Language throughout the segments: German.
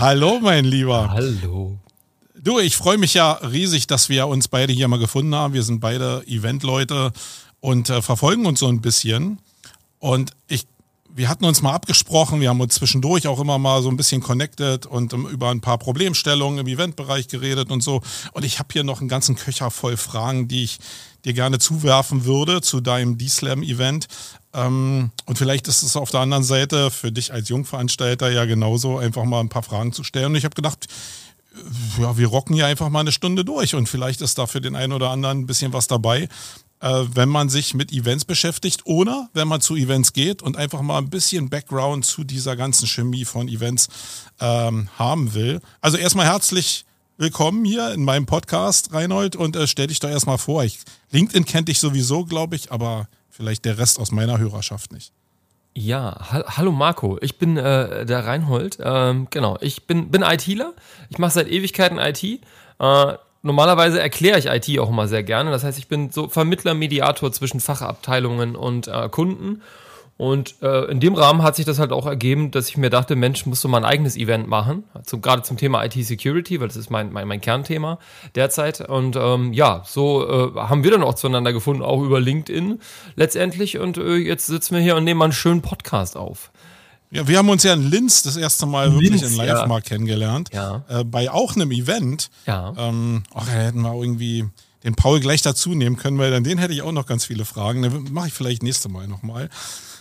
Hallo, mein Lieber. Hallo. Du, ich freue mich ja riesig, dass wir uns beide hier mal gefunden haben. Wir sind beide Eventleute und äh, verfolgen uns so ein bisschen. Und ich, wir hatten uns mal abgesprochen, wir haben uns zwischendurch auch immer mal so ein bisschen connected und um, über ein paar Problemstellungen im Eventbereich geredet und so. Und ich habe hier noch einen ganzen Köcher voll Fragen, die ich dir gerne zuwerfen würde zu deinem D-Slam-Event. Ähm, und vielleicht ist es auf der anderen Seite für dich als Jungveranstalter ja genauso, einfach mal ein paar Fragen zu stellen. Und ich habe gedacht, ja, wir rocken hier einfach mal eine Stunde durch und vielleicht ist da für den einen oder anderen ein bisschen was dabei, äh, wenn man sich mit Events beschäftigt oder wenn man zu Events geht und einfach mal ein bisschen Background zu dieser ganzen Chemie von Events ähm, haben will. Also erstmal herzlich willkommen hier in meinem Podcast, Reinhold, und äh, stell dich doch erstmal vor. Ich, LinkedIn kennt dich sowieso, glaube ich, aber vielleicht der Rest aus meiner Hörerschaft nicht. Ja, ha hallo Marco, ich bin äh, der Reinhold. Ähm, genau, ich bin, bin ITler. Ich mache seit Ewigkeiten IT. Äh, normalerweise erkläre ich IT auch immer sehr gerne. Das heißt, ich bin so Vermittler, Mediator zwischen Fachabteilungen und äh, Kunden und äh, in dem Rahmen hat sich das halt auch ergeben, dass ich mir dachte, Mensch, musst du mal ein eigenes Event machen, zum, gerade zum Thema IT-Security, weil das ist mein, mein, mein Kernthema derzeit. Und ähm, ja, so äh, haben wir dann auch zueinander gefunden, auch über LinkedIn letztendlich. Und äh, jetzt sitzen wir hier und nehmen mal einen schönen Podcast auf. Ja, wir haben uns ja in Linz das erste Mal Linz, wirklich in Live ja. mal kennengelernt. Ja. Äh, bei auch einem Event. Ja. Ähm, ach, da hätten wir irgendwie den Paul gleich dazu nehmen können, weil dann den hätte ich auch noch ganz viele Fragen. Den mache ich vielleicht nächste Mal nochmal.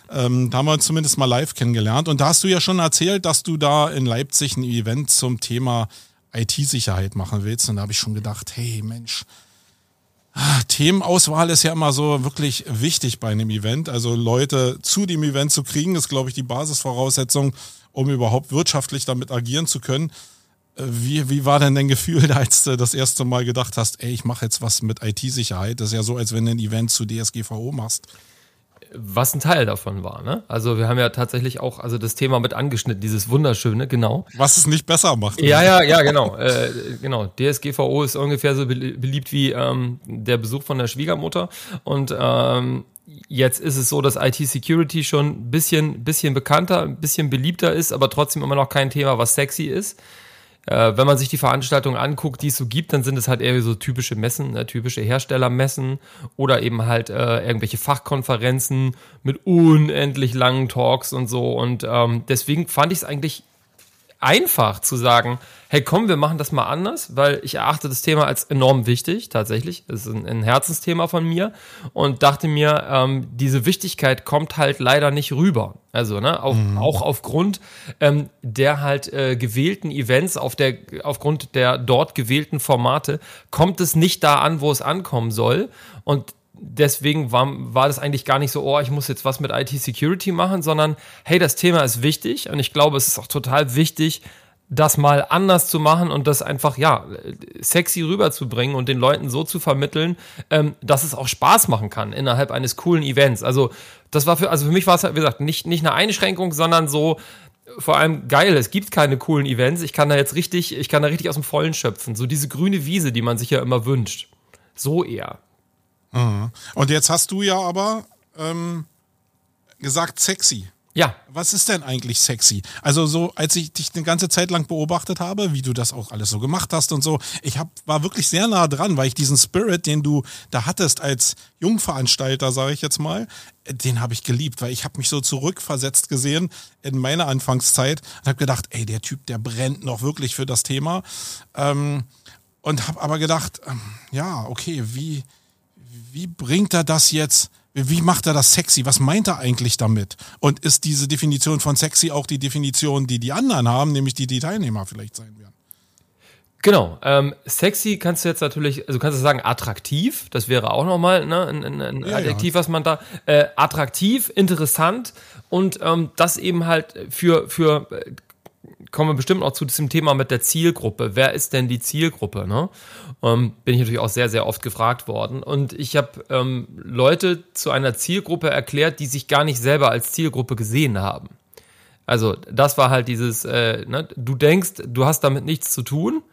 Ähm, da haben wir uns zumindest mal live kennengelernt. Und da hast du ja schon erzählt, dass du da in Leipzig ein Event zum Thema IT-Sicherheit machen willst. Und da habe ich schon gedacht, hey Mensch, ah, Themenauswahl ist ja immer so wirklich wichtig bei einem Event. Also Leute zu dem Event zu kriegen, ist, glaube ich, die Basisvoraussetzung, um überhaupt wirtschaftlich damit agieren zu können. Äh, wie, wie war denn dein Gefühl, als du das erste Mal gedacht hast, ey, ich mache jetzt was mit IT-Sicherheit? Das ist ja so, als wenn du ein Event zu DSGVO machst was ein Teil davon war. Ne? Also wir haben ja tatsächlich auch also das Thema mit angeschnitten, dieses wunderschöne, genau. Was es nicht besser macht. Ja, ja, ja, genau. äh, genau. DSGVO ist ungefähr so beliebt wie ähm, der Besuch von der Schwiegermutter. Und ähm, jetzt ist es so, dass IT-Security schon ein bisschen, bisschen bekannter, ein bisschen beliebter ist, aber trotzdem immer noch kein Thema, was sexy ist. Äh, wenn man sich die Veranstaltungen anguckt, die es so gibt, dann sind es halt eher so typische Messen, äh, typische Herstellermessen oder eben halt äh, irgendwelche Fachkonferenzen mit unendlich langen Talks und so. Und ähm, deswegen fand ich es eigentlich einfach zu sagen, hey komm, wir machen das mal anders, weil ich erachte das Thema als enorm wichtig, tatsächlich. Es ist ein, ein, Herzensthema von mir und dachte mir, ähm, diese Wichtigkeit kommt halt leider nicht rüber. Also, ne, auf, mhm. auch aufgrund ähm, der halt äh, gewählten Events, auf der, aufgrund der dort gewählten Formate, kommt es nicht da an, wo es ankommen soll. Und deswegen war, war das eigentlich gar nicht so, oh, ich muss jetzt was mit IT-Security machen, sondern hey, das Thema ist wichtig und ich glaube, es ist auch total wichtig, das mal anders zu machen und das einfach, ja, sexy rüberzubringen und den Leuten so zu vermitteln, ähm, dass es auch Spaß machen kann innerhalb eines coolen Events. Also, das war für, also für mich war es, halt, wie gesagt, nicht, nicht eine Einschränkung, sondern so, vor allem geil, es gibt keine coolen Events. Ich kann da jetzt richtig, ich kann da richtig aus dem Vollen schöpfen. So diese grüne Wiese, die man sich ja immer wünscht. So eher. Mhm. Und jetzt hast du ja aber ähm, gesagt sexy. Ja. Was ist denn eigentlich sexy? Also so, als ich dich eine ganze Zeit lang beobachtet habe, wie du das auch alles so gemacht hast und so, ich hab, war wirklich sehr nah dran, weil ich diesen Spirit, den du da hattest als Jungveranstalter, sage ich jetzt mal, den habe ich geliebt, weil ich habe mich so zurückversetzt gesehen in meiner Anfangszeit und habe gedacht, ey, der Typ, der brennt noch wirklich für das Thema. Ähm, und habe aber gedacht, ähm, ja, okay, wie, wie bringt er das jetzt? Wie macht er das sexy? Was meint er eigentlich damit? Und ist diese Definition von sexy auch die Definition, die die anderen haben, nämlich die die Teilnehmer vielleicht sein werden? Genau. Ähm, sexy kannst du jetzt natürlich, also kannst du sagen attraktiv, das wäre auch nochmal ne, ein, ein, ein ja, Adjektiv, ja. was man da, äh, attraktiv, interessant und ähm, das eben halt für, für äh, kommen wir bestimmt auch zu diesem Thema mit der Zielgruppe. Wer ist denn die Zielgruppe? Ne? Ähm, bin ich natürlich auch sehr, sehr oft gefragt worden. Und ich habe ähm, Leute zu einer Zielgruppe erklärt, die sich gar nicht selber als Zielgruppe gesehen haben. Also das war halt dieses, äh, ne, du denkst, du hast damit nichts zu tun,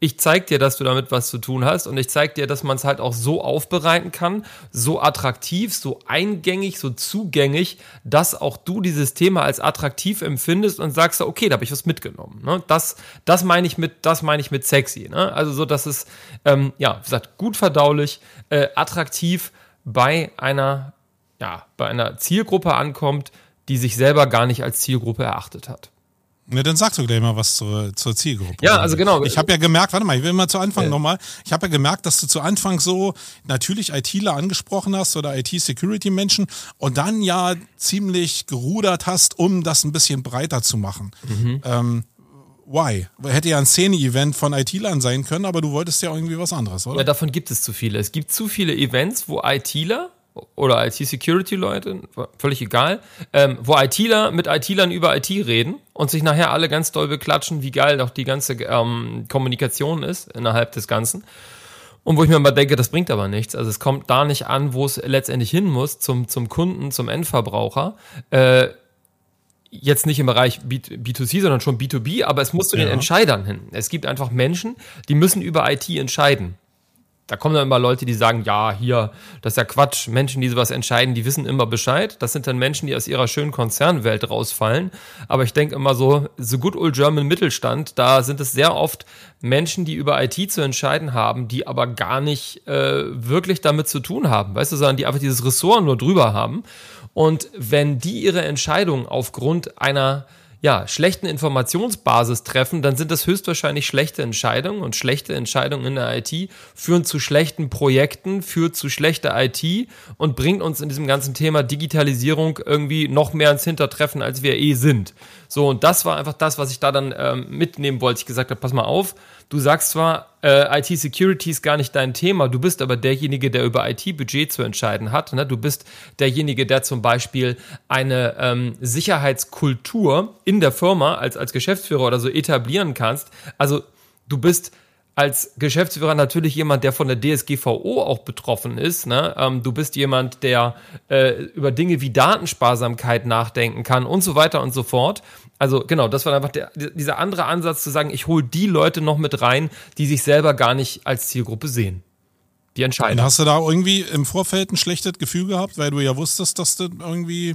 ich zeig dir, dass du damit was zu tun hast und ich zeig dir, dass man es halt auch so aufbereiten kann, so attraktiv, so eingängig, so zugängig, dass auch du dieses Thema als attraktiv empfindest und sagst, okay, da habe ich was mitgenommen. Ne? Das, das meine ich mit, das meine ich mit sexy. Ne? Also so, dass es ähm, ja, wie gesagt, gut verdaulich, äh, attraktiv bei einer ja, bei einer Zielgruppe ankommt, die sich selber gar nicht als Zielgruppe erachtet hat. Ne, dann sagst du gleich mal was zur, zur Zielgruppe. Ja, also genau. Ich habe ja gemerkt, warte mal, ich will mal zu Anfang ja. nochmal. Ich habe ja gemerkt, dass du zu Anfang so natürlich ITler angesprochen hast oder IT-Security-Menschen und dann ja ziemlich gerudert hast, um das ein bisschen breiter zu machen. Mhm. Ähm, why? Hätte ja ein Szene-Event von IT-Lern sein können, aber du wolltest ja irgendwie was anderes, oder? Ja, davon gibt es zu viele. Es gibt zu viele Events, wo ITler oder IT-Security-Leute, völlig egal, ähm, wo ITler mit ITlern über IT reden und sich nachher alle ganz doll beklatschen, wie geil doch die ganze ähm, Kommunikation ist innerhalb des Ganzen. Und wo ich mir mal denke, das bringt aber nichts. Also es kommt da nicht an, wo es letztendlich hin muss, zum, zum Kunden, zum Endverbraucher. Äh, jetzt nicht im Bereich B 2 sondern schon B2B, aber es muss zu ja. den Entscheidern hin. Es gibt einfach Menschen, die müssen über IT entscheiden da kommen dann immer Leute, die sagen, ja, hier, das ist ja Quatsch. Menschen, die sowas entscheiden, die wissen immer Bescheid. Das sind dann Menschen, die aus ihrer schönen Konzernwelt rausfallen. Aber ich denke immer so, so good old German Mittelstand, da sind es sehr oft Menschen, die über IT zu entscheiden haben, die aber gar nicht äh, wirklich damit zu tun haben, weißt du, sondern die einfach dieses Ressort nur drüber haben. Und wenn die ihre Entscheidung aufgrund einer ja, schlechten Informationsbasis treffen, dann sind das höchstwahrscheinlich schlechte Entscheidungen und schlechte Entscheidungen in der IT führen zu schlechten Projekten, führt zu schlechter IT und bringt uns in diesem ganzen Thema Digitalisierung irgendwie noch mehr ins Hintertreffen, als wir eh sind. So, und das war einfach das, was ich da dann ähm, mitnehmen wollte. Ich gesagt habe, pass mal auf, du sagst zwar, äh, IT-Security ist gar nicht dein Thema, du bist aber derjenige, der über IT-Budget zu entscheiden hat. Ne? Du bist derjenige, der zum Beispiel eine ähm, Sicherheitskultur in der Firma als, als Geschäftsführer oder so etablieren kannst. Also du bist als Geschäftsführer natürlich jemand, der von der DSGVO auch betroffen ist. Ne? Ähm, du bist jemand, der äh, über Dinge wie Datensparsamkeit nachdenken kann und so weiter und so fort. Also genau, das war einfach der, dieser andere Ansatz zu sagen, ich hole die Leute noch mit rein, die sich selber gar nicht als Zielgruppe sehen. Die entscheiden. Hast du da irgendwie im Vorfeld ein schlechtes Gefühl gehabt, weil du ja wusstest, dass du irgendwie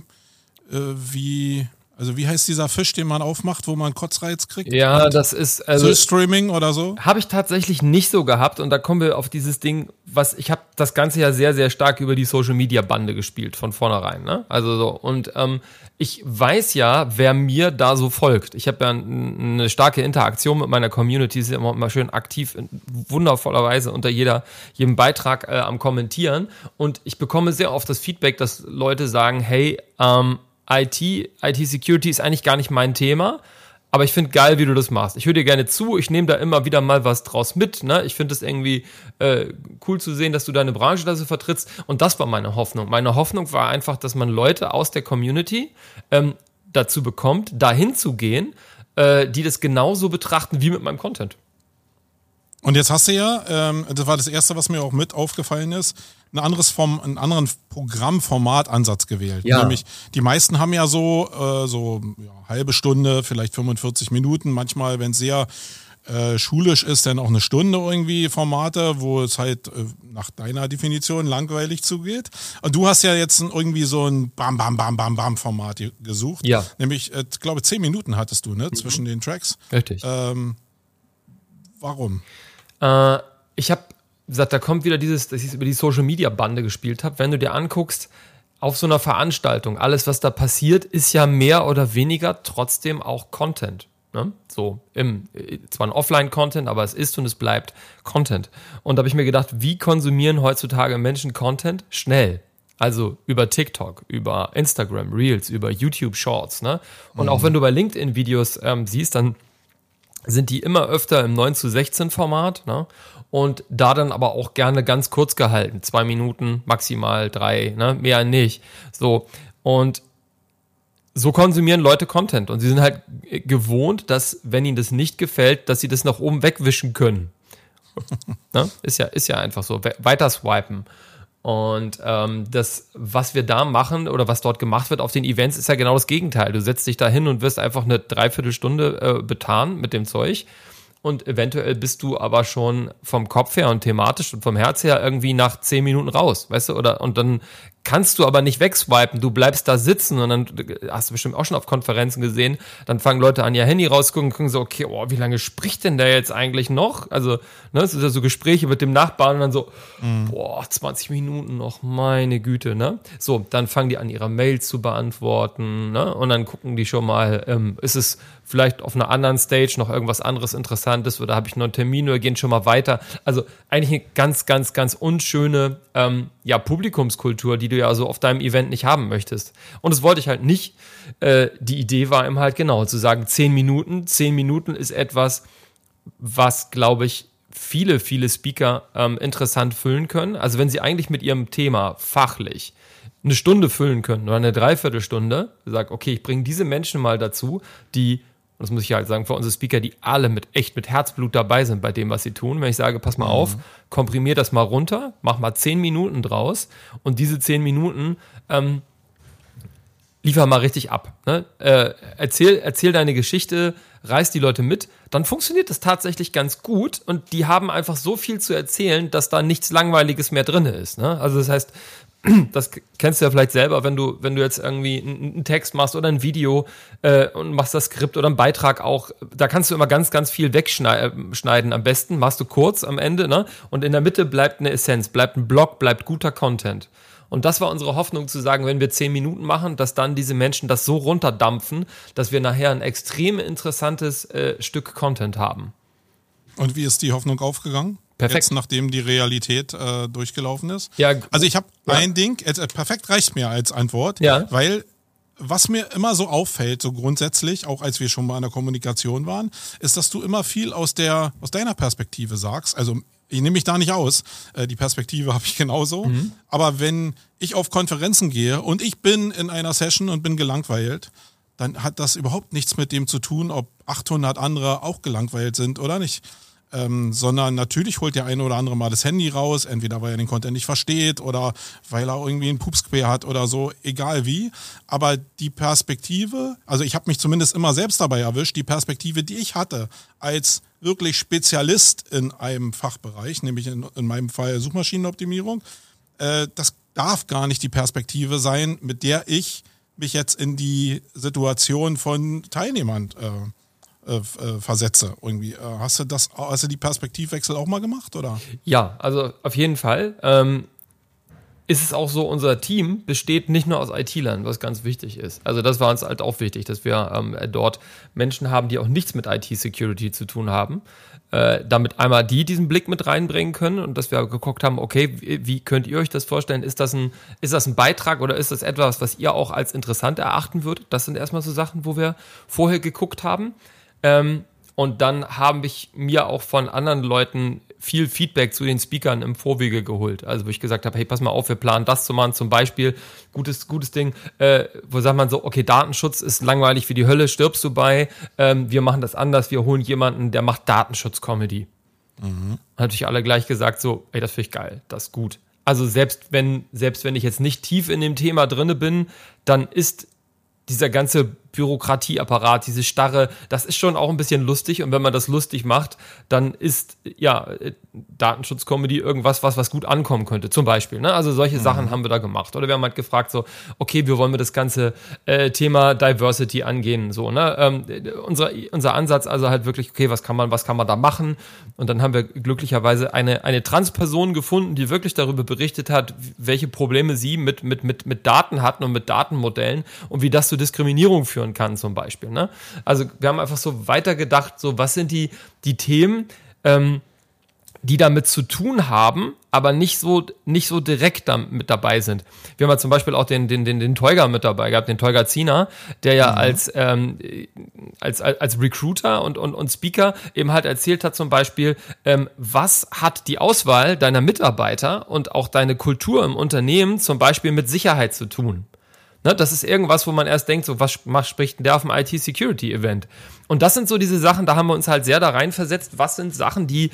äh, wie also wie heißt dieser Fisch, den man aufmacht, wo man Kotzreiz kriegt? Ja, das ist also so Streaming oder so. Habe ich tatsächlich nicht so gehabt und da kommen wir auf dieses Ding, was ich habe das ganze ja sehr sehr stark über die Social Media Bande gespielt von vornherein, ne? Also so und ähm, ich weiß ja, wer mir da so folgt. Ich habe ja eine starke Interaktion mit meiner Community, ist immer, immer schön aktiv, in wundervoller Weise unter jeder, jedem Beitrag äh, am Kommentieren. Und ich bekomme sehr oft das Feedback, dass Leute sagen, hey, ähm, IT, IT-Security ist eigentlich gar nicht mein Thema. Aber ich finde geil, wie du das machst. Ich höre dir gerne zu, ich nehme da immer wieder mal was draus mit. Ne? Ich finde es irgendwie äh, cool zu sehen, dass du deine Branche da so vertrittst. Und das war meine Hoffnung. Meine Hoffnung war einfach, dass man Leute aus der Community ähm, dazu bekommt, dahin zu gehen, äh, die das genauso betrachten wie mit meinem Content. Und jetzt hast du ja, ähm, das war das Erste, was mir auch mit aufgefallen ist, ein anderes Form, einen anderen Programmformatansatz gewählt. Ja. Nämlich, die meisten haben ja so, äh, so ja, halbe Stunde, vielleicht 45 Minuten, manchmal, wenn es sehr äh, schulisch ist, dann auch eine Stunde irgendwie Formate, wo es halt äh, nach deiner Definition langweilig zugeht. Und du hast ja jetzt irgendwie so ein Bam, Bam, Bam, Bam, Bam Format gesucht. Ja. Nämlich, ich äh, glaube, zehn Minuten hattest du, ne, mhm. zwischen den Tracks. Richtig. Ähm, warum? Äh, ich habe gesagt, da kommt wieder dieses, dass ich über die Social Media Bande gespielt habe. Wenn du dir anguckst, auf so einer Veranstaltung, alles, was da passiert, ist ja mehr oder weniger trotzdem auch Content. Ne? So, im, zwar ein Offline-Content, aber es ist und es bleibt Content. Und da habe ich mir gedacht, wie konsumieren heutzutage Menschen Content? Schnell. Also über TikTok, über Instagram Reels, über YouTube Shorts. Ne? Und mhm. auch wenn du bei LinkedIn Videos ähm, siehst, dann sind die immer öfter im 9 zu 16 Format. Ne? und da dann aber auch gerne ganz kurz gehalten. Zwei Minuten, maximal drei, ne? mehr nicht. So. Und so konsumieren Leute Content und sie sind halt gewohnt, dass, wenn ihnen das nicht gefällt, dass sie das nach oben wegwischen können. ne? Ist ja, ist ja einfach so. Weiter swipen. Und ähm, das, was wir da machen oder was dort gemacht wird auf den Events, ist ja genau das Gegenteil. Du setzt dich da hin und wirst einfach eine Dreiviertelstunde äh, betan mit dem Zeug und eventuell bist du aber schon vom Kopf her und thematisch und vom Herz her irgendwie nach zehn Minuten raus, weißt du, oder und dann kannst du aber nicht wegswipen, du bleibst da sitzen und dann hast du bestimmt auch schon auf Konferenzen gesehen, dann fangen Leute an ihr Handy rausgucken und gucken so, okay, oh, wie lange spricht denn der jetzt eigentlich noch? Also, ne, es ist ja so Gespräche mit dem Nachbarn und dann so, mhm. boah, 20 Minuten noch, meine Güte, ne? So, dann fangen die an, ihre Mails zu beantworten, ne? Und dann gucken die schon mal, ähm, ist es vielleicht auf einer anderen Stage noch irgendwas anderes Interessantes oder habe ich noch einen Termin oder gehen schon mal weiter. Also eigentlich eine ganz, ganz, ganz unschöne ähm, ja, Publikumskultur, die du ja so auf deinem Event nicht haben möchtest. Und das wollte ich halt nicht. Äh, die Idee war eben halt genau zu sagen, zehn Minuten. Zehn Minuten ist etwas, was, glaube ich, viele, viele Speaker ähm, interessant füllen können. Also wenn sie eigentlich mit ihrem Thema fachlich eine Stunde füllen können oder eine Dreiviertelstunde, sagt, okay, ich bringe diese Menschen mal dazu, die das muss ich halt sagen, für unsere Speaker, die alle mit echt mit Herzblut dabei sind bei dem, was sie tun. Wenn ich sage, pass mal mhm. auf, komprimier das mal runter, mach mal zehn Minuten draus und diese zehn Minuten ähm, liefer mal richtig ab. Ne? Äh, erzähl, erzähl deine Geschichte, reiß die Leute mit, dann funktioniert das tatsächlich ganz gut und die haben einfach so viel zu erzählen, dass da nichts Langweiliges mehr drin ist. Ne? Also das heißt, das kennst du ja vielleicht selber, wenn du, wenn du jetzt irgendwie einen Text machst oder ein Video äh, und machst das Skript oder einen Beitrag auch, da kannst du immer ganz, ganz viel wegschneiden. Am besten machst du kurz am Ende, ne? Und in der Mitte bleibt eine Essenz, bleibt ein Blog, bleibt guter Content. Und das war unsere Hoffnung zu sagen, wenn wir zehn Minuten machen, dass dann diese Menschen das so runterdampfen, dass wir nachher ein extrem interessantes äh, Stück Content haben. Und wie ist die Hoffnung aufgegangen? Perfekt. Jetzt, nachdem die Realität äh, durchgelaufen ist. Ja. Also ich habe ja. ein Ding, äh, perfekt reicht mir als Antwort, ja. weil was mir immer so auffällt, so grundsätzlich, auch als wir schon mal in der Kommunikation waren, ist, dass du immer viel aus der aus deiner Perspektive sagst. Also ich nehme mich da nicht aus. Äh, die Perspektive habe ich genauso. Mhm. Aber wenn ich auf Konferenzen gehe und ich bin in einer Session und bin gelangweilt, dann hat das überhaupt nichts mit dem zu tun, ob 800 andere auch gelangweilt sind oder nicht ähm, sondern natürlich holt der eine oder andere mal das Handy raus, entweder weil er den Content nicht versteht oder weil er irgendwie einen Pupsquer hat oder so, egal wie. Aber die Perspektive, also ich habe mich zumindest immer selbst dabei erwischt, die Perspektive, die ich hatte als wirklich Spezialist in einem Fachbereich, nämlich in, in meinem Fall Suchmaschinenoptimierung, äh, das darf gar nicht die Perspektive sein, mit der ich mich jetzt in die Situation von Teilnehmern äh, äh, äh, versetze irgendwie. Äh, hast du das, hast du die Perspektivwechsel auch mal gemacht oder? Ja, also auf jeden Fall. Ähm, ist es auch so, unser Team besteht nicht nur aus IT-Lern, was ganz wichtig ist. Also das war uns halt auch wichtig, dass wir ähm, dort Menschen haben, die auch nichts mit IT-Security zu tun haben. Äh, damit einmal die diesen Blick mit reinbringen können und dass wir geguckt haben, okay, wie, wie, könnt ihr euch das vorstellen? Ist das, ein, ist das ein Beitrag oder ist das etwas, was ihr auch als interessant erachten würdet? Das sind erstmal so Sachen, wo wir vorher geguckt haben. Ähm, und dann habe ich mir auch von anderen Leuten viel Feedback zu den Speakern im Vorwege geholt. Also wo ich gesagt habe, hey, pass mal auf, wir planen das zu machen. Zum Beispiel, gutes, gutes Ding, äh, wo sagt man so, okay, Datenschutz ist langweilig wie die Hölle, stirbst du bei. Ähm, wir machen das anders, wir holen jemanden, der macht Datenschutz-Comedy. Mhm. Natürlich alle gleich gesagt so, ey, das finde ich geil, das ist gut. Also selbst wenn, selbst wenn ich jetzt nicht tief in dem Thema drinne bin, dann ist dieser ganze Bürokratieapparat, diese Starre, das ist schon auch ein bisschen lustig. Und wenn man das lustig macht, dann ist ja Datenschutzcomedy irgendwas, was, was gut ankommen könnte. Zum Beispiel. Ne? Also solche mhm. Sachen haben wir da gemacht. Oder wir haben halt gefragt, so, okay, wie wollen wir das ganze äh, Thema Diversity angehen? So, ne? Ähm, unser, unser Ansatz also halt wirklich, okay, was kann man, was kann man da machen? Und dann haben wir glücklicherweise eine, eine Transperson gefunden, die wirklich darüber berichtet hat, welche Probleme sie mit, mit, mit, mit Daten hatten und mit Datenmodellen und wie das zu Diskriminierung führen kann, zum Beispiel. Ne? Also wir haben einfach so weitergedacht, so was sind die, die Themen, ähm, die damit zu tun haben, aber nicht so, nicht so direkt da mit dabei sind. Wir haben ja zum Beispiel auch den, den, den, den Teuger mit dabei gehabt, den Teuger Zina, der ja mhm. als, ähm, als, als, als Recruiter und, und, und Speaker eben halt erzählt hat zum Beispiel, ähm, was hat die Auswahl deiner Mitarbeiter und auch deine Kultur im Unternehmen zum Beispiel mit Sicherheit zu tun. Ne, das ist irgendwas, wo man erst denkt, so was spricht denn der auf dem IT-Security-Event? Und das sind so diese Sachen, da haben wir uns halt sehr da reinversetzt. Was sind Sachen, die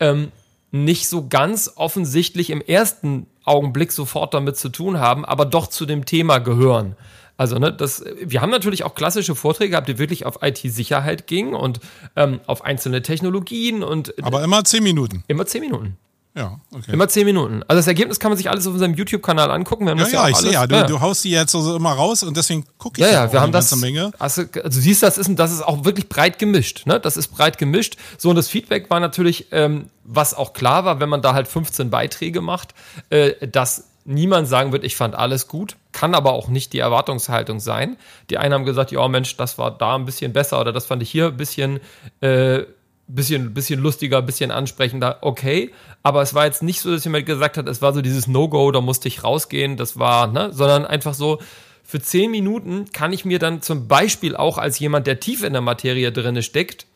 ähm, nicht so ganz offensichtlich im ersten Augenblick sofort damit zu tun haben, aber doch zu dem Thema gehören. Also, ne, das, wir haben natürlich auch klassische Vorträge gehabt, die wirklich auf IT-Sicherheit gingen und ähm, auf einzelne Technologien und. Aber immer zehn Minuten. Immer zehn Minuten. Ja, okay. Immer zehn Minuten. Also das Ergebnis kann man sich alles auf unserem YouTube-Kanal angucken. Wir haben ja, das ja, ja, ich sehe ja. Du, du haust die jetzt so immer raus und deswegen gucke ich ja, ja, ja, wir haben eine das. ganze Menge. Also, also du siehst, das ist, das ist auch wirklich breit gemischt. Ne? Das ist breit gemischt. So und das Feedback war natürlich, ähm, was auch klar war, wenn man da halt 15 Beiträge macht, äh, dass niemand sagen wird, ich fand alles gut, kann aber auch nicht die Erwartungshaltung sein. Die einen haben gesagt, ja Mensch, das war da ein bisschen besser oder das fand ich hier ein bisschen äh, bisschen, bisschen lustiger, bisschen ansprechender, okay. Aber es war jetzt nicht so, dass jemand gesagt hat, es war so dieses No-Go, da musste ich rausgehen, das war, ne, sondern einfach so, für zehn Minuten kann ich mir dann zum Beispiel auch als jemand, der tief in der Materie drinne steckt,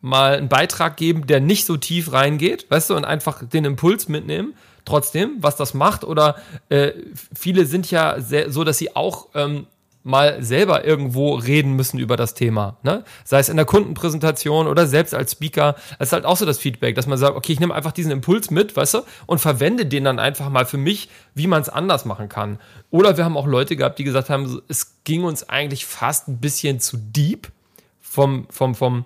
mal einen Beitrag geben, der nicht so tief reingeht, weißt du, und einfach den Impuls mitnehmen. Trotzdem, was das macht, oder äh, viele sind ja sehr, so, dass sie auch ähm, mal selber irgendwo reden müssen über das Thema. Ne? Sei es in der Kundenpräsentation oder selbst als Speaker. Das ist halt auch so das Feedback, dass man sagt, okay, ich nehme einfach diesen Impuls mit, weißt du, und verwende den dann einfach mal für mich, wie man es anders machen kann. Oder wir haben auch Leute gehabt, die gesagt haben, es ging uns eigentlich fast ein bisschen zu deep vom, vom, vom,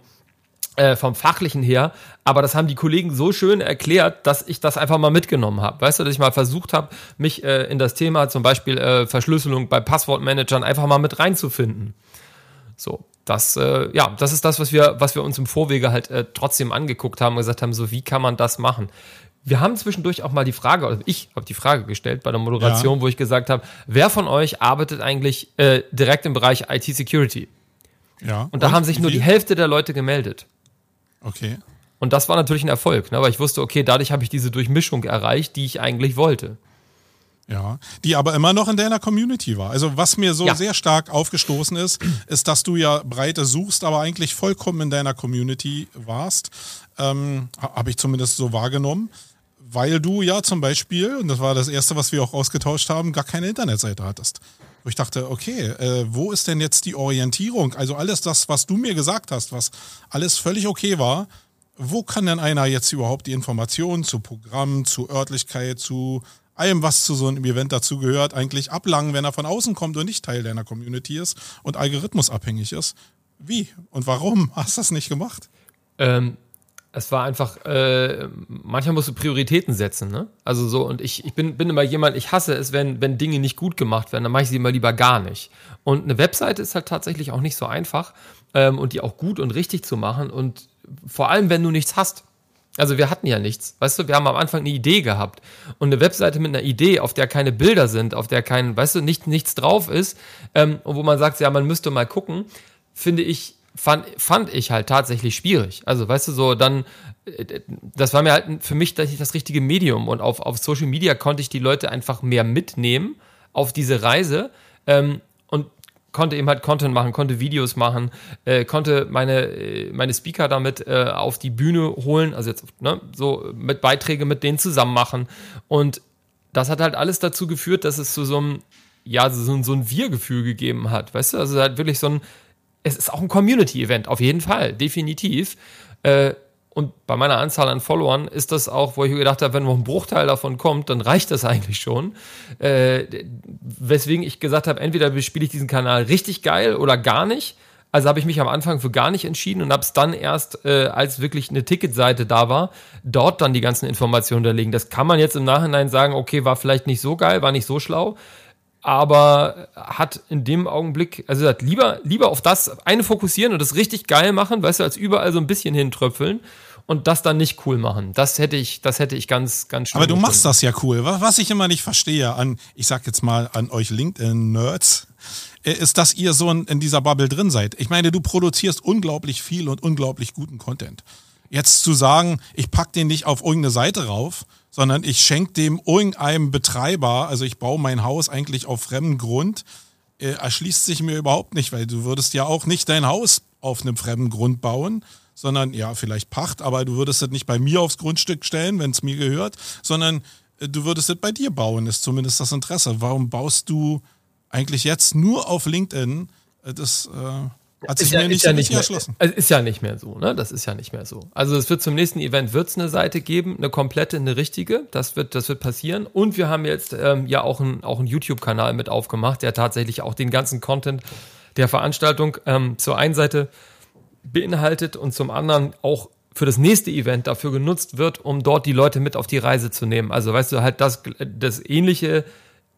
äh, vom Fachlichen her, aber das haben die Kollegen so schön erklärt, dass ich das einfach mal mitgenommen habe. Weißt du, dass ich mal versucht habe, mich äh, in das Thema zum Beispiel äh, Verschlüsselung bei Passwortmanagern einfach mal mit reinzufinden. So, das, äh, ja, das ist das, was wir, was wir uns im Vorwege halt äh, trotzdem angeguckt haben und gesagt haben, so wie kann man das machen? Wir haben zwischendurch auch mal die Frage, oder ich habe die Frage gestellt bei der Moderation, ja. wo ich gesagt habe, wer von euch arbeitet eigentlich direkt im Bereich IT-Security? Ja. Und da und haben sich nur die Hälfte der Leute gemeldet. Okay. Und das war natürlich ein Erfolg, ne? weil ich wusste, okay, dadurch habe ich diese Durchmischung erreicht, die ich eigentlich wollte. Ja, die aber immer noch in deiner Community war. Also was mir so ja. sehr stark aufgestoßen ist, ist, dass du ja Breite suchst, aber eigentlich vollkommen in deiner Community warst. Ähm, Habe ich zumindest so wahrgenommen. Weil du ja zum Beispiel, und das war das Erste, was wir auch ausgetauscht haben, gar keine Internetseite hattest. Wo ich dachte, okay, äh, wo ist denn jetzt die Orientierung? Also alles das, was du mir gesagt hast, was alles völlig okay war, wo kann denn einer jetzt überhaupt die Informationen zu Programm, zu Örtlichkeit, zu allem, was zu so einem Event dazugehört, eigentlich ablangen, wenn er von außen kommt und nicht Teil deiner Community ist und algorithmusabhängig ist? Wie und warum hast du das nicht gemacht? Ähm, es war einfach, äh, manchmal musst du Prioritäten setzen, ne? Also so, und ich, ich bin, bin immer jemand, ich hasse es, wenn, wenn Dinge nicht gut gemacht werden, dann mache ich sie immer lieber gar nicht. Und eine Webseite ist halt tatsächlich auch nicht so einfach ähm, und die auch gut und richtig zu machen und vor allem, wenn du nichts hast. Also wir hatten ja nichts, weißt du, wir haben am Anfang eine Idee gehabt und eine Webseite mit einer Idee, auf der keine Bilder sind, auf der kein, weißt du, nicht, nichts drauf ist ähm, und wo man sagt, ja, man müsste mal gucken, finde ich fand, fand ich halt tatsächlich schwierig. Also, weißt du, so dann, äh, das war mir halt für mich das, das richtige Medium und auf, auf Social Media konnte ich die Leute einfach mehr mitnehmen auf diese Reise ähm, und konnte eben halt Content machen, konnte Videos machen, äh, konnte meine, äh, meine Speaker damit äh, auf die Bühne holen, also jetzt ne, so mit Beiträge mit denen zusammen machen und das hat halt alles dazu geführt, dass es zu so einem ja, so, so ein Wir-Gefühl gegeben hat, weißt du? Also halt wirklich so ein, es ist auch ein Community-Event, auf jeden Fall, definitiv. Äh, und bei meiner Anzahl an Followern ist das auch, wo ich gedacht habe, wenn noch ein Bruchteil davon kommt, dann reicht das eigentlich schon. Äh, weswegen ich gesagt habe, entweder bespiele ich diesen Kanal richtig geil oder gar nicht. Also habe ich mich am Anfang für gar nicht entschieden und habe es dann erst, äh, als wirklich eine Ticketseite da war, dort dann die ganzen Informationen unterlegen. Das kann man jetzt im Nachhinein sagen, okay, war vielleicht nicht so geil, war nicht so schlau aber hat in dem Augenblick, also hat lieber, lieber auf das eine fokussieren und das richtig geil machen, weißt du, als überall so ein bisschen hintröpfeln und das dann nicht cool machen. Das hätte ich, das hätte ich ganz, ganz schön. Aber du machst das ja cool. Was ich immer nicht verstehe an, ich sag jetzt mal an euch LinkedIn-Nerds, äh, ist, dass ihr so in dieser Bubble drin seid. Ich meine, du produzierst unglaublich viel und unglaublich guten Content. Jetzt zu sagen, ich pack den nicht auf irgendeine Seite rauf, sondern ich schenke dem irgendeinem Betreiber, also ich baue mein Haus eigentlich auf fremdem Grund, äh, erschließt sich mir überhaupt nicht, weil du würdest ja auch nicht dein Haus auf einem fremden Grund bauen, sondern ja, vielleicht Pacht, aber du würdest das nicht bei mir aufs Grundstück stellen, wenn es mir gehört, sondern äh, du würdest es bei dir bauen, ist zumindest das Interesse. Warum baust du eigentlich jetzt nur auf LinkedIn? Äh, das äh, Hat sich ist ja, mir nicht ist ja nicht mehr, erschlossen. also ist ja nicht mehr so, ne? Das ist ja nicht mehr so. Also es wird zum nächsten Event wird's eine Seite geben, eine komplette, eine richtige. Das wird, das wird passieren. Und wir haben jetzt ähm, ja auch einen auch einen YouTube-Kanal mit aufgemacht, der tatsächlich auch den ganzen Content der Veranstaltung ähm, zur einen Seite beinhaltet und zum anderen auch für das nächste Event dafür genutzt wird, um dort die Leute mit auf die Reise zu nehmen. Also weißt du halt das, das ähnliche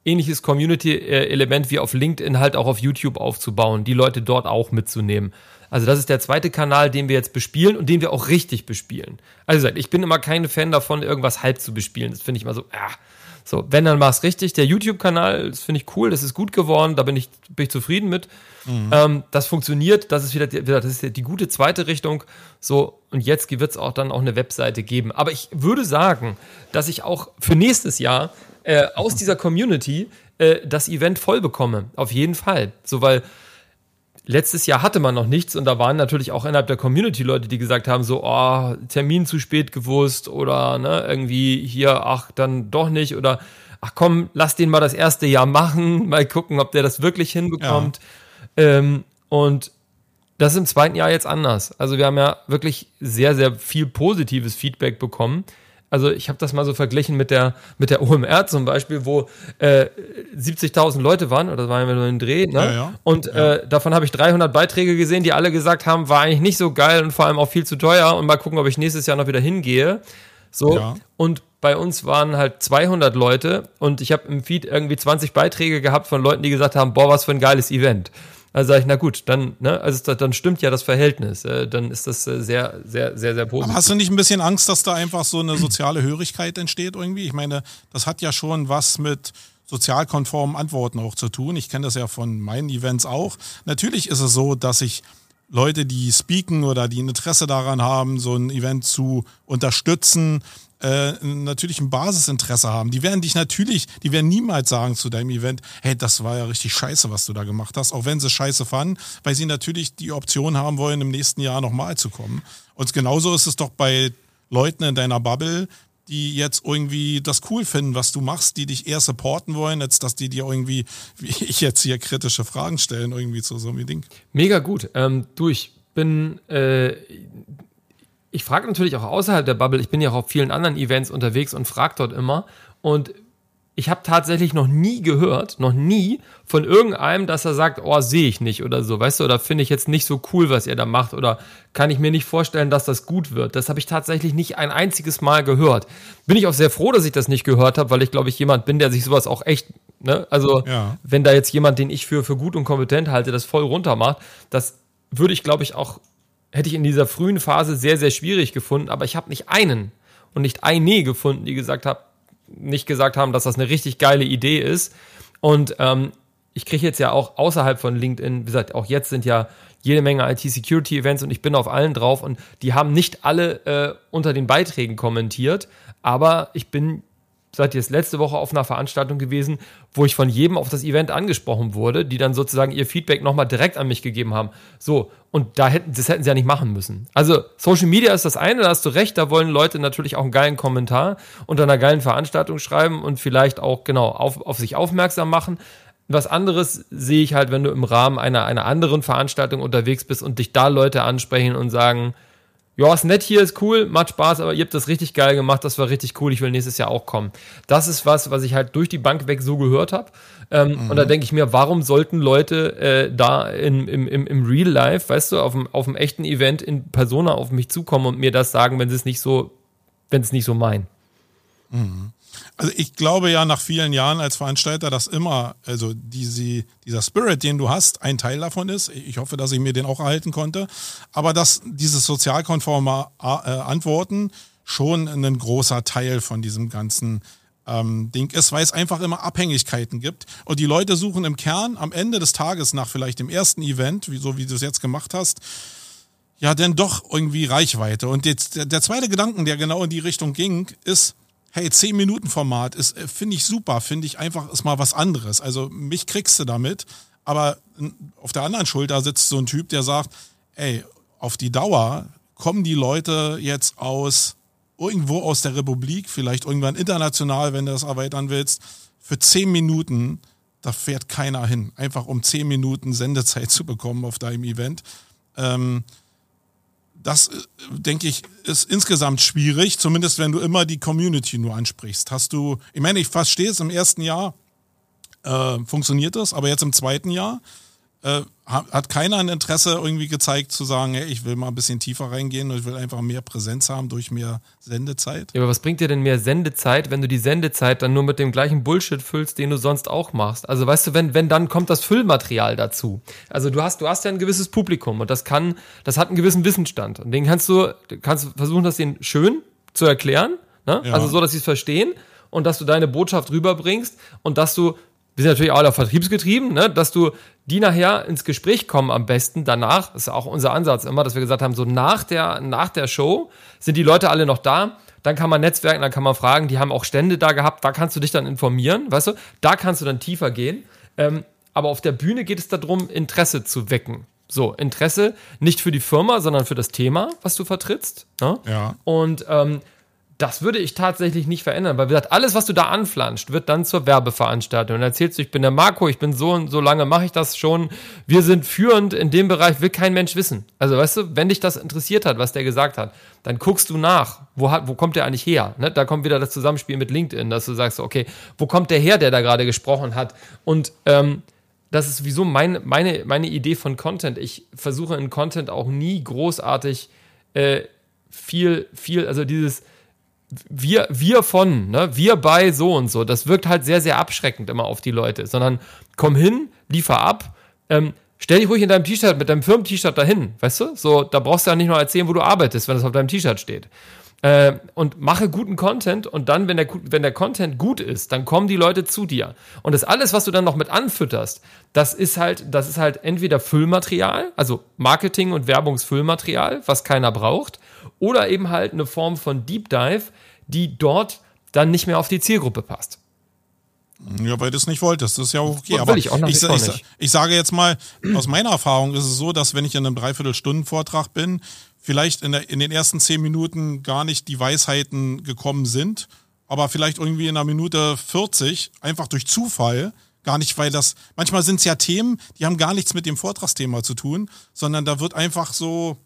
ähnliches Community-Element wie auf LinkedIn halt auch auf YouTube aufzubauen, die Leute dort auch mitzunehmen. Also das ist der zweite Kanal, den wir jetzt bespielen und den wir auch richtig bespielen. Also ich bin immer kein Fan davon, irgendwas halb zu bespielen. Das finde ich immer so, ah. So, wenn, dann mach's richtig. Der YouTube-Kanal, das finde ich cool, das ist gut geworden, da bin ich, bin ich zufrieden mit. Mhm. Ähm, das funktioniert, das ist wieder, die, das ist die gute zweite Richtung. So, und jetzt wird es auch dann auch eine Webseite geben. Aber ich würde sagen, dass ich auch für nächstes Jahr äh, aus dieser Community äh, das Event voll bekomme. Auf jeden Fall. So, weil letztes Jahr hatte man noch nichts und da waren natürlich auch innerhalb der Community Leute, die gesagt haben, so, oh, Termin zu spät gewusst oder ne, irgendwie hier, ach, dann doch nicht oder ach komm, lass den mal das erste Jahr machen, mal gucken, ob der das wirklich hinbekommt. Ja. Ähm, und das ist im zweiten Jahr jetzt anders. Also wir haben ja wirklich sehr, sehr viel positives Feedback bekommen. Also ich habe das mal so verglichen mit der mit der OMR zum Beispiel, wo äh, 70.000 Leute waren, oder das war ja nur ein Dreh, ne? Ja, ja. Und ja. Äh, davon habe ich 300 Beiträge gesehen, die alle gesagt haben, war eigentlich nicht so geil und vor allem auch viel zu teuer und mal gucken, ob ich nächstes Jahr noch wieder hingehe. So und bei uns waren halt 200 Leute und ich habe im Feed irgendwie 20 Beiträge gehabt von Leuten, die gesagt haben, boah, was für ein geiles Event. Also sage ich, na gut, dann, ne, also dann stimmt ja das Verhältnis. Äh, dann ist das äh, sehr, sehr, sehr, sehr positiv. Aber hast du nicht ein bisschen Angst, dass da einfach so eine soziale Hörigkeit entsteht irgendwie? Ich meine, das hat ja schon was mit sozialkonformen Antworten auch zu tun. Ich kenne das ja von meinen Events auch. Natürlich ist es so, dass ich Leute, die speaken oder die ein Interesse daran haben, so ein Event zu unterstützen, äh, natürlich ein Basisinteresse haben. Die werden dich natürlich, die werden niemals sagen zu deinem Event, hey, das war ja richtig scheiße, was du da gemacht hast, auch wenn sie scheiße fanden, weil sie natürlich die Option haben wollen, im nächsten Jahr nochmal zu kommen. Und genauso ist es doch bei Leuten in deiner Bubble, die jetzt irgendwie das cool finden, was du machst, die dich eher supporten wollen, als dass die dir irgendwie, wie ich jetzt hier, kritische Fragen stellen, irgendwie zu so einem Ding. Mega gut. Ähm, du, ich bin äh, ich frage natürlich auch außerhalb der Bubble, ich bin ja auch auf vielen anderen Events unterwegs und frage dort immer. Und ich habe tatsächlich noch nie gehört, noch nie von irgendeinem, dass er sagt, oh, sehe ich nicht oder so, weißt du, oder finde ich jetzt nicht so cool, was ihr da macht, oder kann ich mir nicht vorstellen, dass das gut wird. Das habe ich tatsächlich nicht ein einziges Mal gehört. Bin ich auch sehr froh, dass ich das nicht gehört habe, weil ich glaube ich jemand bin, der sich sowas auch echt, ne, also ja. wenn da jetzt jemand, den ich für, für gut und kompetent halte, das voll runter macht, das würde ich glaube ich auch hätte ich in dieser frühen Phase sehr, sehr schwierig gefunden, aber ich habe nicht einen und nicht eine gefunden, die gesagt hat, nicht gesagt haben, dass das eine richtig geile Idee ist. Und ähm, ich kriege jetzt ja auch außerhalb von LinkedIn, wie gesagt, auch jetzt sind ja jede Menge IT-Security-Events und ich bin auf allen drauf und die haben nicht alle äh, unter den Beiträgen kommentiert, aber ich bin seid ihr jetzt letzte Woche auf einer Veranstaltung gewesen, wo ich von jedem auf das Event angesprochen wurde, die dann sozusagen ihr Feedback nochmal direkt an mich gegeben haben. So, und da hätten, das hätten sie ja nicht machen müssen. Also, Social Media ist das eine, da hast du recht, da wollen Leute natürlich auch einen geilen Kommentar unter einer geilen Veranstaltung schreiben und vielleicht auch, genau, auf, auf sich aufmerksam machen. Was anderes sehe ich halt, wenn du im Rahmen einer, einer anderen Veranstaltung unterwegs bist und dich da Leute ansprechen und sagen, ja, ist nett hier, ist cool, macht Spaß, aber ihr habt das richtig geil gemacht, das war richtig cool, ich will nächstes Jahr auch kommen. Das ist was, was ich halt durch die Bank weg so gehört habe. Ähm, mhm. Und da denke ich mir, warum sollten Leute äh, da in, im, im, im Real Life, weißt du, auf dem, auf dem echten Event in Persona auf mich zukommen und mir das sagen, wenn sie es nicht so, wenn es nicht so meinen? Mhm. Also ich glaube ja nach vielen Jahren als Veranstalter, dass immer, also diese, dieser Spirit, den du hast, ein Teil davon ist. Ich hoffe, dass ich mir den auch erhalten konnte. Aber dass dieses sozialkonforme äh, Antworten schon ein großer Teil von diesem ganzen ähm, Ding ist, weil es einfach immer Abhängigkeiten gibt. Und die Leute suchen im Kern am Ende des Tages nach vielleicht dem ersten Event, wie, so wie du es jetzt gemacht hast, ja, denn doch irgendwie Reichweite. Und jetzt der, der zweite Gedanken, der genau in die Richtung ging, ist, hey, 10 Minuten Format ist, äh, finde ich super, finde ich einfach, ist mal was anderes. Also mich kriegst du damit, aber auf der anderen Schulter sitzt so ein Typ, der sagt, ey, auf die Dauer kommen die Leute jetzt aus irgendwo aus der Republik, vielleicht irgendwann international, wenn du das erweitern willst, für 10 Minuten da fährt keiner hin, einfach um zehn Minuten Sendezeit zu bekommen auf deinem Event. Ähm, das, äh, denke ich, ist insgesamt schwierig, zumindest wenn du immer die Community nur ansprichst. Hast du, ich meine, ich verstehe es im ersten Jahr, äh, funktioniert das, aber jetzt im zweiten Jahr äh, hat keiner ein Interesse irgendwie gezeigt zu sagen, hey, ich will mal ein bisschen tiefer reingehen und ich will einfach mehr Präsenz haben durch mehr Sendezeit. Ja, aber was bringt dir denn mehr Sendezeit, wenn du die Sendezeit dann nur mit dem gleichen Bullshit füllst, den du sonst auch machst? Also weißt du, wenn, wenn dann kommt das Füllmaterial dazu. Also du hast, du hast ja ein gewisses Publikum und das kann, das hat einen gewissen Wissensstand. Und den kannst du, kannst versuchen, das denen schön zu erklären, ne? Ja. Also so, dass sie es verstehen und dass du deine Botschaft rüberbringst und dass du wir sind natürlich auch vertriebsgetrieben, ne, dass du die nachher ins Gespräch kommen am besten danach. Das ist auch unser Ansatz immer, dass wir gesagt haben, so nach der, nach der Show sind die Leute alle noch da. Dann kann man netzwerken, dann kann man fragen, die haben auch Stände da gehabt, da kannst du dich dann informieren, weißt du? Da kannst du dann tiefer gehen. Ähm, aber auf der Bühne geht es darum, Interesse zu wecken. So, Interesse nicht für die Firma, sondern für das Thema, was du vertrittst. Ne? Ja. Und ähm, das würde ich tatsächlich nicht verändern, weil wie gesagt, alles, was du da anflanscht, wird dann zur Werbeveranstaltung. Und erzählst du, ich bin der Marco, ich bin so und so lange mache ich das schon. Wir sind führend in dem Bereich, will kein Mensch wissen. Also weißt du, wenn dich das interessiert hat, was der gesagt hat, dann guckst du nach, wo, hat, wo kommt der eigentlich her? Ne? Da kommt wieder das Zusammenspiel mit LinkedIn, dass du sagst, okay, wo kommt der her, der da gerade gesprochen hat? Und ähm, das ist wieso mein, meine, meine Idee von Content. Ich versuche in Content auch nie großartig äh, viel, viel, also dieses wir, wir von, ne, wir bei so und so, das wirkt halt sehr, sehr abschreckend immer auf die Leute, sondern komm hin, liefer ab, ähm, stell dich ruhig in deinem T-Shirt mit deinem Firmen-T-Shirt dahin, weißt du? So, da brauchst du ja nicht nur erzählen, wo du arbeitest, wenn es auf deinem T-Shirt steht. Äh, und mache guten Content und dann, wenn der, wenn der Content gut ist, dann kommen die Leute zu dir. Und das alles, was du dann noch mit anfütterst, das ist halt, das ist halt entweder Füllmaterial, also Marketing- und Werbungsfüllmaterial, was keiner braucht, oder eben halt eine Form von Deep Dive, die dort dann nicht mehr auf die Zielgruppe passt. Ja, weil du es nicht wolltest, das ist ja okay. Will aber ich, auch ich, ich, ich, sage jetzt mal, aus meiner Erfahrung ist es so, dass wenn ich in einem Dreiviertelstunden-Vortrag bin, vielleicht in, der, in den ersten zehn Minuten gar nicht die Weisheiten gekommen sind, aber vielleicht irgendwie in einer Minute 40, einfach durch Zufall, gar nicht, weil das, manchmal sind es ja Themen, die haben gar nichts mit dem Vortragsthema zu tun, sondern da wird einfach so,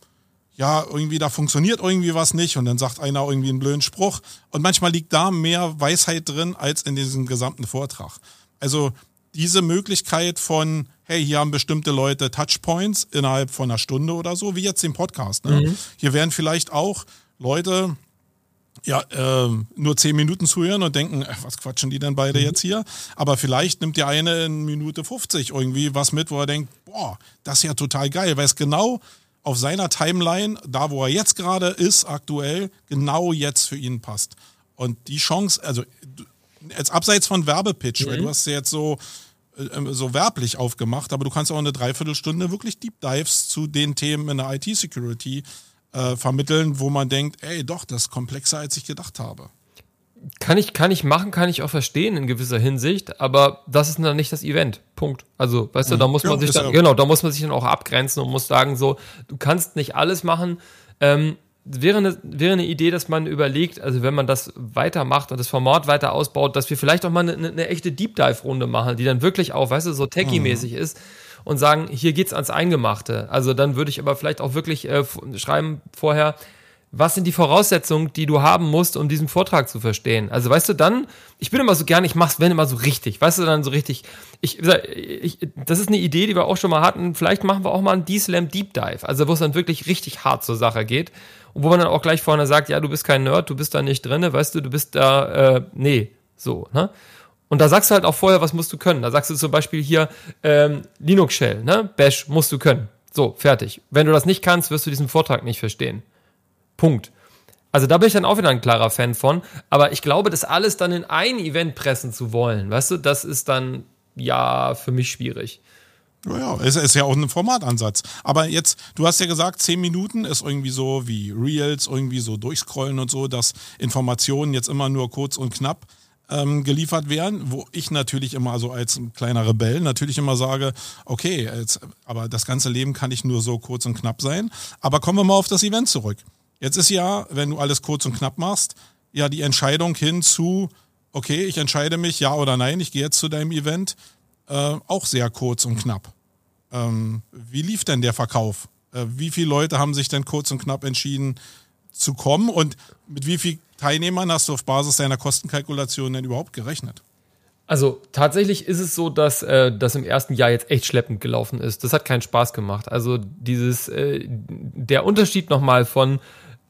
ja, irgendwie da funktioniert irgendwie was nicht und dann sagt einer irgendwie einen blöden Spruch. Und manchmal liegt da mehr Weisheit drin als in diesem gesamten Vortrag. Also diese Möglichkeit von, hey, hier haben bestimmte Leute Touchpoints innerhalb von einer Stunde oder so, wie jetzt den Podcast. Ne? Mhm. Hier werden vielleicht auch Leute ja, äh, nur zehn Minuten zuhören und denken, ach, was quatschen die denn beide mhm. jetzt hier? Aber vielleicht nimmt der eine in Minute 50 irgendwie was mit, wo er denkt, boah, das ist ja total geil, weil es genau auf seiner Timeline, da wo er jetzt gerade ist, aktuell, genau jetzt für ihn passt. Und die Chance, also jetzt abseits von Werbepitch, mhm. weil du hast ja jetzt so, äh, so werblich aufgemacht, aber du kannst auch eine Dreiviertelstunde wirklich Deep Dives zu den Themen in der IT-Security äh, vermitteln, wo man denkt, ey, doch, das ist komplexer, als ich gedacht habe. Kann ich, kann ich machen, kann ich auch verstehen in gewisser Hinsicht, aber das ist dann nicht das Event. Punkt. Also, weißt du, da mhm. muss man ja, sich dann, genau, da muss man sich dann auch abgrenzen und muss sagen, so, du kannst nicht alles machen. Ähm, wäre eine, wäre eine Idee, dass man überlegt, also wenn man das weitermacht und das Format weiter ausbaut, dass wir vielleicht auch mal eine, eine echte Deep Dive-Runde machen, die dann wirklich auch, weißt du, so techie-mäßig mhm. ist und sagen, hier geht's ans Eingemachte. Also dann würde ich aber vielleicht auch wirklich äh, schreiben vorher, was sind die Voraussetzungen, die du haben musst, um diesen Vortrag zu verstehen? Also weißt du, dann, ich bin immer so gern, ich mach's wenn immer so richtig, weißt du, dann so richtig, ich, ich, das ist eine Idee, die wir auch schon mal hatten, vielleicht machen wir auch mal einen D-Slam Deep Dive, also wo es dann wirklich richtig hart zur Sache geht und wo man dann auch gleich vorne sagt, ja, du bist kein Nerd, du bist da nicht drinne, weißt du, du bist da, äh, nee, so, ne? Und da sagst du halt auch vorher, was musst du können. Da sagst du zum Beispiel hier ähm, Linux Shell, ne? Bash musst du können. So, fertig. Wenn du das nicht kannst, wirst du diesen Vortrag nicht verstehen. Punkt. Also da bin ich dann auch wieder ein klarer Fan von. Aber ich glaube, das alles dann in ein Event pressen zu wollen, weißt du, das ist dann ja für mich schwierig. Ja, es ist ja auch ein Formatansatz. Aber jetzt, du hast ja gesagt, zehn Minuten ist irgendwie so wie Reels, irgendwie so durchscrollen und so, dass Informationen jetzt immer nur kurz und knapp ähm, geliefert werden, wo ich natürlich immer so als kleiner Rebell natürlich immer sage, okay, jetzt, aber das ganze Leben kann nicht nur so kurz und knapp sein. Aber kommen wir mal auf das Event zurück. Jetzt ist ja, wenn du alles kurz und knapp machst, ja die Entscheidung hin zu, okay, ich entscheide mich, ja oder nein, ich gehe jetzt zu deinem Event. äh, auch sehr kurz und knapp. Ähm, wie lief denn der Verkauf? Äh, wie viele Leute haben sich denn kurz und knapp entschieden zu kommen und mit wie vielen Teilnehmern hast du auf Basis deiner Kostenkalkulation denn überhaupt gerechnet? Also tatsächlich ist es so, dass äh, das im ersten Jahr jetzt echt schleppend gelaufen ist. Das hat keinen Spaß gemacht. Also dieses, äh, der Unterschied nochmal von,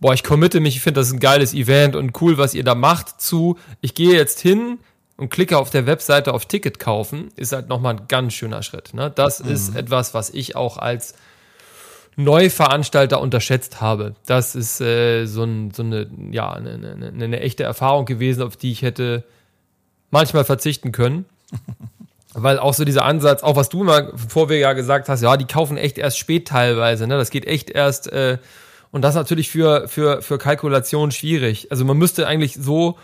boah, ich committe mich, ich finde das ein geiles Event und cool, was ihr da macht, zu, ich gehe jetzt hin und klicke auf der Webseite auf Ticket kaufen, ist halt nochmal ein ganz schöner Schritt. Ne? Das mhm. ist etwas, was ich auch als Neuveranstalter unterschätzt habe. Das ist äh, so, ein, so eine, ja, eine, eine, eine echte Erfahrung gewesen, auf die ich hätte manchmal verzichten können. Weil auch so dieser Ansatz, auch was du immer vor wir ja gesagt hast, ja, die kaufen echt erst spät teilweise, ne? Das geht echt erst, äh, und das natürlich für, für, für Kalkulation schwierig. Also man müsste eigentlich so,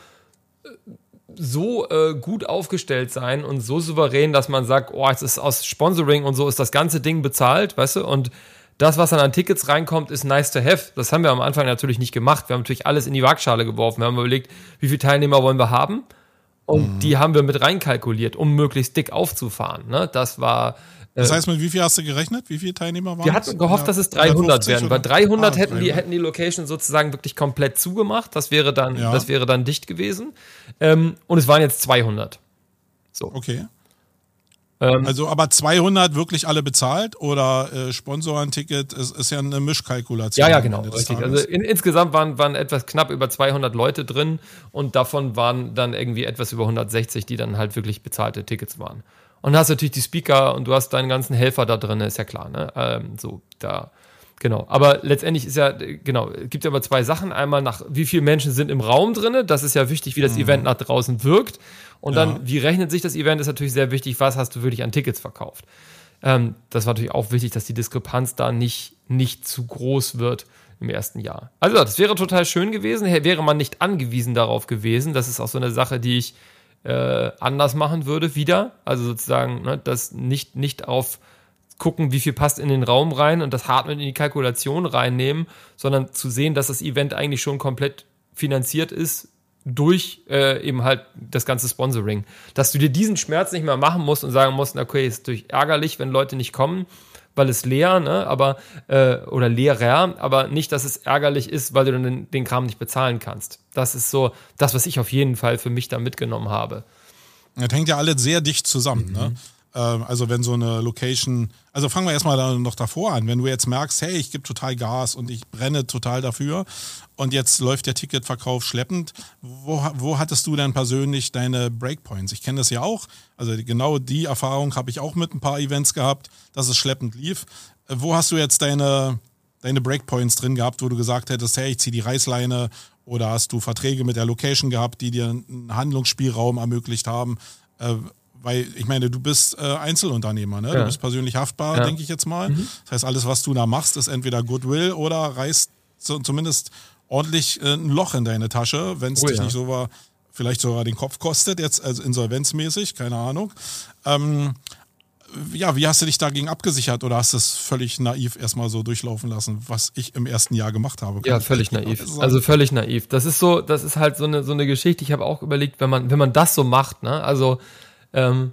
so äh, gut aufgestellt sein und so souverän, dass man sagt, oh, es ist aus Sponsoring und so ist das ganze Ding bezahlt, weißt du? Und das, was dann an Tickets reinkommt, ist nice to have. Das haben wir am Anfang natürlich nicht gemacht. Wir haben natürlich alles in die Waagschale geworfen. Wir haben überlegt, wie viele Teilnehmer wollen wir haben? Und mhm. die haben wir mit reinkalkuliert, um möglichst dick aufzufahren. Ne? Das war. Äh, das heißt, mit wie viel hast du gerechnet? Wie viele Teilnehmer waren Wir hatten gehofft, dass es 300 werden. Bei 300 ah, hätten, die, hätten die Location sozusagen wirklich komplett zugemacht. Das wäre dann, ja. das wäre dann dicht gewesen. Ähm, und es waren jetzt 200. So. Okay. Ähm, also aber 200 wirklich alle bezahlt oder äh, Sponsoren-Ticket ist, ist ja eine Mischkalkulation. Ja, ja, genau. Richtig. Also in, insgesamt waren, waren etwas knapp über 200 Leute drin und davon waren dann irgendwie etwas über 160, die dann halt wirklich bezahlte Tickets waren. Und du hast natürlich die Speaker und du hast deinen ganzen Helfer da drin, ist ja klar. Ne? Ähm, so, da Genau, aber letztendlich ist ja, genau, es gibt ja aber zwei Sachen. Einmal nach, wie viele Menschen sind im Raum drin, das ist ja wichtig, wie das mhm. Event nach draußen wirkt. Und ja. dann, wie rechnet sich das Event, ist natürlich sehr wichtig, was hast du wirklich an Tickets verkauft. Ähm, das war natürlich auch wichtig, dass die Diskrepanz da nicht, nicht zu groß wird im ersten Jahr. Also, das wäre total schön gewesen, wäre man nicht angewiesen darauf gewesen. Das ist auch so eine Sache, die ich äh, anders machen würde wieder. Also sozusagen, ne, das nicht, nicht auf gucken, wie viel passt in den Raum rein und das hart mit in die Kalkulation reinnehmen, sondern zu sehen, dass das Event eigentlich schon komplett finanziert ist durch äh, eben halt das ganze Sponsoring. Dass du dir diesen Schmerz nicht mehr machen musst und sagen musst, okay, ist durch ärgerlich, wenn Leute nicht kommen, weil es leer, ne, aber äh, oder leerer, aber nicht, dass es ärgerlich ist, weil du dann den, den Kram nicht bezahlen kannst. Das ist so das, was ich auf jeden Fall für mich da mitgenommen habe. Das hängt ja alle sehr dicht zusammen, ne? mhm. ne? Ähm, also wenn so eine Location, also fangen wir erstmal noch davor an, wenn du jetzt merkst, hey, ich gebe total Gas und ich brenne total dafür und jetzt läuft der Ticketverkauf schleppend, wo, wo hattest du denn persönlich deine Breakpoints? Ich kenne das ja auch, also genau die Erfahrung habe ich auch mit ein paar Events gehabt, dass es schleppend lief. Äh, wo hast du jetzt deine, deine Breakpoints drin gehabt, wo du gesagt hättest, hey, ich ziehe die Reißleine oder hast du Verträge mit der Location gehabt, die dir einen Handlungsspielraum ermöglicht haben? Weil ich meine, du bist äh, Einzelunternehmer, ne? Ja. Du bist persönlich haftbar, ja. denke ich jetzt mal. Mhm. Das heißt, alles, was du da machst, ist entweder Goodwill oder reißt so, zumindest ordentlich äh, ein Loch in deine Tasche, wenn es oh, dich ja. nicht so war, vielleicht sogar den Kopf kostet, jetzt also insolvenzmäßig, keine Ahnung. Ähm, ja, wie hast du dich dagegen abgesichert oder hast du es völlig naiv erstmal so durchlaufen lassen, was ich im ersten Jahr gemacht habe? Ja, völlig naiv. Also völlig naiv. Das ist so, das ist halt so eine, so eine Geschichte. Ich habe auch überlegt, wenn man, wenn man das so macht, ne, also ähm,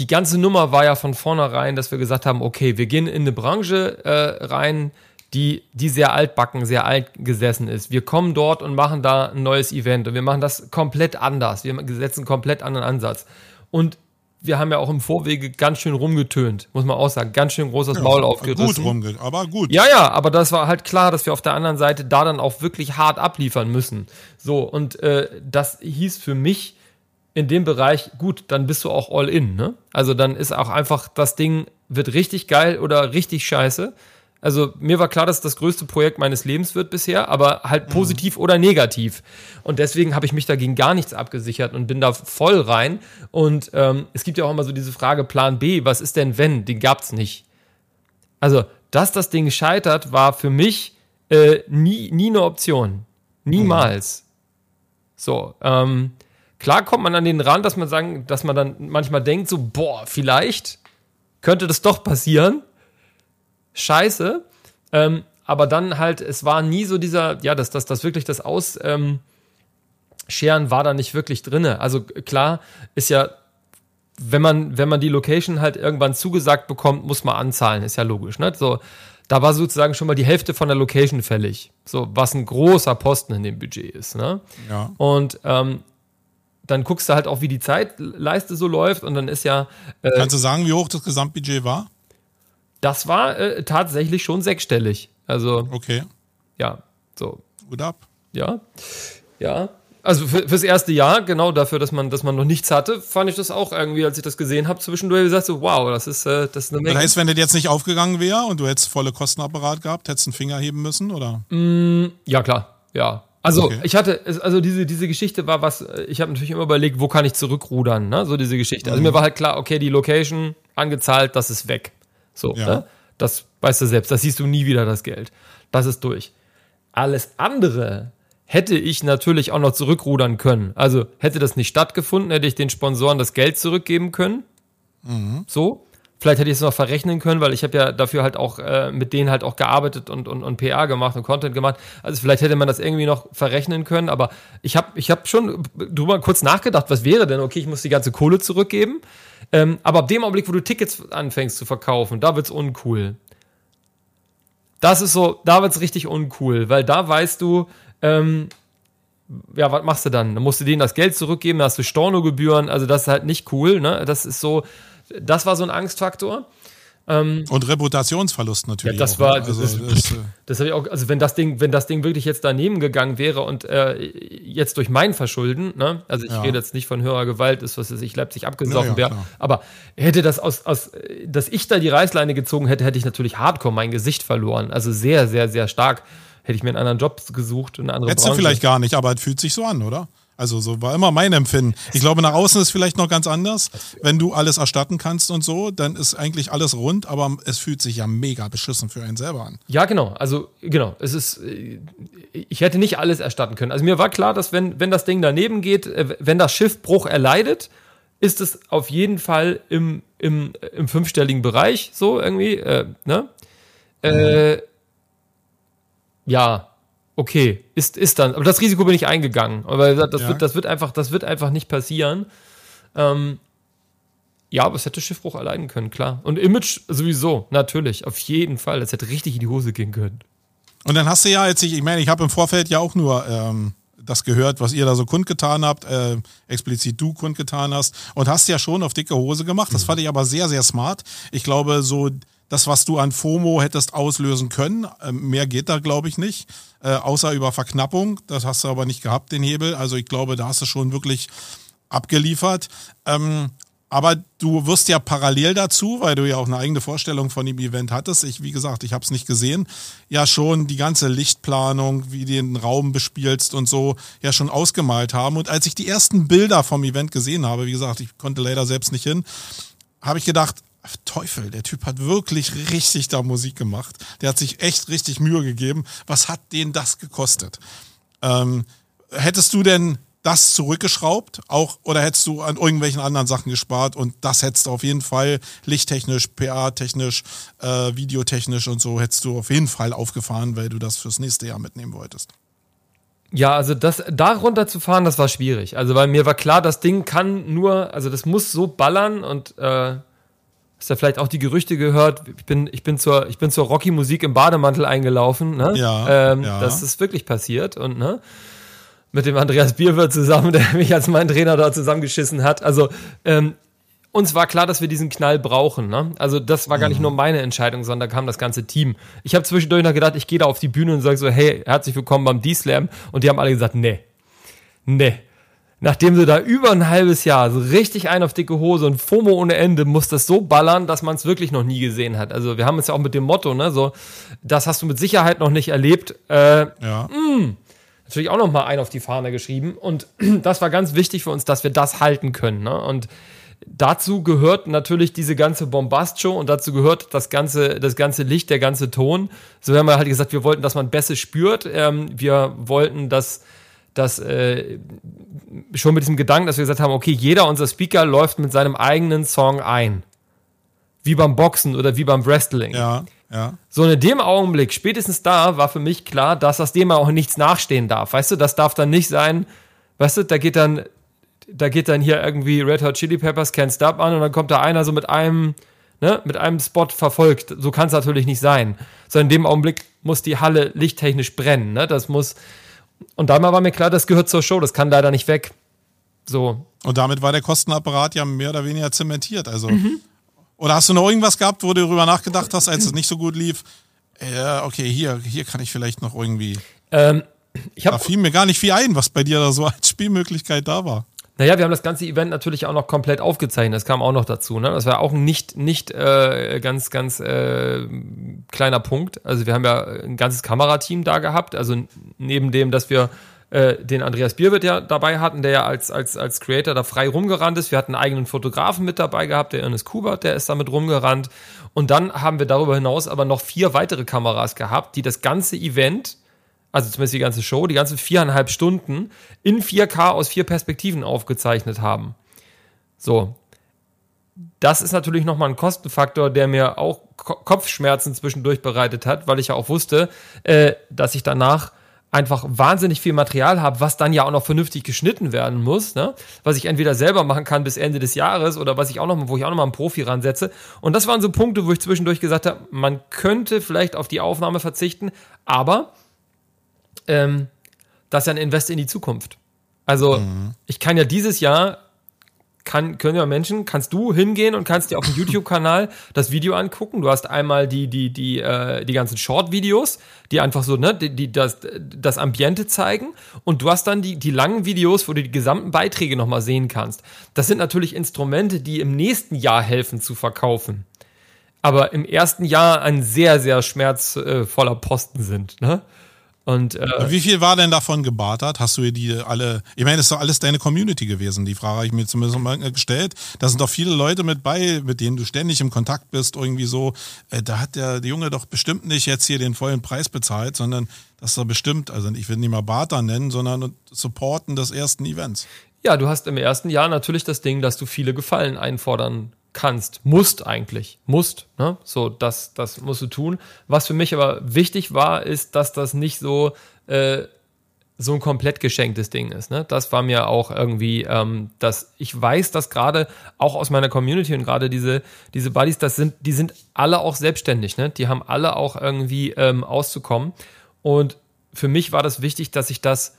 die ganze Nummer war ja von vornherein, dass wir gesagt haben, okay, wir gehen in eine Branche äh, rein, die, die sehr altbacken, sehr alt gesessen ist. Wir kommen dort und machen da ein neues Event und wir machen das komplett anders. Wir setzen einen komplett anderen Ansatz. Und wir haben ja auch im Vorwege ganz schön rumgetönt, muss man auch sagen. Ganz schön großes ja, Maul aufgerissen. Gut rumge aber gut. Ja, ja, aber das war halt klar, dass wir auf der anderen Seite da dann auch wirklich hart abliefern müssen. So, und äh, das hieß für mich, in dem Bereich, gut, dann bist du auch all in. Ne? Also dann ist auch einfach, das Ding wird richtig geil oder richtig scheiße. Also mir war klar, dass das größte Projekt meines Lebens wird bisher, aber halt mhm. positiv mhm. oder negativ. Und deswegen habe ich mich dagegen gar nichts abgesichert und bin da voll rein. Und ähm, es gibt ja auch immer so diese Frage, Plan B, was ist denn wenn? Den gab es nicht. Also, dass das Ding scheitert, war für mich äh, nie, nie eine Option. Niemals. Mhm. So, ähm, Klar kommt man an den Rand, dass man sagen, dass man dann manchmal denkt, so, boah, vielleicht könnte das doch passieren. Scheiße. Ähm, aber dann halt, es war nie so dieser, ja, dass das, das wirklich das Ausscheren ähm, war da nicht wirklich drinne. Also klar ist ja wenn man, wenn man die Location halt irgendwann zugesagt bekommt, muss man anzahlen, ist ja logisch, ne? So, da war sozusagen schon mal die Hälfte von der Location fällig. So, was ein großer Posten in dem Budget ist, ne? Ja. Und ähm, dann guckst du halt auch, wie die Zeitleiste so läuft und dann ist ja. Äh, Kannst du sagen, wie hoch das Gesamtbudget war? Das war äh, tatsächlich schon sechsstellig. Also. Okay. Ja, so. Gut ab. Ja. Ja. Also für, fürs erste Jahr, genau dafür, dass man, dass man noch nichts hatte, fand ich das auch irgendwie, als ich das gesehen habe, zwischendurch gesagt so, wow, das ist, äh, das ist eine Menge. Das heißt, wenn das jetzt nicht aufgegangen wäre und du hättest volle Kostenapparat gehabt, hättest einen Finger heben müssen, oder? Mm, ja, klar. Ja. Also okay. ich hatte, also diese, diese Geschichte war was, ich habe natürlich immer überlegt, wo kann ich zurückrudern, ne? So diese Geschichte. Also mhm. mir war halt klar, okay, die Location angezahlt, das ist weg. So, ja. ne? Das weißt du selbst, das siehst du nie wieder, das Geld. Das ist durch. Alles andere hätte ich natürlich auch noch zurückrudern können. Also hätte das nicht stattgefunden, hätte ich den Sponsoren das Geld zurückgeben können. Mhm. So. Vielleicht hätte ich es noch verrechnen können, weil ich habe ja dafür halt auch äh, mit denen halt auch gearbeitet und, und, und PR gemacht und Content gemacht. Also vielleicht hätte man das irgendwie noch verrechnen können, aber ich habe ich hab schon drüber kurz nachgedacht, was wäre denn? Okay, ich muss die ganze Kohle zurückgeben. Ähm, aber ab dem Augenblick, wo du Tickets anfängst zu verkaufen, da wird's uncool. Das ist so, da wird's richtig uncool, weil da weißt du, ähm, ja, was machst du dann? Dann musst du denen das Geld zurückgeben, dann hast du Stornogebühren, also das ist halt nicht cool, ne? Das ist so, das war so ein Angstfaktor. Ähm, und Reputationsverlust natürlich. Ja, das auch, war, ne? also, das, das, das habe ich auch, also wenn das Ding, wenn das Ding wirklich jetzt daneben gegangen wäre und äh, jetzt durch mein Verschulden, ne, also ich ja. rede jetzt nicht von höherer Gewalt, ist was weiß ich, Leipzig abgesoffen ja, wäre, aber hätte das aus, aus, dass ich da die Reißleine gezogen hätte, hätte ich natürlich hardcore mein Gesicht verloren. Also sehr, sehr, sehr stark hätte ich mir einen anderen Job gesucht, eine andere Hättest Branche. du vielleicht gar nicht, aber es fühlt sich so an, oder? Also so war immer mein Empfinden. Ich glaube, nach außen ist vielleicht noch ganz anders. Wenn du alles erstatten kannst und so, dann ist eigentlich alles rund, aber es fühlt sich ja mega beschissen für einen selber an. Ja, genau. Also genau. Es ist, ich hätte nicht alles erstatten können. Also mir war klar, dass wenn, wenn das Ding daneben geht, äh, wenn das Schiff Bruch erleidet, ist es auf jeden Fall im, im, im fünfstelligen Bereich so irgendwie, äh, ne? Äh, mhm ja, okay, ist, ist dann. Aber das Risiko bin ich eingegangen. Aber das, ja. wird, das, wird, einfach, das wird einfach nicht passieren. Ähm, ja, aber es hätte Schiffbruch erleiden können, klar. Und Image sowieso, natürlich, auf jeden Fall. Es hätte richtig in die Hose gehen können. Und dann hast du ja jetzt, ich meine, ich habe im Vorfeld ja auch nur ähm, das gehört, was ihr da so kundgetan habt, äh, explizit du kundgetan hast und hast ja schon auf dicke Hose gemacht. Das mhm. fand ich aber sehr, sehr smart. Ich glaube, so das, was du an FOMO hättest auslösen können. Ähm, mehr geht da, glaube ich, nicht. Äh, außer über Verknappung. Das hast du aber nicht gehabt, den Hebel. Also ich glaube, da hast du schon wirklich abgeliefert. Ähm, aber du wirst ja parallel dazu, weil du ja auch eine eigene Vorstellung von dem Event hattest. Ich, wie gesagt, ich habe es nicht gesehen. Ja, schon die ganze Lichtplanung, wie du den Raum bespielst und so, ja schon ausgemalt haben. Und als ich die ersten Bilder vom Event gesehen habe, wie gesagt, ich konnte leider selbst nicht hin, habe ich gedacht, Teufel, der Typ hat wirklich richtig da Musik gemacht. Der hat sich echt richtig Mühe gegeben. Was hat den das gekostet? Ähm, hättest du denn das zurückgeschraubt, auch oder hättest du an irgendwelchen anderen Sachen gespart und das hättest du auf jeden Fall lichttechnisch, PA-technisch, äh, videotechnisch und so hättest du auf jeden Fall aufgefahren, weil du das fürs nächste Jahr mitnehmen wolltest. Ja, also das da runterzufahren, das war schwierig. Also weil mir war klar, das Ding kann nur, also das muss so ballern und äh, Hast ja vielleicht auch die Gerüchte gehört, ich bin, ich bin zur, ich bin zur Rocky-Musik im Bademantel eingelaufen, ne? Ja, ähm, ja. Das ist wirklich passiert und, ne? Mit dem Andreas Bierwirt zusammen, der mich als mein Trainer da zusammengeschissen hat. Also, ähm, uns war klar, dass wir diesen Knall brauchen. Ne? Also das war gar nicht mhm. nur meine Entscheidung, sondern da kam das ganze Team. Ich habe zwischendurch noch gedacht, ich gehe da auf die Bühne und sage so, hey, herzlich willkommen beim D-Slam. Und die haben alle gesagt, nee, nee, nachdem sie da über ein halbes Jahr so richtig ein auf dicke Hose und FOMO ohne Ende, muss das so ballern, dass man es wirklich noch nie gesehen hat. Also wir haben es ja auch mit dem Motto, ne, so, das hast du mit Sicherheit noch nicht erlebt. Äh, ja. Mh, mm, natürlich auch noch mal ein auf die Fahne geschrieben und das war ganz wichtig für uns, dass wir das halten können. Ne? Und dazu gehört natürlich diese ganze Bombast-Show und dazu gehört das ganze, das ganze Licht, der ganze Ton. So haben wir halt gesagt, wir wollten, dass man Bässe spürt. Ähm, wir wollten, dass dass äh, schon mit diesem Gedanken, dass wir gesagt haben, okay, jeder unserer Speaker läuft mit seinem eigenen Song ein. Wie beim Boxen oder wie beim Wrestling. Ja, ja. So in dem Augenblick, spätestens da, war für mich klar, dass das dem auch nichts nachstehen darf. Weißt du, das darf dann nicht sein, weißt du, da geht dann da geht dann hier irgendwie Red Hot Chili Peppers Can't Stop an und dann kommt da einer so mit einem, ne, mit einem Spot verfolgt. So kann es natürlich nicht sein. Sondern in dem Augenblick muss die Halle lichttechnisch brennen, ne? Das muss, und damals war mir klar, das gehört zur Show, das kann leider nicht weg. So. Und damit war der Kostenapparat ja mehr oder weniger zementiert. Also, mhm. Oder hast du noch irgendwas gehabt, wo du darüber nachgedacht hast, als es nicht so gut lief? Ja, okay, hier, hier kann ich vielleicht noch irgendwie. Ähm, ich hab, da fiel mir gar nicht viel ein, was bei dir da so als Spielmöglichkeit da war. Naja, wir haben das ganze Event natürlich auch noch komplett aufgezeichnet. Das kam auch noch dazu. Ne? Das war auch ein nicht, nicht äh, ganz, ganz äh, kleiner Punkt. Also wir haben ja ein ganzes Kamerateam da gehabt. Also neben dem, dass wir äh, den Andreas Bierwirt ja dabei hatten, der ja als, als, als Creator da frei rumgerannt ist. Wir hatten einen eigenen Fotografen mit dabei gehabt, der Ernest Kubert, der ist damit rumgerannt. Und dann haben wir darüber hinaus aber noch vier weitere Kameras gehabt, die das ganze Event also zumindest die ganze Show, die ganzen viereinhalb Stunden in 4K aus vier Perspektiven aufgezeichnet haben. So. Das ist natürlich nochmal ein Kostenfaktor, der mir auch Kopfschmerzen zwischendurch bereitet hat, weil ich ja auch wusste, äh, dass ich danach einfach wahnsinnig viel Material habe, was dann ja auch noch vernünftig geschnitten werden muss, ne? was ich entweder selber machen kann bis Ende des Jahres oder was ich auch noch, wo ich auch noch mal einen Profi ransetze. Und das waren so Punkte, wo ich zwischendurch gesagt habe, man könnte vielleicht auf die Aufnahme verzichten, aber ähm, das ist ja ein Invest in die Zukunft. Also mhm. ich kann ja dieses Jahr kann, können ja Menschen, kannst du hingehen und kannst dir auf dem YouTube-Kanal das Video angucken. Du hast einmal die, die, die, äh, die ganzen Short-Videos, die einfach so, ne, die, die das, das Ambiente zeigen. Und du hast dann die, die langen Videos, wo du die gesamten Beiträge nochmal sehen kannst. Das sind natürlich Instrumente, die im nächsten Jahr helfen zu verkaufen. Aber im ersten Jahr ein sehr, sehr schmerzvoller Posten sind, ne? Und, äh, wie viel war denn davon gebartert? Hast du die alle, ich meine, das ist doch alles deine Community gewesen, die Frage habe ich mir zumindest mal gestellt. Da sind doch viele Leute mit bei, mit denen du ständig im Kontakt bist, irgendwie so, äh, da hat der Junge doch bestimmt nicht jetzt hier den vollen Preis bezahlt, sondern das ist doch bestimmt, also ich will nicht mal Barter nennen, sondern Supporten des ersten Events. Ja, du hast im ersten Jahr natürlich das Ding, dass du viele Gefallen einfordern kannst, musst eigentlich, musst, ne? So, das, das musst du tun. Was für mich aber wichtig war, ist, dass das nicht so, äh, so ein komplett geschenktes Ding ist. Ne? Das war mir auch irgendwie, ähm, dass ich weiß, dass gerade auch aus meiner Community und gerade diese, diese Buddies, das sind, die sind alle auch selbstständig, ne? Die haben alle auch irgendwie ähm, auszukommen. Und für mich war das wichtig, dass ich das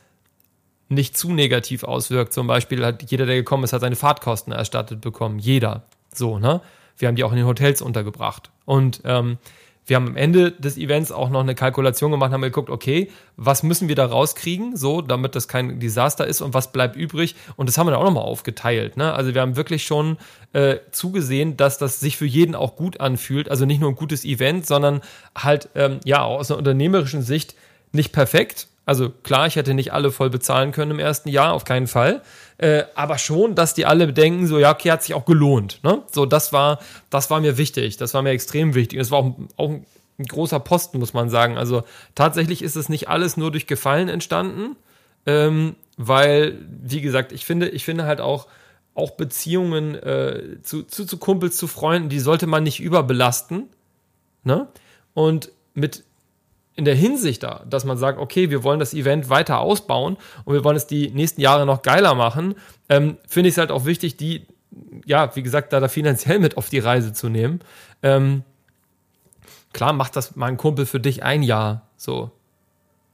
nicht zu negativ auswirkt. Zum Beispiel hat jeder, der gekommen ist, hat seine Fahrtkosten erstattet bekommen. Jeder. So, ne? Wir haben die auch in den Hotels untergebracht. Und ähm, wir haben am Ende des Events auch noch eine Kalkulation gemacht, haben geguckt, okay, was müssen wir da rauskriegen, so, damit das kein Desaster ist und was bleibt übrig. Und das haben wir dann auch nochmal aufgeteilt. Ne? Also wir haben wirklich schon äh, zugesehen, dass das sich für jeden auch gut anfühlt. Also nicht nur ein gutes Event, sondern halt, ähm, ja, aus einer unternehmerischen Sicht nicht perfekt, also klar, ich hätte nicht alle voll bezahlen können im ersten Jahr, auf keinen Fall. Äh, aber schon, dass die alle bedenken, so, ja, okay, hat sich auch gelohnt. Ne? So, das war, das war mir wichtig. Das war mir extrem wichtig. Es war auch, auch ein, ein großer Posten, muss man sagen. Also tatsächlich ist es nicht alles nur durch Gefallen entstanden. Ähm, weil, wie gesagt, ich finde, ich finde halt auch, auch Beziehungen äh, zu, zu, zu Kumpels, zu Freunden, die sollte man nicht überbelasten. Ne? Und mit in der Hinsicht da, dass man sagt, okay, wir wollen das Event weiter ausbauen und wir wollen es die nächsten Jahre noch geiler machen, ähm, finde ich es halt auch wichtig, die, ja, wie gesagt, da, da finanziell mit auf die Reise zu nehmen. Ähm, klar macht das mal ein Kumpel für dich ein Jahr, so.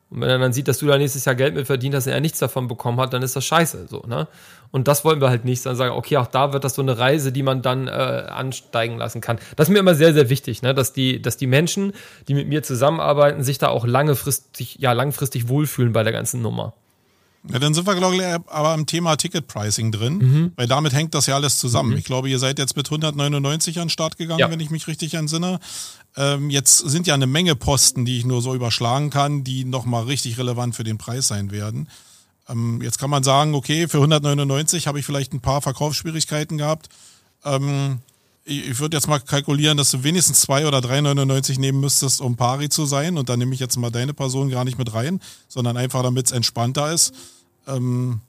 Und wenn er dann sieht, dass du da nächstes Jahr Geld mit verdient hast und er nichts davon bekommen hat, dann ist das scheiße, so, ne? Und das wollen wir halt nicht, sondern sagen, okay, auch da wird das so eine Reise, die man dann äh, ansteigen lassen kann. Das ist mir immer sehr, sehr wichtig, ne? dass, die, dass die Menschen, die mit mir zusammenarbeiten, sich da auch langfristig, ja, langfristig wohlfühlen bei der ganzen Nummer. Ja, dann sind wir, glaube ich, aber am Thema Ticket Pricing drin, mhm. weil damit hängt das ja alles zusammen. Mhm. Ich glaube, ihr seid jetzt mit 199 an den Start gegangen, ja. wenn ich mich richtig entsinne. Ähm, jetzt sind ja eine Menge Posten, die ich nur so überschlagen kann, die nochmal richtig relevant für den Preis sein werden. Ähm, jetzt kann man sagen, okay, für 199 habe ich vielleicht ein paar Verkaufsschwierigkeiten gehabt. Ähm, ich, würde jetzt mal kalkulieren, dass du wenigstens zwei oder 3,99 nehmen müsstest, um pari zu sein. Und dann nehme ich jetzt mal deine Person gar nicht mit rein, sondern einfach, damit es entspannter ist. Ähm,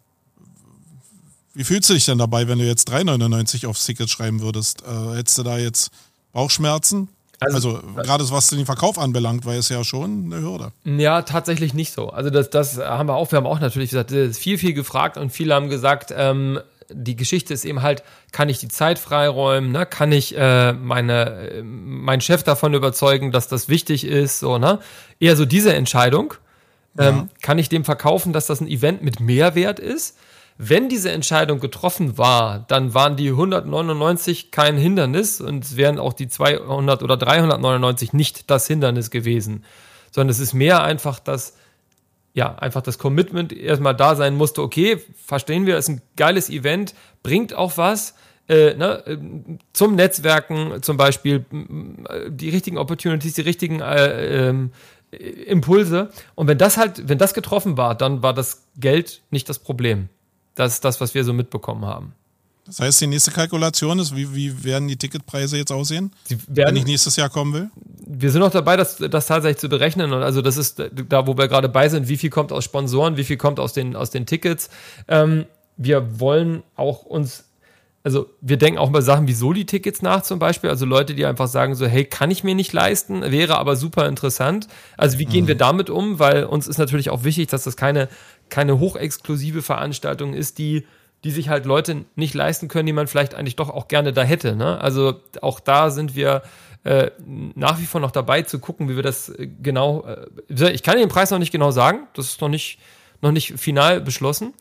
wie fühlst du dich denn dabei, wenn du jetzt 3,99 aufs Ticket schreiben würdest? Äh, hättest du da jetzt Bauchschmerzen? Also, also gerade was den Verkauf anbelangt, war es ja schon eine Hürde. Ja, tatsächlich nicht so. Also das, das haben wir auch, wir haben auch natürlich gesagt, viel, viel gefragt und viele haben gesagt, ähm, die Geschichte ist eben halt, kann ich die Zeit freiräumen, ne? kann ich äh, meine, äh, meinen Chef davon überzeugen, dass das wichtig ist, so, ne? Eher so diese Entscheidung. Ähm, ja. Kann ich dem verkaufen, dass das ein Event mit Mehrwert ist? Wenn diese Entscheidung getroffen war, dann waren die 199 kein Hindernis und es wären auch die 200 oder 399 nicht das Hindernis gewesen, sondern es ist mehr einfach das, ja, einfach das Commitment erstmal da sein musste, okay, verstehen wir, ist ein geiles Event, bringt auch was, äh, ne, zum Netzwerken zum Beispiel, die richtigen Opportunities, die richtigen äh, ähm, Impulse. Und wenn das halt, wenn das getroffen war, dann war das Geld nicht das Problem. Das ist das, was wir so mitbekommen haben. Das heißt, die nächste Kalkulation ist, wie, wie werden die Ticketpreise jetzt aussehen, werden, wenn ich nächstes Jahr kommen will? Wir sind noch dabei, das, das tatsächlich zu berechnen. Und also das ist da, wo wir gerade bei sind, wie viel kommt aus Sponsoren, wie viel kommt aus den, aus den Tickets. Ähm, wir wollen auch uns also wir denken auch über Sachen wie Soli-Tickets nach zum Beispiel. Also Leute, die einfach sagen so, hey, kann ich mir nicht leisten, wäre aber super interessant. Also wie gehen mhm. wir damit um? Weil uns ist natürlich auch wichtig, dass das keine, keine hochexklusive Veranstaltung ist, die, die sich halt Leute nicht leisten können, die man vielleicht eigentlich doch auch gerne da hätte. Ne? Also auch da sind wir äh, nach wie vor noch dabei zu gucken, wie wir das äh, genau. Äh, ich kann den Preis noch nicht genau sagen. Das ist noch nicht, noch nicht final beschlossen.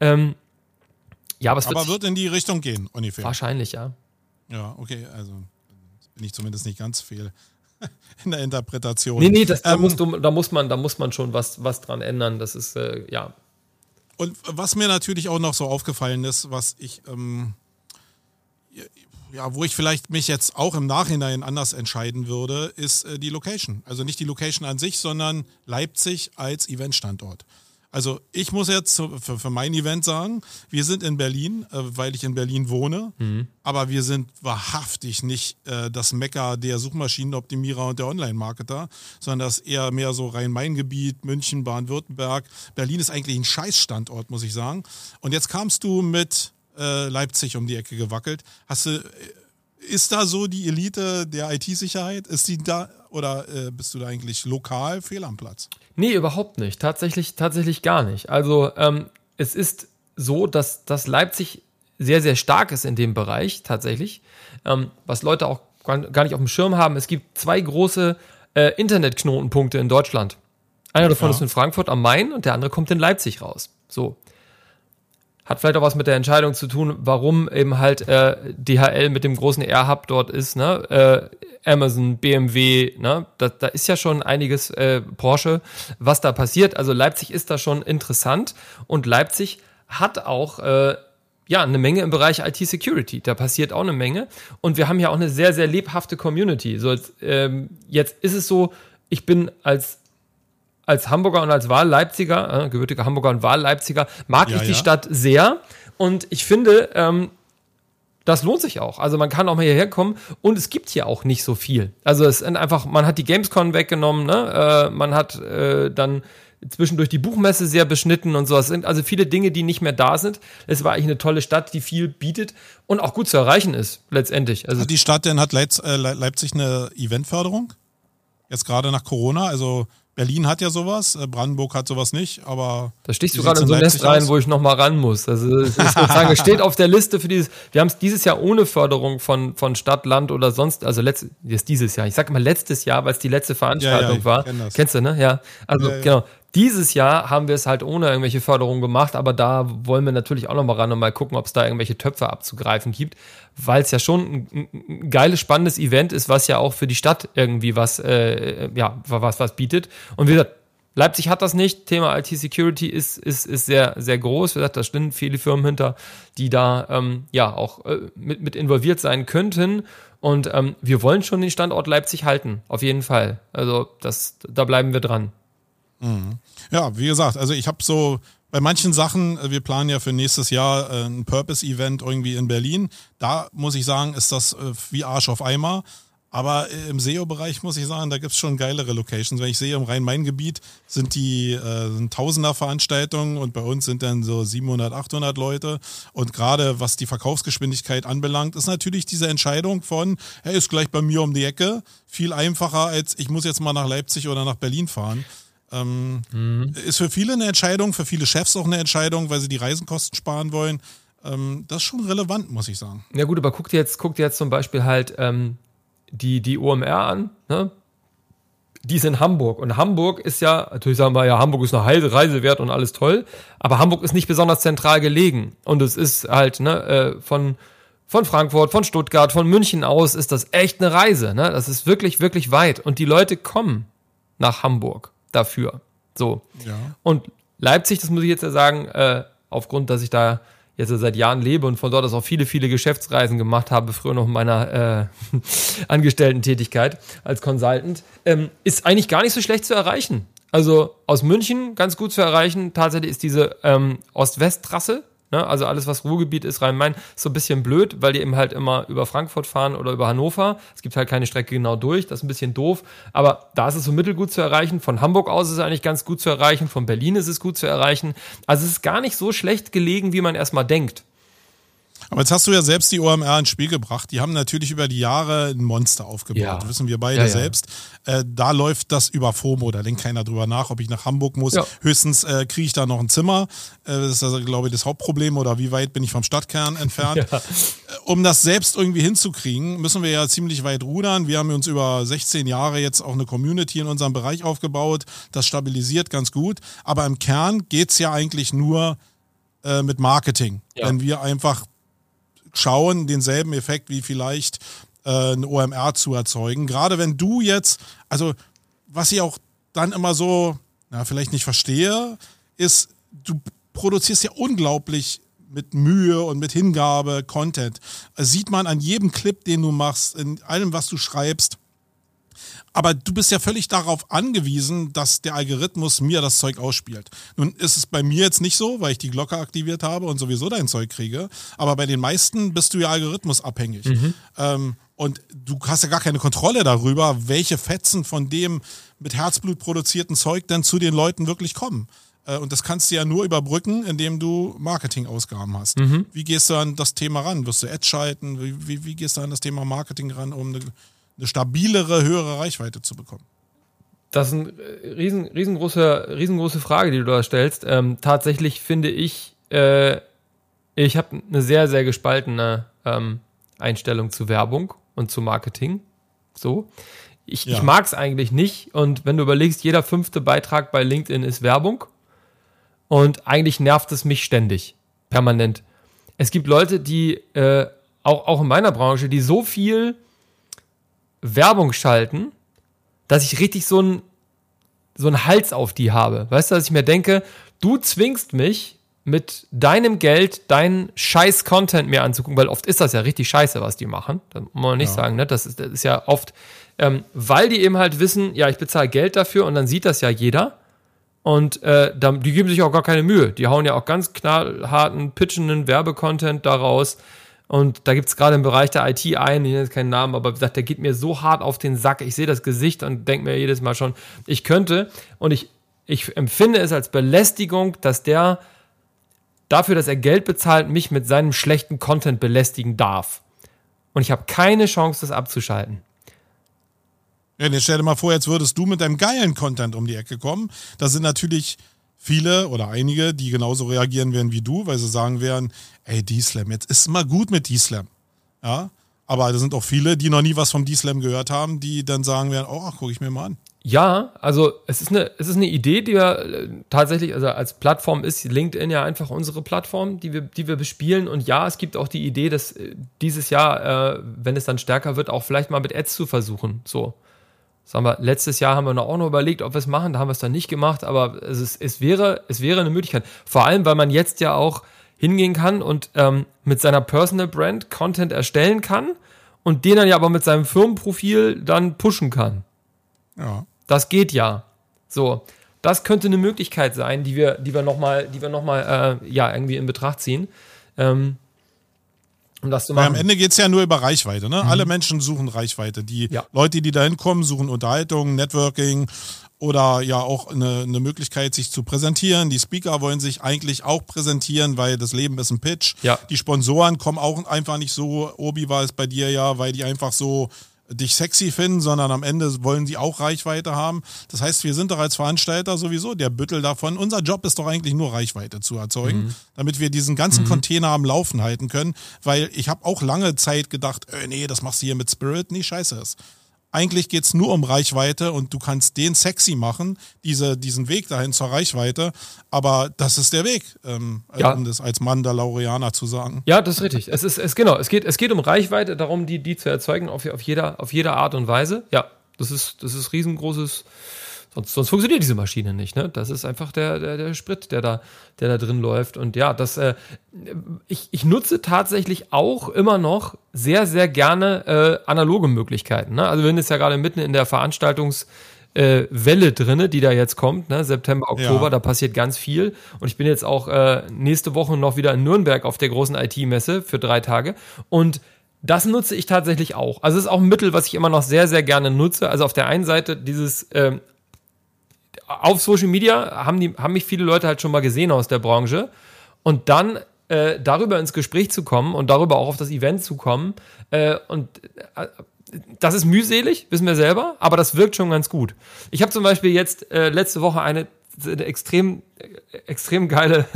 Ähm, ja, aber es wird, aber wird in die Richtung gehen, ungefähr. Wahrscheinlich, ja. Ja, okay, also bin ich zumindest nicht ganz fehl in der Interpretation. Nee, nee, das, da, ähm, musst du, da, muss man, da muss man schon was, was dran ändern. Das ist, äh, ja. Und was mir natürlich auch noch so aufgefallen ist, was ich, ähm, ja, wo ich vielleicht mich jetzt auch im Nachhinein anders entscheiden würde, ist äh, die Location. Also nicht die Location an sich, sondern Leipzig als Eventstandort. Also ich muss jetzt für, für mein Event sagen, wir sind in Berlin, äh, weil ich in Berlin wohne, mhm. aber wir sind wahrhaftig nicht äh, das Mecker der Suchmaschinenoptimierer und der Online-Marketer, sondern das eher mehr so Rhein-Main-Gebiet, München, Baden-Württemberg. Berlin ist eigentlich ein Scheißstandort, muss ich sagen. Und jetzt kamst du mit äh, Leipzig um die Ecke gewackelt. Hast du, äh, ist da so die Elite der IT-Sicherheit? Ist die da oder äh, bist du da eigentlich lokal fehl am Platz? Nee, überhaupt nicht. Tatsächlich, tatsächlich gar nicht. Also ähm, es ist so, dass, dass Leipzig sehr, sehr stark ist in dem Bereich tatsächlich. Ähm, was Leute auch gar nicht auf dem Schirm haben. Es gibt zwei große äh, Internetknotenpunkte in Deutschland. Einer davon ja. ist in Frankfurt am Main und der andere kommt in Leipzig raus. So. Hat vielleicht auch was mit der Entscheidung zu tun, warum eben halt äh, DHL mit dem großen R-Hub dort ist, ne? Äh, Amazon, BMW, ne? Da, da ist ja schon einiges äh, Porsche, was da passiert. Also Leipzig ist da schon interessant und Leipzig hat auch äh, ja, eine Menge im Bereich IT-Security. Da passiert auch eine Menge. Und wir haben ja auch eine sehr, sehr lebhafte Community. So, jetzt, ähm, jetzt ist es so, ich bin als als Hamburger und als Wahlleipziger, äh, gebürtiger Hamburger und Wahlleipziger, mag ja, ich die ja. Stadt sehr. Und ich finde, ähm, das lohnt sich auch. Also man kann auch mal hierher kommen und es gibt hier auch nicht so viel. Also es ist einfach, man hat die Gamescom weggenommen, ne? Äh, man hat äh, dann zwischendurch die Buchmesse sehr beschnitten und so. Es sind also viele Dinge, die nicht mehr da sind. Es war eigentlich eine tolle Stadt, die viel bietet und auch gut zu erreichen ist, letztendlich. Also hat die Stadt denn, hat äh, Leipzig eine Eventförderung? Jetzt gerade nach Corona? Also Berlin hat ja sowas, äh, Brandenburg hat sowas nicht, aber. Da stichst du gerade in so ein Nest rein, aus? wo ich nochmal ran muss. Also es ist sozusagen, es steht auf der Liste für dieses. Wir haben es dieses Jahr ohne Förderung von, von Stadt, Land oder sonst, also letzt, jetzt dieses Jahr. Ich sage immer letztes Jahr, weil es die letzte Veranstaltung ja, ja, war. Kenn Kennst du, ne? Ja. Also ja, genau. Dieses Jahr haben wir es halt ohne irgendwelche Förderung gemacht, aber da wollen wir natürlich auch nochmal ran und mal gucken, ob es da irgendwelche Töpfe abzugreifen gibt, weil es ja schon ein, ein, geiles, spannendes Event ist, was ja auch für die Stadt irgendwie was, äh, ja, was, was bietet. Und wie gesagt, Leipzig hat das nicht. Thema IT-Security ist, ist, ist sehr, sehr groß. Wie gesagt, da stehen viele Firmen hinter, die da ähm, ja auch äh, mit, mit involviert sein könnten. Und ähm, wir wollen schon den Standort Leipzig halten, auf jeden Fall. Also das, da bleiben wir dran. Mhm. Ja, wie gesagt, also ich habe so bei manchen Sachen, äh, wir planen ja für nächstes Jahr äh, ein Purpose-Event irgendwie in Berlin. Da muss ich sagen, ist das äh, wie Arsch auf Eimer. Aber im SEO-Bereich muss ich sagen, da gibt's schon geilere Locations. Wenn ich sehe, im Rhein-Main-Gebiet sind die äh, Tausender-Veranstaltungen und bei uns sind dann so 700, 800 Leute. Und gerade was die Verkaufsgeschwindigkeit anbelangt, ist natürlich diese Entscheidung von, er ist gleich bei mir um die Ecke, viel einfacher als ich muss jetzt mal nach Leipzig oder nach Berlin fahren. Ähm, mhm. Ist für viele eine Entscheidung, für viele Chefs auch eine Entscheidung, weil sie die Reisenkosten sparen wollen. Ähm, das ist schon relevant, muss ich sagen. Ja gut, aber guck dir jetzt, guck dir jetzt zum Beispiel halt ähm, die, die OMR an, ne? Die ist in Hamburg. Und Hamburg ist ja, natürlich sagen wir ja, Hamburg ist eine Reise wert und alles toll, aber Hamburg ist nicht besonders zentral gelegen. Und es ist halt, ne, äh, von, von Frankfurt, von Stuttgart, von München aus ist das echt eine Reise. Ne? Das ist wirklich, wirklich weit. Und die Leute kommen nach Hamburg dafür. So. Ja. Und Leipzig, das muss ich jetzt ja sagen, äh, aufgrund, dass ich da jetzt seit Jahren lebe und von dort aus auch viele, viele Geschäftsreisen gemacht habe, früher noch in meiner äh, Angestellten-Tätigkeit als Consultant, ähm, ist eigentlich gar nicht so schlecht zu erreichen. Also aus München ganz gut zu erreichen. Tatsächlich ist diese ähm, Ost-West-Trasse Ne? Also alles, was Ruhrgebiet ist, Rhein-Main, ist so ein bisschen blöd, weil die eben halt immer über Frankfurt fahren oder über Hannover. Es gibt halt keine Strecke genau durch, das ist ein bisschen doof. Aber da ist es so mittelgut zu erreichen. Von Hamburg aus ist es eigentlich ganz gut zu erreichen. Von Berlin ist es gut zu erreichen. Also es ist gar nicht so schlecht gelegen, wie man erstmal denkt. Aber jetzt hast du ja selbst die OMR ins Spiel gebracht. Die haben natürlich über die Jahre ein Monster aufgebaut. Ja. Wissen wir beide ja, ja. selbst. Äh, da läuft das über FOMO. Da denkt keiner drüber nach, ob ich nach Hamburg muss. Höchstens äh, kriege ich da noch ein Zimmer. Äh, das ist also, glaube ich, das Hauptproblem. Oder wie weit bin ich vom Stadtkern entfernt? Äh, um das selbst irgendwie hinzukriegen, müssen wir ja ziemlich weit rudern. Wir haben uns über 16 Jahre jetzt auch eine Community in unserem Bereich aufgebaut. Das stabilisiert ganz gut. Aber im Kern geht es ja eigentlich nur äh, mit Marketing. Wenn wir einfach schauen, denselben Effekt wie vielleicht äh, ein OMR zu erzeugen. Gerade wenn du jetzt, also was ich auch dann immer so, na, vielleicht nicht verstehe, ist, du produzierst ja unglaublich mit Mühe und mit Hingabe Content. Das sieht man an jedem Clip, den du machst, in allem, was du schreibst. Aber du bist ja völlig darauf angewiesen, dass der Algorithmus mir das Zeug ausspielt. Nun ist es bei mir jetzt nicht so, weil ich die Glocke aktiviert habe und sowieso dein Zeug kriege. Aber bei den meisten bist du ja algorithmusabhängig. Mhm. Ähm, und du hast ja gar keine Kontrolle darüber, welche Fetzen von dem mit Herzblut produzierten Zeug denn zu den Leuten wirklich kommen. Äh, und das kannst du ja nur überbrücken, indem du Marketingausgaben hast. Mhm. Wie gehst du an das Thema ran? Wirst du Ads schalten? Wie, wie, wie, gehst du an das Thema Marketing ran, um eine eine stabilere, höhere Reichweite zu bekommen? Das ist eine riesen, riesengroße, riesengroße Frage, die du da stellst. Ähm, tatsächlich finde ich, äh, ich habe eine sehr, sehr gespaltene ähm, Einstellung zu Werbung und zu Marketing. So. Ich, ja. ich mag es eigentlich nicht. Und wenn du überlegst, jeder fünfte Beitrag bei LinkedIn ist Werbung. Und eigentlich nervt es mich ständig, permanent. Es gibt Leute, die äh, auch, auch in meiner Branche, die so viel Werbung schalten, dass ich richtig so ein so einen Hals auf die habe. Weißt du, dass ich mir denke, du zwingst mich mit deinem Geld deinen scheiß Content mir anzugucken, weil oft ist das ja richtig scheiße, was die machen. Da muss man nicht ja. sagen, ne? Das ist, das ist ja oft, ähm, weil die eben halt wissen, ja, ich bezahle Geld dafür und dann sieht das ja jeder. Und äh, die geben sich auch gar keine Mühe. Die hauen ja auch ganz knallharten, pitchenden Werbecontent daraus. Und da gibt es gerade im Bereich der IT einen, ich nenne jetzt keinen Namen, aber wie gesagt, der geht mir so hart auf den Sack. Ich sehe das Gesicht und denke mir jedes Mal schon, ich könnte. Und ich, ich empfinde es als Belästigung, dass der dafür, dass er Geld bezahlt, mich mit seinem schlechten Content belästigen darf. Und ich habe keine Chance, das abzuschalten. Ja, jetzt stell dir mal vor, jetzt würdest du mit deinem geilen Content um die Ecke kommen. Da sind natürlich viele oder einige, die genauso reagieren werden wie du, weil sie sagen werden, ey, D-Slam, jetzt ist mal gut mit D-Slam. Ja, aber da sind auch viele, die noch nie was vom D-Slam gehört haben, die dann sagen werden, oh, gucke ich mir mal an. Ja, also es ist eine, es ist eine Idee, die wir äh, tatsächlich, also als Plattform ist LinkedIn ja einfach unsere Plattform, die wir, die wir bespielen. Und ja, es gibt auch die Idee, dass äh, dieses Jahr, äh, wenn es dann stärker wird, auch vielleicht mal mit Ads zu versuchen. So sagen wir, letztes Jahr haben wir noch auch noch überlegt, ob wir es machen, da haben wir es dann nicht gemacht, aber es, ist, es, wäre, es wäre eine Möglichkeit. Vor allem, weil man jetzt ja auch hingehen kann und ähm, mit seiner Personal Brand Content erstellen kann und den dann ja aber mit seinem Firmenprofil dann pushen kann. Ja. Das geht ja. So, das könnte eine Möglichkeit sein, die wir, die wir nochmal, die wir noch mal, äh, ja, irgendwie in Betracht ziehen. Ähm, um das zu machen. Weil am Ende geht es ja nur über Reichweite. Ne? Mhm. Alle Menschen suchen Reichweite. Die ja. Leute, die da hinkommen, suchen Unterhaltung, Networking oder ja auch eine, eine Möglichkeit, sich zu präsentieren. Die Speaker wollen sich eigentlich auch präsentieren, weil das Leben ist ein Pitch. Ja. Die Sponsoren kommen auch einfach nicht so, Obi war es bei dir ja, weil die einfach so dich sexy finden, sondern am Ende wollen sie auch Reichweite haben. Das heißt, wir sind doch als Veranstalter sowieso der Büttel davon. Unser Job ist doch eigentlich nur Reichweite zu erzeugen, mhm. damit wir diesen ganzen mhm. Container am Laufen halten können. Weil ich habe auch lange Zeit gedacht, äh, nee, das machst du hier mit Spirit. Nee, scheiße ist eigentlich geht's nur um Reichweite und du kannst den sexy machen, diese, diesen Weg dahin zur Reichweite. Aber das ist der Weg, ähm, ja. um das als Mandalorianer zu sagen. Ja, das ist richtig. Es ist, es, genau, es geht, es geht um Reichweite, darum, die, die zu erzeugen auf, auf, jeder, auf jeder Art und Weise. Ja, das ist, das ist riesengroßes Sonst, sonst funktioniert diese Maschine nicht. Ne? Das ist einfach der, der, der Sprit, der da, der da drin läuft. Und ja, das, äh, ich, ich nutze tatsächlich auch immer noch sehr, sehr gerne äh, analoge Möglichkeiten. Ne? Also wir sind jetzt ja gerade mitten in der Veranstaltungs- äh, Welle drinne, die da jetzt kommt, ne? September, Oktober, ja. da passiert ganz viel. Und ich bin jetzt auch äh, nächste Woche noch wieder in Nürnberg auf der großen IT-Messe für drei Tage. Und das nutze ich tatsächlich auch. Also es ist auch ein Mittel, was ich immer noch sehr, sehr gerne nutze. Also auf der einen Seite dieses ähm, auf Social Media haben, die, haben mich viele Leute halt schon mal gesehen aus der Branche. Und dann äh, darüber ins Gespräch zu kommen und darüber auch auf das Event zu kommen. Äh, und äh, das ist mühselig, wissen wir selber, aber das wirkt schon ganz gut. Ich habe zum Beispiel jetzt äh, letzte Woche eine, eine extrem extrem geile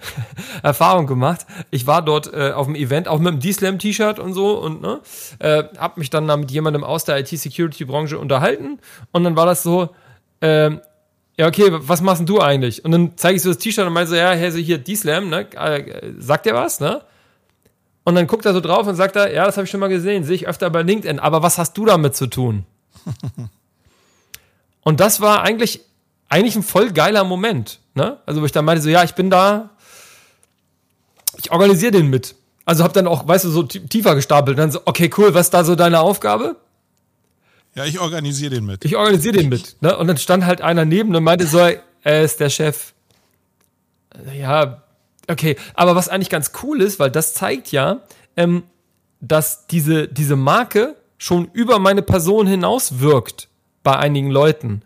Erfahrung gemacht. Ich war dort äh, auf dem Event, auch mit einem D-Slam-T-Shirt und so und ne, äh, habe mich dann mit jemandem aus der IT-Security-Branche unterhalten und dann war das so, äh, ja, okay, was machst denn du eigentlich? Und dann zeige ich so das T-Shirt und meine so, ja, hey, so hier, D-Slam, ne? Äh, sagt der was, ne? Und dann guckt er so drauf und sagt er, ja, das habe ich schon mal gesehen, sehe ich öfter bei LinkedIn, aber was hast du damit zu tun? und das war eigentlich, eigentlich ein voll geiler Moment, ne? Also, wo ich dann meinte so, ja, ich bin da, ich organisiere den mit. Also hab dann auch, weißt du, so tiefer gestapelt. Und dann so, okay, cool, was ist da so deine Aufgabe? Ja, ich organisiere den mit. Ich organisiere den mit. Ne? Und dann stand halt einer neben und meinte so, er ist der Chef. Ja, okay. Aber was eigentlich ganz cool ist, weil das zeigt ja, ähm, dass diese, diese Marke schon über meine Person hinaus wirkt bei einigen Leuten.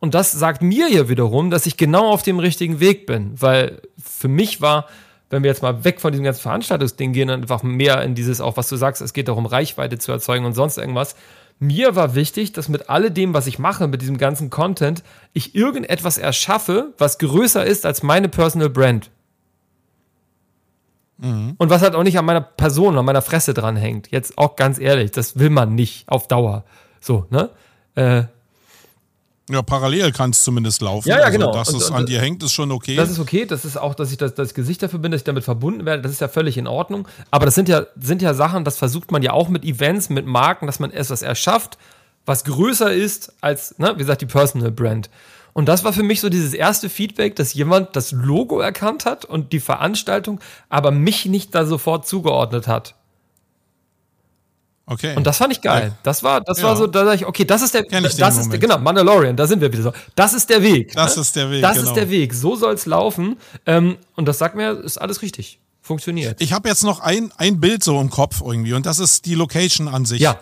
Und das sagt mir ja wiederum, dass ich genau auf dem richtigen Weg bin. Weil für mich war, wenn wir jetzt mal weg von diesem ganzen Veranstaltungsding gehen, einfach mehr in dieses, auch was du sagst, es geht darum, Reichweite zu erzeugen und sonst irgendwas, mir war wichtig, dass mit alledem, was ich mache, mit diesem ganzen Content, ich irgendetwas erschaffe, was größer ist als meine Personal Brand. Mhm. Und was halt auch nicht an meiner Person, an meiner Fresse dranhängt. Jetzt auch ganz ehrlich, das will man nicht auf Dauer. So, ne? Äh, ja, parallel kann es zumindest laufen. Ja, ja, genau. Also, dass und, es und, an dir hängt, ist schon okay. Das ist okay. Das ist auch, dass ich das, das Gesicht dafür bin, dass ich damit verbunden werde. Das ist ja völlig in Ordnung. Aber das sind ja, sind ja Sachen, das versucht man ja auch mit Events, mit Marken, dass man etwas erschafft, was größer ist als, ne, wie gesagt, die Personal Brand. Und das war für mich so dieses erste Feedback, dass jemand das Logo erkannt hat und die Veranstaltung, aber mich nicht da sofort zugeordnet hat. Okay. Und das fand ich geil. Das war, das ja. war so, da sag ich, okay, das ist der, das ist, genau, Mandalorian, da sind wir wieder so. Das ist der Weg. Das ne? ist der Weg. Das genau. ist der Weg. So soll's laufen. Ähm, und das sagt mir, ist alles richtig. Funktioniert. Ich habe jetzt noch ein, ein Bild so im Kopf irgendwie und das ist die Location an sich. Ja.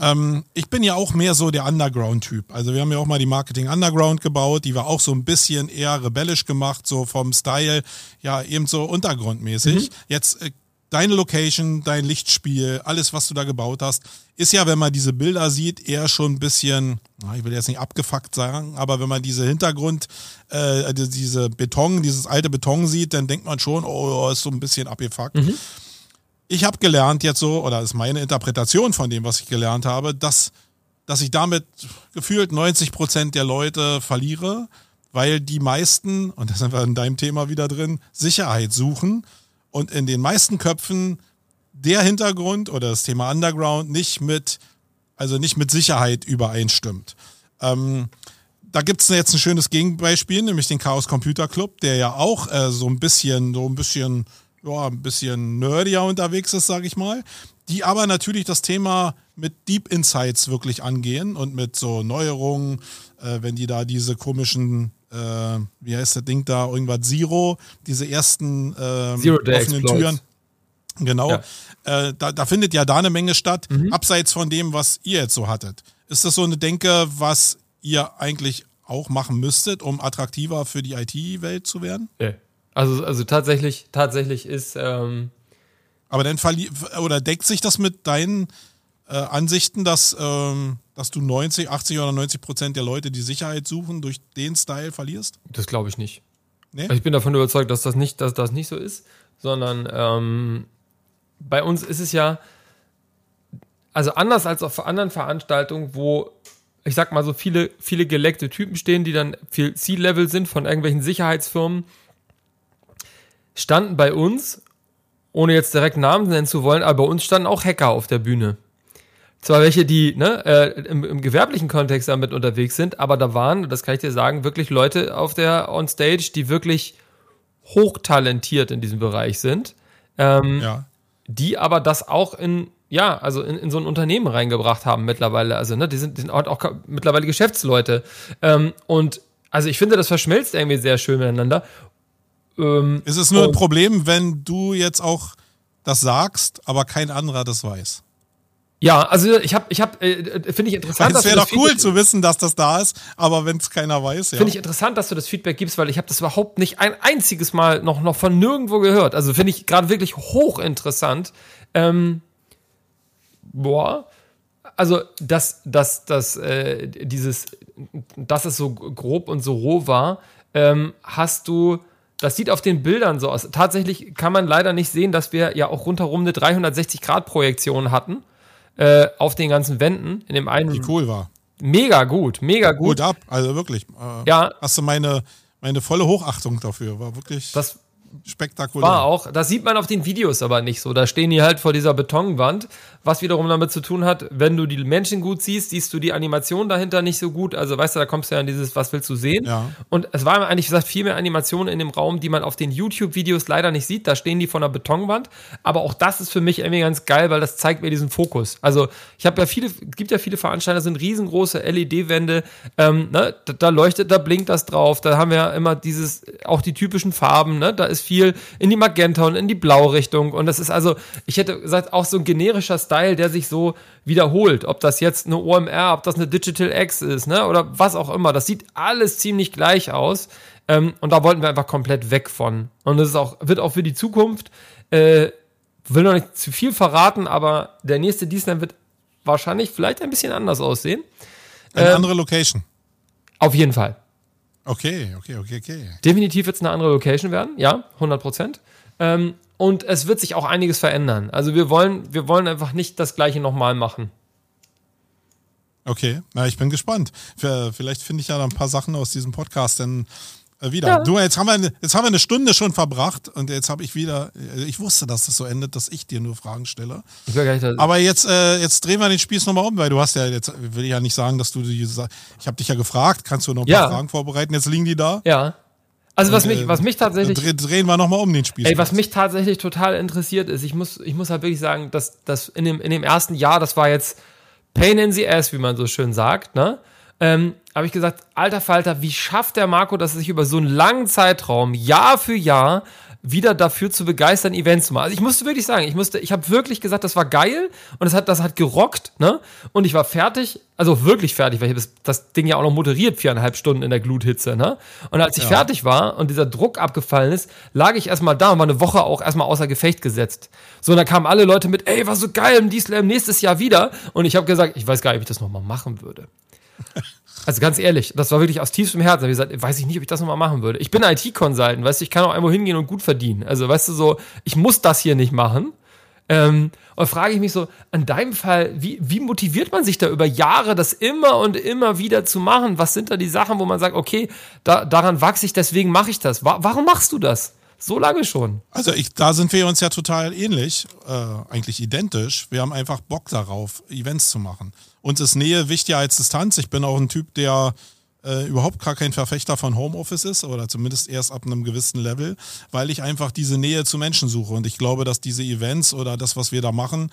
Ähm, ich bin ja auch mehr so der Underground-Typ. Also wir haben ja auch mal die Marketing Underground gebaut, die war auch so ein bisschen eher rebellisch gemacht, so vom Style, ja, eben so untergrundmäßig. Mhm. Jetzt äh, deine Location, dein Lichtspiel, alles, was du da gebaut hast, ist ja, wenn man diese Bilder sieht, eher schon ein bisschen, ich will jetzt nicht abgefuckt sagen, aber wenn man diese Hintergrund, äh, diese Beton, dieses alte Beton sieht, dann denkt man schon, oh, ist so ein bisschen abgefuckt. Mhm. Ich habe gelernt jetzt so, oder ist meine Interpretation von dem, was ich gelernt habe, dass, dass ich damit gefühlt 90 Prozent der Leute verliere, weil die meisten, und da sind wir in deinem Thema wieder drin, Sicherheit suchen und in den meisten Köpfen der Hintergrund oder das Thema Underground nicht mit, also nicht mit Sicherheit übereinstimmt. Ähm, da gibt's jetzt ein schönes Gegenbeispiel, nämlich den Chaos Computer Club, der ja auch äh, so ein bisschen, so ein bisschen, ja, ein bisschen nerdier unterwegs ist, sag ich mal. Die aber natürlich das Thema mit Deep Insights wirklich angehen und mit so Neuerungen, äh, wenn die da diese komischen äh, wie heißt der Ding da, irgendwas Zero, diese ersten ähm, Zero offenen Exploits. Türen. Genau. Ja. Äh, da, da findet ja da eine Menge statt, mhm. abseits von dem, was ihr jetzt so hattet. Ist das so eine Denke, was ihr eigentlich auch machen müsstet, um attraktiver für die IT-Welt zu werden? Also, also tatsächlich, tatsächlich ist. Ähm Aber dann verli oder deckt sich das mit deinen äh, Ansichten, dass, ähm, dass du 90, 80 oder 90 Prozent der Leute, die Sicherheit suchen, durch den Style verlierst? Das glaube ich nicht. Nee? Also ich bin davon überzeugt, dass das nicht, dass das nicht so ist, sondern ähm, bei uns ist es ja, also anders als auf anderen Veranstaltungen, wo ich sag mal so viele, viele geleckte Typen stehen, die dann viel C-Level sind von irgendwelchen Sicherheitsfirmen, standen bei uns, ohne jetzt direkt Namen nennen zu wollen, aber bei uns standen auch Hacker auf der Bühne. Zwar welche, die ne, äh, im, im gewerblichen Kontext damit unterwegs sind, aber da waren, das kann ich dir sagen, wirklich Leute auf der On Stage, die wirklich hochtalentiert in diesem Bereich sind, ähm, Ja. die aber das auch in ja, also in, in so ein Unternehmen reingebracht haben mittlerweile. Also, ne, die sind, die sind auch, auch mittlerweile Geschäftsleute. Ähm, und also ich finde, das verschmilzt irgendwie sehr schön miteinander. Ähm, Ist es nur ein Problem, wenn du jetzt auch das sagst, aber kein anderer das weiß? Ja, also ich habe, ich habe, äh, finde ich interessant. Es wäre doch cool Feedback- zu wissen, dass das da ist, aber wenn es keiner weiß, ja. Finde ich interessant, dass du das Feedback gibst, weil ich habe das überhaupt nicht ein einziges Mal noch, noch von nirgendwo gehört. Also finde ich gerade wirklich hochinteressant. Ähm, boah. Also, dass, dass, dass äh, dieses, dass es so grob und so roh war, ähm, hast du, das sieht auf den Bildern so aus. Tatsächlich kann man leider nicht sehen, dass wir ja auch rundherum eine 360-Grad-Projektion hatten äh, auf den ganzen Wänden. In dem einen Wie cool war. mega gut, mega gut. Gut ab, also wirklich. Äh, Ja. Hast du meine, meine volle Hochachtung dafür. War wirklich Das spektakulär. War auch. Das sieht man auf den Videos aber nicht so. Da stehen die halt vor dieser Betonwand, was wiederum damit zu tun hat, wenn du die Menschen gut siehst, siehst du die Animation dahinter nicht so gut. Also weißt du, da kommst du ja an dieses, was willst du sehen? Ja. Und es waren eigentlich, wie gesagt, viel mehr Animationen in dem Raum, die man auf den YouTube-Videos leider nicht sieht. Da stehen die vor einer Betonwand. Aber auch das ist für mich irgendwie ganz geil, weil das zeigt mir diesen Fokus. Also ich habe ja viele, es gibt ja viele Veranstalter, sind riesengroße LED-Wände. Ähm, ne? da, da leuchtet, da blinkt das drauf. Da haben wir ja immer dieses, auch die typischen Farben. Ne? Da ist viel in die Magenta und in die Blau-Richtung. Und das ist also, ich hätte gesagt, auch so ein generischer Style, der sich so wiederholt. Ob das jetzt eine OMR, ob das eine Digital X ist, ne? oder was auch immer. Das sieht alles ziemlich gleich aus. Ähm, und da wollten wir einfach komplett weg von. Und es ist auch, wird auch für die Zukunft, äh, will noch nicht zu viel verraten, aber der nächste Disneyland wird wahrscheinlich vielleicht ein bisschen anders aussehen. Eine ähm, andere Location. Auf jeden Fall. Okay, okay, okay, okay. Definitiv wird es eine andere Location werden, ja, 100 Prozent. Ähm, und es wird sich auch einiges verändern. Also wir wollen, wir wollen einfach nicht das Gleiche nochmal machen. Okay, na, ich bin gespannt. Vielleicht finde ich ja dann ein paar Sachen aus diesem Podcast dann äh, wieder. Ja. Du, jetzt haben, wir, eine- jetzt haben wir eine Stunde schon verbracht und jetzt habe ich wieder, äh, ich wusste, dass das so endet, dass ich dir nur Fragen stelle. Ich gar nicht, Aber jetzt, äh, jetzt drehen wir den Spieß nochmal um, weil du hast ja, jetzt will ich ja nicht sagen, dass du die, ich habe dich ja gefragt, kannst du noch ein Ja. paar Fragen vorbereiten, jetzt liegen die da. ja. Also was Und, mich, äh, was mich tatsächlich, Dreh, drehen wir nochmal um den Spieß. Ey, was mich tatsächlich total interessiert ist, ich muss, ich muss halt wirklich sagen, dass, dass in, dem, in dem ersten Jahr, das war jetzt Pain in the Ass, wie man so schön sagt, ne? Ähm, habe ich gesagt, alter Falter, wie schafft der Marco, dass er sich über so einen langen Zeitraum, Jahr für Jahr, wieder dafür zu begeistern, Events zu machen. Also ich musste wirklich sagen, ich musste, ich habe wirklich gesagt, das war geil und das hat, das hat gerockt, ne? Und ich war fertig, also wirklich fertig, weil ich das, das Ding ja auch noch moderiert, viereinhalb Stunden in der Gluthitze, ne? Und als ich fertig war und dieser Druck abgefallen ist, lag ich erstmal da und war eine Woche auch erstmal außer Gefecht gesetzt. So, und da kamen alle Leute mit, ey, war so geil, im D-Slam nächstes Jahr wieder. Und ich habe gesagt, ich weiß gar nicht, ob ich das nochmal machen würde. Also ganz ehrlich, das war wirklich aus tiefstem Herzen. Ich gesagt, weiß ich nicht, ob ich das nochmal machen würde. Ich bin IT-Consultant, weißt du, ich kann auch irgendwo hingehen und gut verdienen. Also, weißt du, so, ich muss das hier nicht machen. Ähm, und frage ich mich so, an deinem Fall, wie, wie motiviert man sich da über Jahre, das immer und immer wieder zu machen? Was sind da die Sachen, wo man sagt, okay, da, daran wachse ich, deswegen mache ich das. Wa warum machst du das? So lange schon. Also ich, da sind wir uns ja total ähnlich, äh, eigentlich identisch. Wir haben einfach Bock darauf, Events zu machen. Uns ist Nähe wichtiger als Distanz. Ich bin auch ein Typ, der äh, überhaupt gar kein Verfechter von Homeoffice ist oder zumindest erst ab einem gewissen Level, weil ich einfach diese Nähe zu Menschen suche. Und ich glaube, dass diese Events oder das, was wir da machen,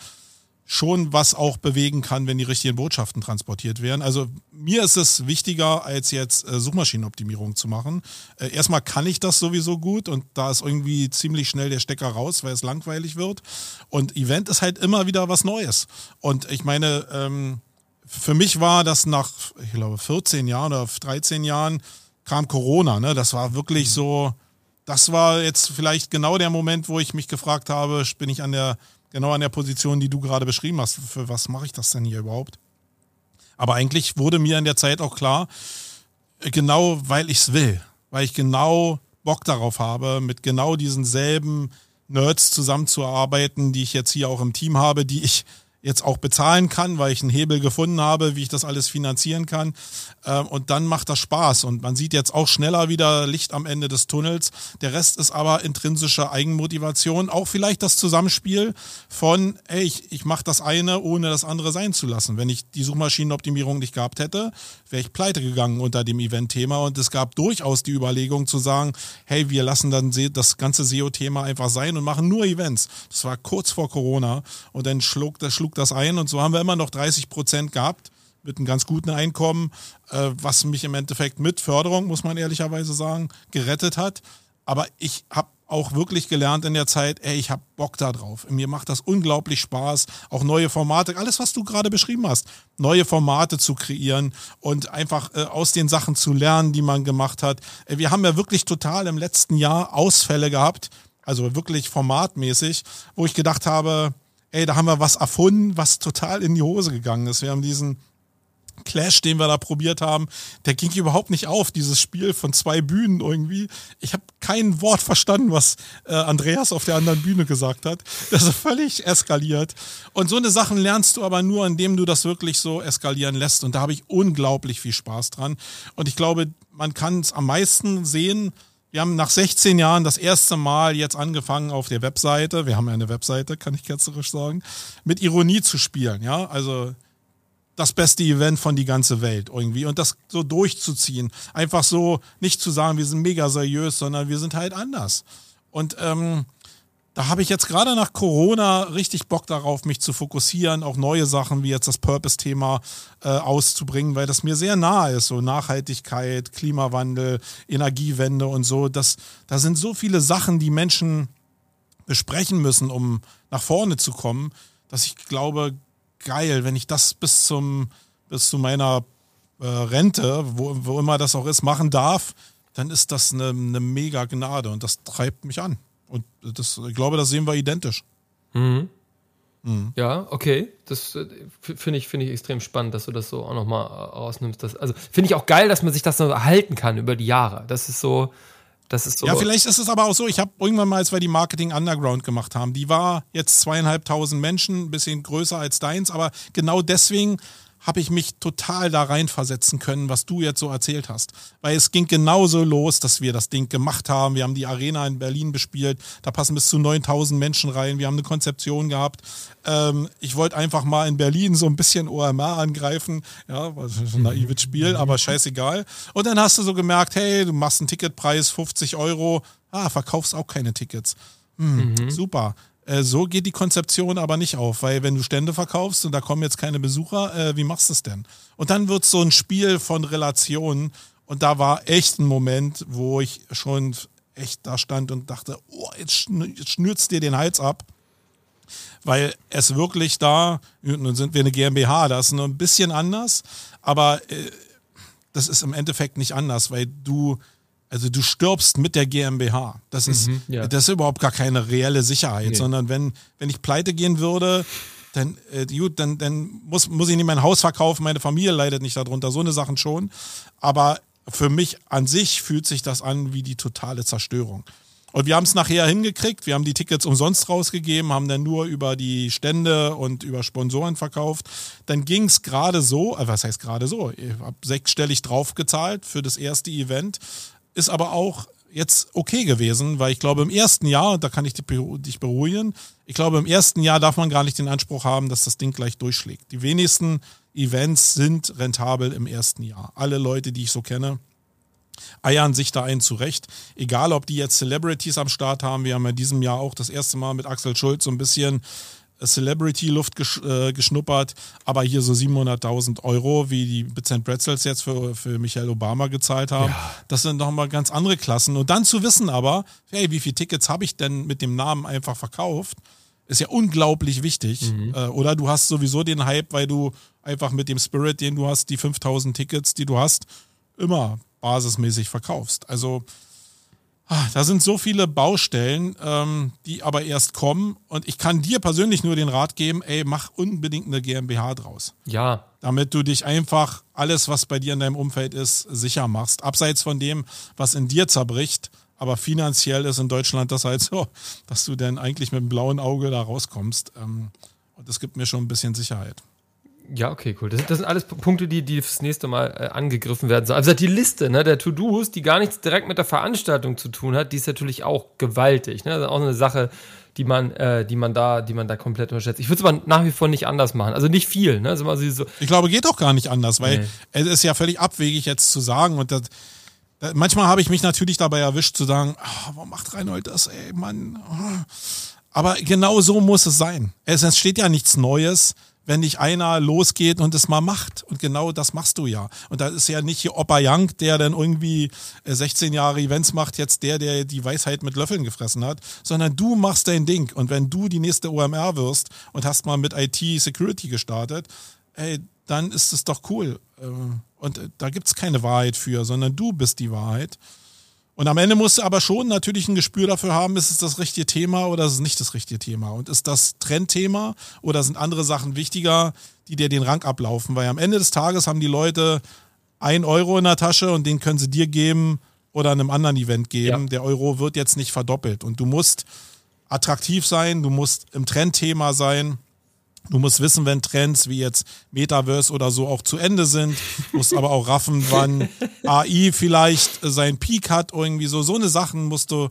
schon was auch bewegen kann, wenn die richtigen Botschaften transportiert werden. Also mir ist es wichtiger, als jetzt äh, Suchmaschinenoptimierung zu machen. Äh, erstmal kann ich das sowieso gut und da ist irgendwie ziemlich schnell der Stecker raus, weil es langweilig wird. Und Event ist halt immer wieder was Neues. Und ich meine, ähm, für mich war das nach, ich glaube, 14 Jahren oder 13 Jahren kam Corona. Ne? Das war wirklich so, das war jetzt vielleicht genau der Moment, wo ich mich gefragt habe, bin ich an der genau an der Position, die du gerade beschrieben hast. Für was mache ich das denn hier überhaupt? Aber eigentlich wurde mir in der Zeit auch klar, genau weil ich es will, weil ich genau Bock darauf habe, mit genau diesen selben Nerds zusammenzuarbeiten, die ich jetzt hier auch im Team habe, die ich jetzt auch bezahlen kann, weil ich einen Hebel gefunden habe, wie ich das alles finanzieren kann. Ähm, und dann macht das Spaß. Und man sieht jetzt auch schneller wieder Licht am Ende des Tunnels. Der Rest ist aber intrinsische Eigenmotivation. Auch vielleicht das Zusammenspiel von, ey, ich, ich mache das eine, ohne das andere sein zu lassen. Wenn ich die Suchmaschinenoptimierung nicht gehabt hätte, wäre ich pleite gegangen unter dem Event-Thema. Und es gab durchaus die Überlegung zu sagen, hey, wir lassen dann das ganze SEO-Thema einfach sein und machen nur Events. Das war kurz vor Corona. Und dann schlug das, schlug das ein und so haben wir immer noch 30 Prozent gehabt mit einem ganz guten Einkommen, äh, was mich im Endeffekt mit Förderung, muss man ehrlicherweise sagen, gerettet hat. Aber ich habe auch wirklich gelernt in der Zeit, ey, ich habe Bock da drauf. Mir macht das unglaublich Spaß, auch neue Formate, alles, was du gerade beschrieben hast, neue Formate zu kreieren und einfach äh, aus den Sachen zu lernen, die man gemacht hat. Äh, wir haben ja wirklich total im letzten Jahr Ausfälle gehabt, also wirklich formatmäßig, wo ich gedacht habe, ey, da haben wir was erfunden, was total in die Hose gegangen ist. Wir haben diesen Clash, den wir da probiert haben, der ging überhaupt nicht auf, dieses Spiel von zwei Bühnen irgendwie. Ich habe kein Wort verstanden, was äh, Andreas auf der anderen Bühne gesagt hat. Das ist völlig eskaliert. Und so eine Sachen lernst du aber nur, indem du das wirklich so eskalieren lässt. Und da habe ich unglaublich viel Spaß dran. Und ich glaube, man kann es am meisten sehen, wir haben nach 16 Jahren das erste Mal jetzt angefangen auf der Webseite, wir haben ja eine Webseite, kann ich ketzerisch sagen, mit Ironie zu spielen, ja, also das beste Event von die ganze Welt irgendwie und das so durchzuziehen. Einfach so nicht zu sagen, wir sind mega seriös, sondern wir sind halt anders. Und ähm, da habe ich jetzt gerade nach Corona richtig Bock darauf, mich zu fokussieren, auch neue Sachen wie jetzt das Purpose-Thema äh, auszubringen, weil das mir sehr nahe ist, so Nachhaltigkeit, Klimawandel, Energiewende und so. Das, da sind so viele Sachen, die Menschen besprechen müssen, um nach vorne zu kommen, dass ich glaube, geil, wenn ich das bis zum bis zu meiner äh, Rente, wo, wo immer das auch ist, machen darf, dann ist das eine, eine mega Gnade und das treibt mich an. Und das, ich glaube, das sehen wir identisch. Mhm. Mhm. Ja, okay. Das äh, finde ich, finde ich extrem spannend, dass du das so auch nochmal äh, rausnimmst. Das, also finde ich auch geil, dass man sich das so erhalten kann über die Jahre. Das ist so, das ist so. Ja, vielleicht ist es aber auch so, ich habe irgendwann mal, als wir die Marketing Underground gemacht haben, die war jetzt zweieinhalbtausend Menschen, ein bisschen größer als deins, aber genau deswegen habe ich mich total da reinversetzen können, was du jetzt so erzählt hast. Weil es ging genauso los, dass wir das Ding gemacht haben. Wir haben die Arena in Berlin bespielt. Da passen bis zu 9000 Menschen rein. Wir haben eine Konzeption gehabt. Ähm, ich wollte einfach mal in Berlin so ein bisschen OMR angreifen. Ja, was ein naives Spiel, aber scheißegal. Und dann hast du so gemerkt, hey, du machst einen Ticketpreis 50 Euro. Ah, verkaufst auch keine Tickets. Hm, mhm. Super. Äh, so geht die Konzeption aber nicht auf, weil wenn du Stände verkaufst und da kommen jetzt keine Besucher, äh, wie machst du es denn? Und dann wird so ein Spiel von Relationen und da war echt ein Moment, wo ich schon echt da stand und dachte, oh, jetzt, schn jetzt schnürzt dir den Hals ab. Weil es wirklich da, nun sind wir eine GmbH, das ist nur ein bisschen anders, aber äh, das ist im Endeffekt nicht anders, weil du also du stirbst mit der GmbH. Das ist, mhm, ja. das ist überhaupt gar keine reelle Sicherheit, nee. sondern wenn, wenn ich pleite gehen würde, dann, äh, gut, dann, dann muss, muss ich nicht mein Haus verkaufen, meine Familie leidet nicht darunter, so eine Sachen schon. Aber für mich an sich fühlt sich das an wie die totale Zerstörung. Und wir haben es nachher hingekriegt. Wir haben die Tickets umsonst rausgegeben, haben dann nur über die Stände und über Sponsoren verkauft. Dann ging es gerade so, äh, was heißt gerade so? Ich habe sechsstellig draufgezahlt für das erste Event ist aber auch jetzt okay gewesen, weil ich glaube, im ersten Jahr, da kann ich dich beruhigen, ich glaube, im ersten Jahr darf man gar nicht den Anspruch haben, dass das Ding gleich durchschlägt. Die wenigsten Events sind rentabel im ersten Jahr. Alle Leute, die ich so kenne, eiern sich da ein zurecht. Egal, ob die jetzt Celebrities am Start haben. Wir haben ja in diesem Jahr auch das erste Mal mit Axel Schulz so ein bisschen Celebrity-Luft gesch äh, geschnuppert, aber hier so 700.000 Euro, wie die Bizent Pretzels jetzt für, für Michael Obama gezahlt haben, ja. das sind nochmal ganz andere Klassen. Und dann zu wissen aber, hey, wie viele Tickets habe ich denn mit dem Namen einfach verkauft, ist ja unglaublich wichtig. Mhm. Äh, oder du hast sowieso den Hype, weil du einfach mit dem Spirit, den du hast, die 5000 Tickets, die du hast, immer basismäßig verkaufst. Also da sind so viele Baustellen, ähm, die aber erst kommen. Und ich kann dir persönlich nur den Rat geben, ey, mach unbedingt eine GmbH draus. Ja. Damit du dich einfach alles, was bei dir in deinem Umfeld ist, sicher machst. Abseits von dem, was in dir zerbricht. Aber finanziell ist in Deutschland das halt so, dass du dann eigentlich mit dem blauen Auge da rauskommst. Ähm, und das gibt mir schon ein bisschen Sicherheit. Ja, okay, cool. Das, das, sind alles Punkte, die, die fürs nächste Mal äh, angegriffen werden sollen. Also die Liste ne, der To-Dos, die gar nichts direkt mit der Veranstaltung zu tun hat, die ist natürlich auch gewaltig. Ne? Das ist auch eine Sache, die man, äh, die man da, die man da komplett unterschätzt. Ich würde es aber nach wie vor nicht anders machen. Also nicht viel. Ne? Also so ich glaube, geht auch gar nicht anders, weil nee. es ist ja völlig abwegig jetzt zu sagen und das, das manchmal habe ich mich natürlich dabei erwischt zu sagen, oh, warum macht Reinhold das, ey, Mann. Aber genau so muss es sein. Es entsteht ja nichts Neues wenn nicht einer losgeht und es mal macht. Und genau das machst du ja. Und da ist ja nicht hier Opa Young, der dann irgendwie 16 äh, Jahre Events macht, jetzt der, der die Weisheit mit Löffeln gefressen hat, sondern du machst dein Ding. Und wenn du die nächste OMR wirst und hast mal mit IT Security gestartet, ey, dann ist es doch cool. Äh, und äh, da gibt's keine Wahrheit für, sondern du bist die Wahrheit. Und am Ende musst du aber schon natürlich ein Gespür dafür haben, ist es das richtige Thema oder ist es nicht das richtige Thema? Und ist das Trendthema oder sind andere Sachen wichtiger, die dir den Rang ablaufen? Weil am Ende des Tages haben die Leute ein Euro in der Tasche und den können sie dir geben oder einem anderen Event geben. Ja. Der Euro wird jetzt nicht verdoppelt. Und du musst attraktiv sein, du musst im Trendthema sein. Du musst wissen, wenn Trends wie jetzt Metaverse oder so auch zu Ende sind. Du musst aber auch raffen, wann AI vielleicht seinen Peak hat, irgendwie so. So eine Sachen musst du,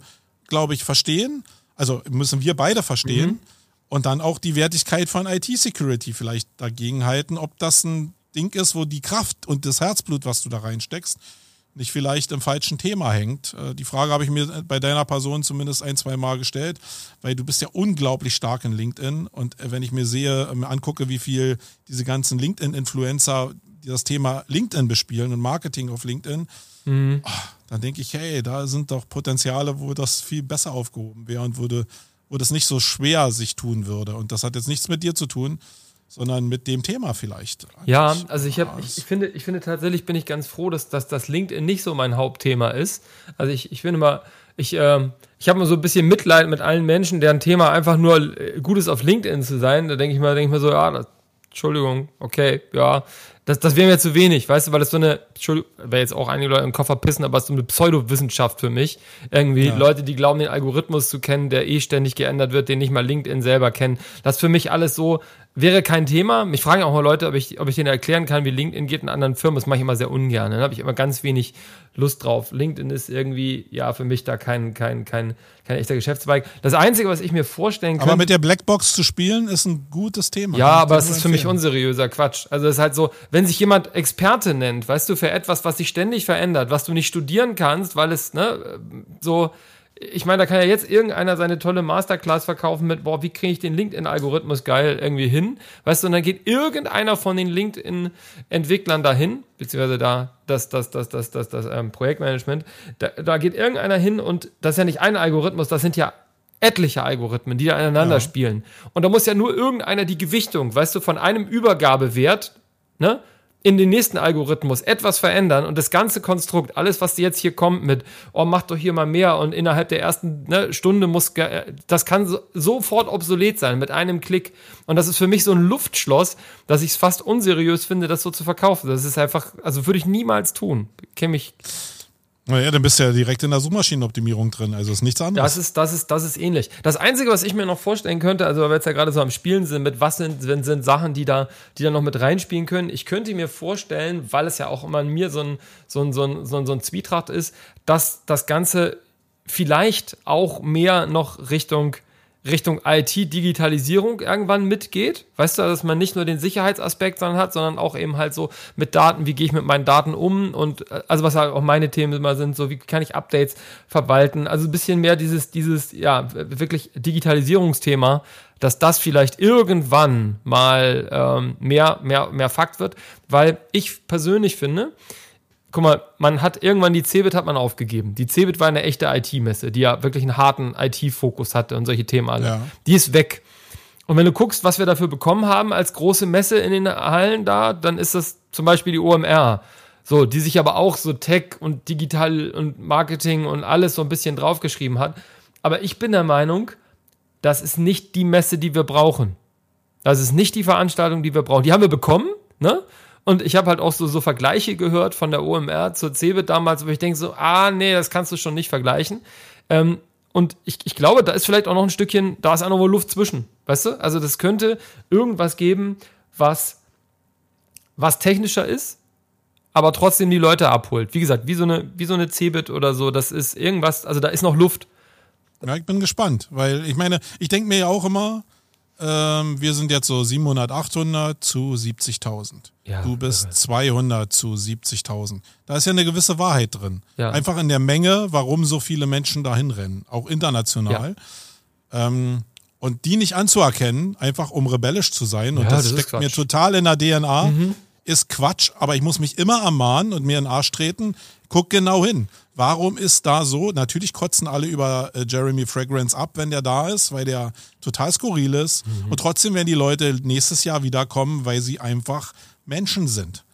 glaube ich, verstehen. Also müssen wir beide verstehen. Mhm. Und dann auch die Wertigkeit von IT-Security vielleicht dagegen halten, ob das ein Ding ist, wo die Kraft und das Herzblut, was du da reinsteckst, nicht vielleicht im falschen Thema hängt. Äh, die Frage habe ich mir bei deiner Person zumindest ein, zwei Mal gestellt, weil du bist ja unglaublich stark in LinkedIn und äh, wenn ich mir sehe, äh, mir angucke, wie viel diese ganzen LinkedIn-Influencer die das Thema LinkedIn bespielen und Marketing auf LinkedIn, mhm. dann denke ich, hey, da sind doch Potenziale, wo das viel besser aufgehoben wäre und würde, wo das nicht so schwer sich tun würde. Und das hat jetzt nichts mit dir zu tun, sondern mit dem Thema vielleicht. Ja, also ich, hab, ich, ich, finde, ich finde tatsächlich bin ich ganz froh, dass, dass das LinkedIn nicht so mein Hauptthema ist. Also ich, ich finde mal, ich, äh, ich habe mal so ein bisschen Mitleid mit allen Menschen, deren Thema einfach nur äh, Gutes auf LinkedIn zu sein. Da denke ich mal, denke ich mal so, ja, das, Entschuldigung, okay, ja, das, das wäre mir zu wenig, weißt du, weil das so eine, Entschuldigung, wäre jetzt auch einige Leute im Koffer pissen, aber es ist so eine Pseudowissenschaft für mich. Irgendwie ja. Leute, die glauben, den Algorithmus zu kennen, der eh ständig geändert wird, den nicht mal LinkedIn selber kennen. Das ist für mich alles so, wäre kein Thema. Mich fragen auch mal Leute, ob ich, ob ich denen erklären kann, wie LinkedIn geht in anderen Firmen. Das mache ich immer sehr ungern. Da habe ich immer ganz wenig Lust drauf. LinkedIn ist irgendwie, ja, für mich da kein, kein, kein, kein echter Geschäftszweig. Das Einzige, was ich mir vorstellen kann. Aber mit der Blackbox zu spielen, ist ein gutes Thema. Ja, aber es ist für mich unseriöser Quatsch. Also es ist halt so, wenn sich jemand Experte nennt, weißt du, für etwas, was sich ständig verändert, was du nicht studieren kannst, weil es, ne, so, ich meine, da kann ja jetzt irgendeiner seine tolle Masterclass verkaufen mit, boah, wie kriege ich den LinkedIn-Algorithmus geil irgendwie hin? Weißt du, und dann geht irgendeiner von den LinkedIn-Entwicklern dahin, beziehungsweise da das, das, das, das, das, das ähm, Projektmanagement, da, da geht irgendeiner hin und das ist ja nicht ein Algorithmus, das sind ja etliche Algorithmen, die da aneinander ja. spielen. Und da muss ja nur irgendeiner die Gewichtung, weißt du, von einem Übergabewert, ne, in den nächsten Algorithmus etwas verändern und das ganze Konstrukt, alles, was jetzt hier kommt mit, oh, mach doch hier mal mehr und innerhalb der ersten ne, Stunde muss, das kann so, sofort obsolet sein mit einem Klick. Und das ist für mich so ein Luftschloss, dass ich es fast unseriös finde, das so zu verkaufen. Das ist einfach, also würde ich niemals tun. Kenne mich naja, dann bist du ja direkt in der Suchmaschinenoptimierung drin, also ist nichts anderes. Das ist, das ist, das ist ähnlich. Das Einzige, was ich mir noch vorstellen könnte, also weil wir jetzt ja gerade so am Spielen sind, mit was sind, sind, Sachen, die da, die da noch mit reinspielen können. Ich könnte mir vorstellen, weil es ja auch immer in mir so ein, so ein, so ein, so ein, so ein Zwietracht ist, dass das Ganze vielleicht auch mehr noch Richtung Richtung IT-Digitalisierung irgendwann mitgeht. Weißt du, dass man nicht nur den Sicherheitsaspekt sondern hat, sondern auch eben halt so mit Daten, wie gehe ich mit meinen Daten um und äh, also was halt auch meine Themen immer sind, so wie kann ich Updates verwalten. Also ein bisschen mehr dieses, dieses, ja, wirklich Digitalisierungsthema, dass das vielleicht irgendwann mal ähm, mehr, mehr, mehr Fakt wird, weil ich persönlich finde, guck mal, man hat irgendwann die Cebit hat man aufgegeben. Die Cebit war eine echte IT-Messe, die ja wirklich einen harten IT-Fokus hatte und solche Themen alle. Ja. Die ist weg. Und wenn du guckst, was wir dafür bekommen haben als große Messe in den Hallen da, dann ist das zum Beispiel die OMR. So, die sich aber auch so Tech und Digital und Marketing und alles so ein bisschen draufgeschrieben hat. Aber ich bin der Meinung, das ist nicht die Messe, die wir brauchen. Das ist nicht die Veranstaltung, die wir brauchen. Die haben wir bekommen, ne? Und ich habe halt auch so, so Vergleiche gehört von der OMR zur CeBIT damals, wo ich denke so, ah, nee, das kannst du schon nicht vergleichen. Ähm, und ich, ich glaube, da ist vielleicht auch noch ein Stückchen, da ist auch noch Luft zwischen, weißt du? Also das könnte irgendwas geben, was, was technischer ist, aber trotzdem die Leute abholt. Wie gesagt, wie so eine, wie so eine CeBIT oder so, das ist irgendwas, also da ist noch Luft. Ja, ich bin gespannt, weil ich meine, ich denke mir ja auch immer, ähm, wir sind jetzt so 700, 800 zu 70.000. Ja, du bist äh. 200 zu 70.000. Da ist ja eine gewisse Wahrheit drin. Ja. Einfach in der Menge, warum so viele Menschen dahin rennen, auch international. Ja. Ähm, und die nicht anzuerkennen, einfach um rebellisch zu sein, und das, das steckt mir total in der DNA, mhm. ist Quatsch, aber ich muss mich immer ermahnen und mir in den Arsch treten. Guck genau hin. Warum ist da so? Natürlich kotzen alle über äh, Jeremy Fragrance ab, wenn der da ist, weil der total skurril ist. Mhm. Und trotzdem werden die Leute nächstes Jahr wiederkommen, weil sie einfach Menschen sind.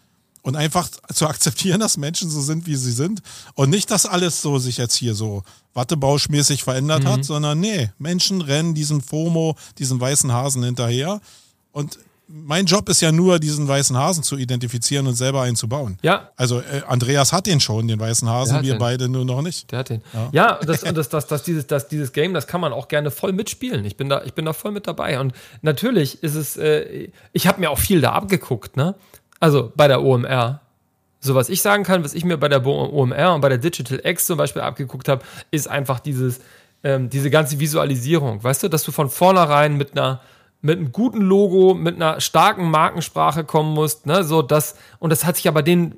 Und einfach zu akzeptieren, dass Menschen so sind, wie sie sind. Und nicht, dass alles so sich jetzt hier so wattebauschmäßig verändert mhm. hat, sondern nee, Menschen rennen diesem FOMO, diesen weißen Hasen hinterher. Und mein Job ist ja nur, diesen weißen Hasen zu identifizieren und selber einen zu bauen. Ja. Also äh, Andreas hat den schon, den weißen Hasen, wir den. beide nur noch nicht. Der hat den. Ja, ja und, das, das, das, das, dieses, das, dieses Game, das kann man auch gerne voll mitspielen. Ich bin da, ich bin da voll mit dabei. Und natürlich ist es, äh, ich habe mir auch viel da abgeguckt, ne? Also bei der OMR. So was ich sagen kann, was ich mir bei der OMR und bei der Digital X zum Beispiel abgeguckt habe, ist einfach dieses, ähm, diese ganze Visualisierung. Weißt du, dass du von vornherein mit einer mit einem guten Logo, mit einer starken Markensprache kommen musst, ne, so das, und das hat sich aber den,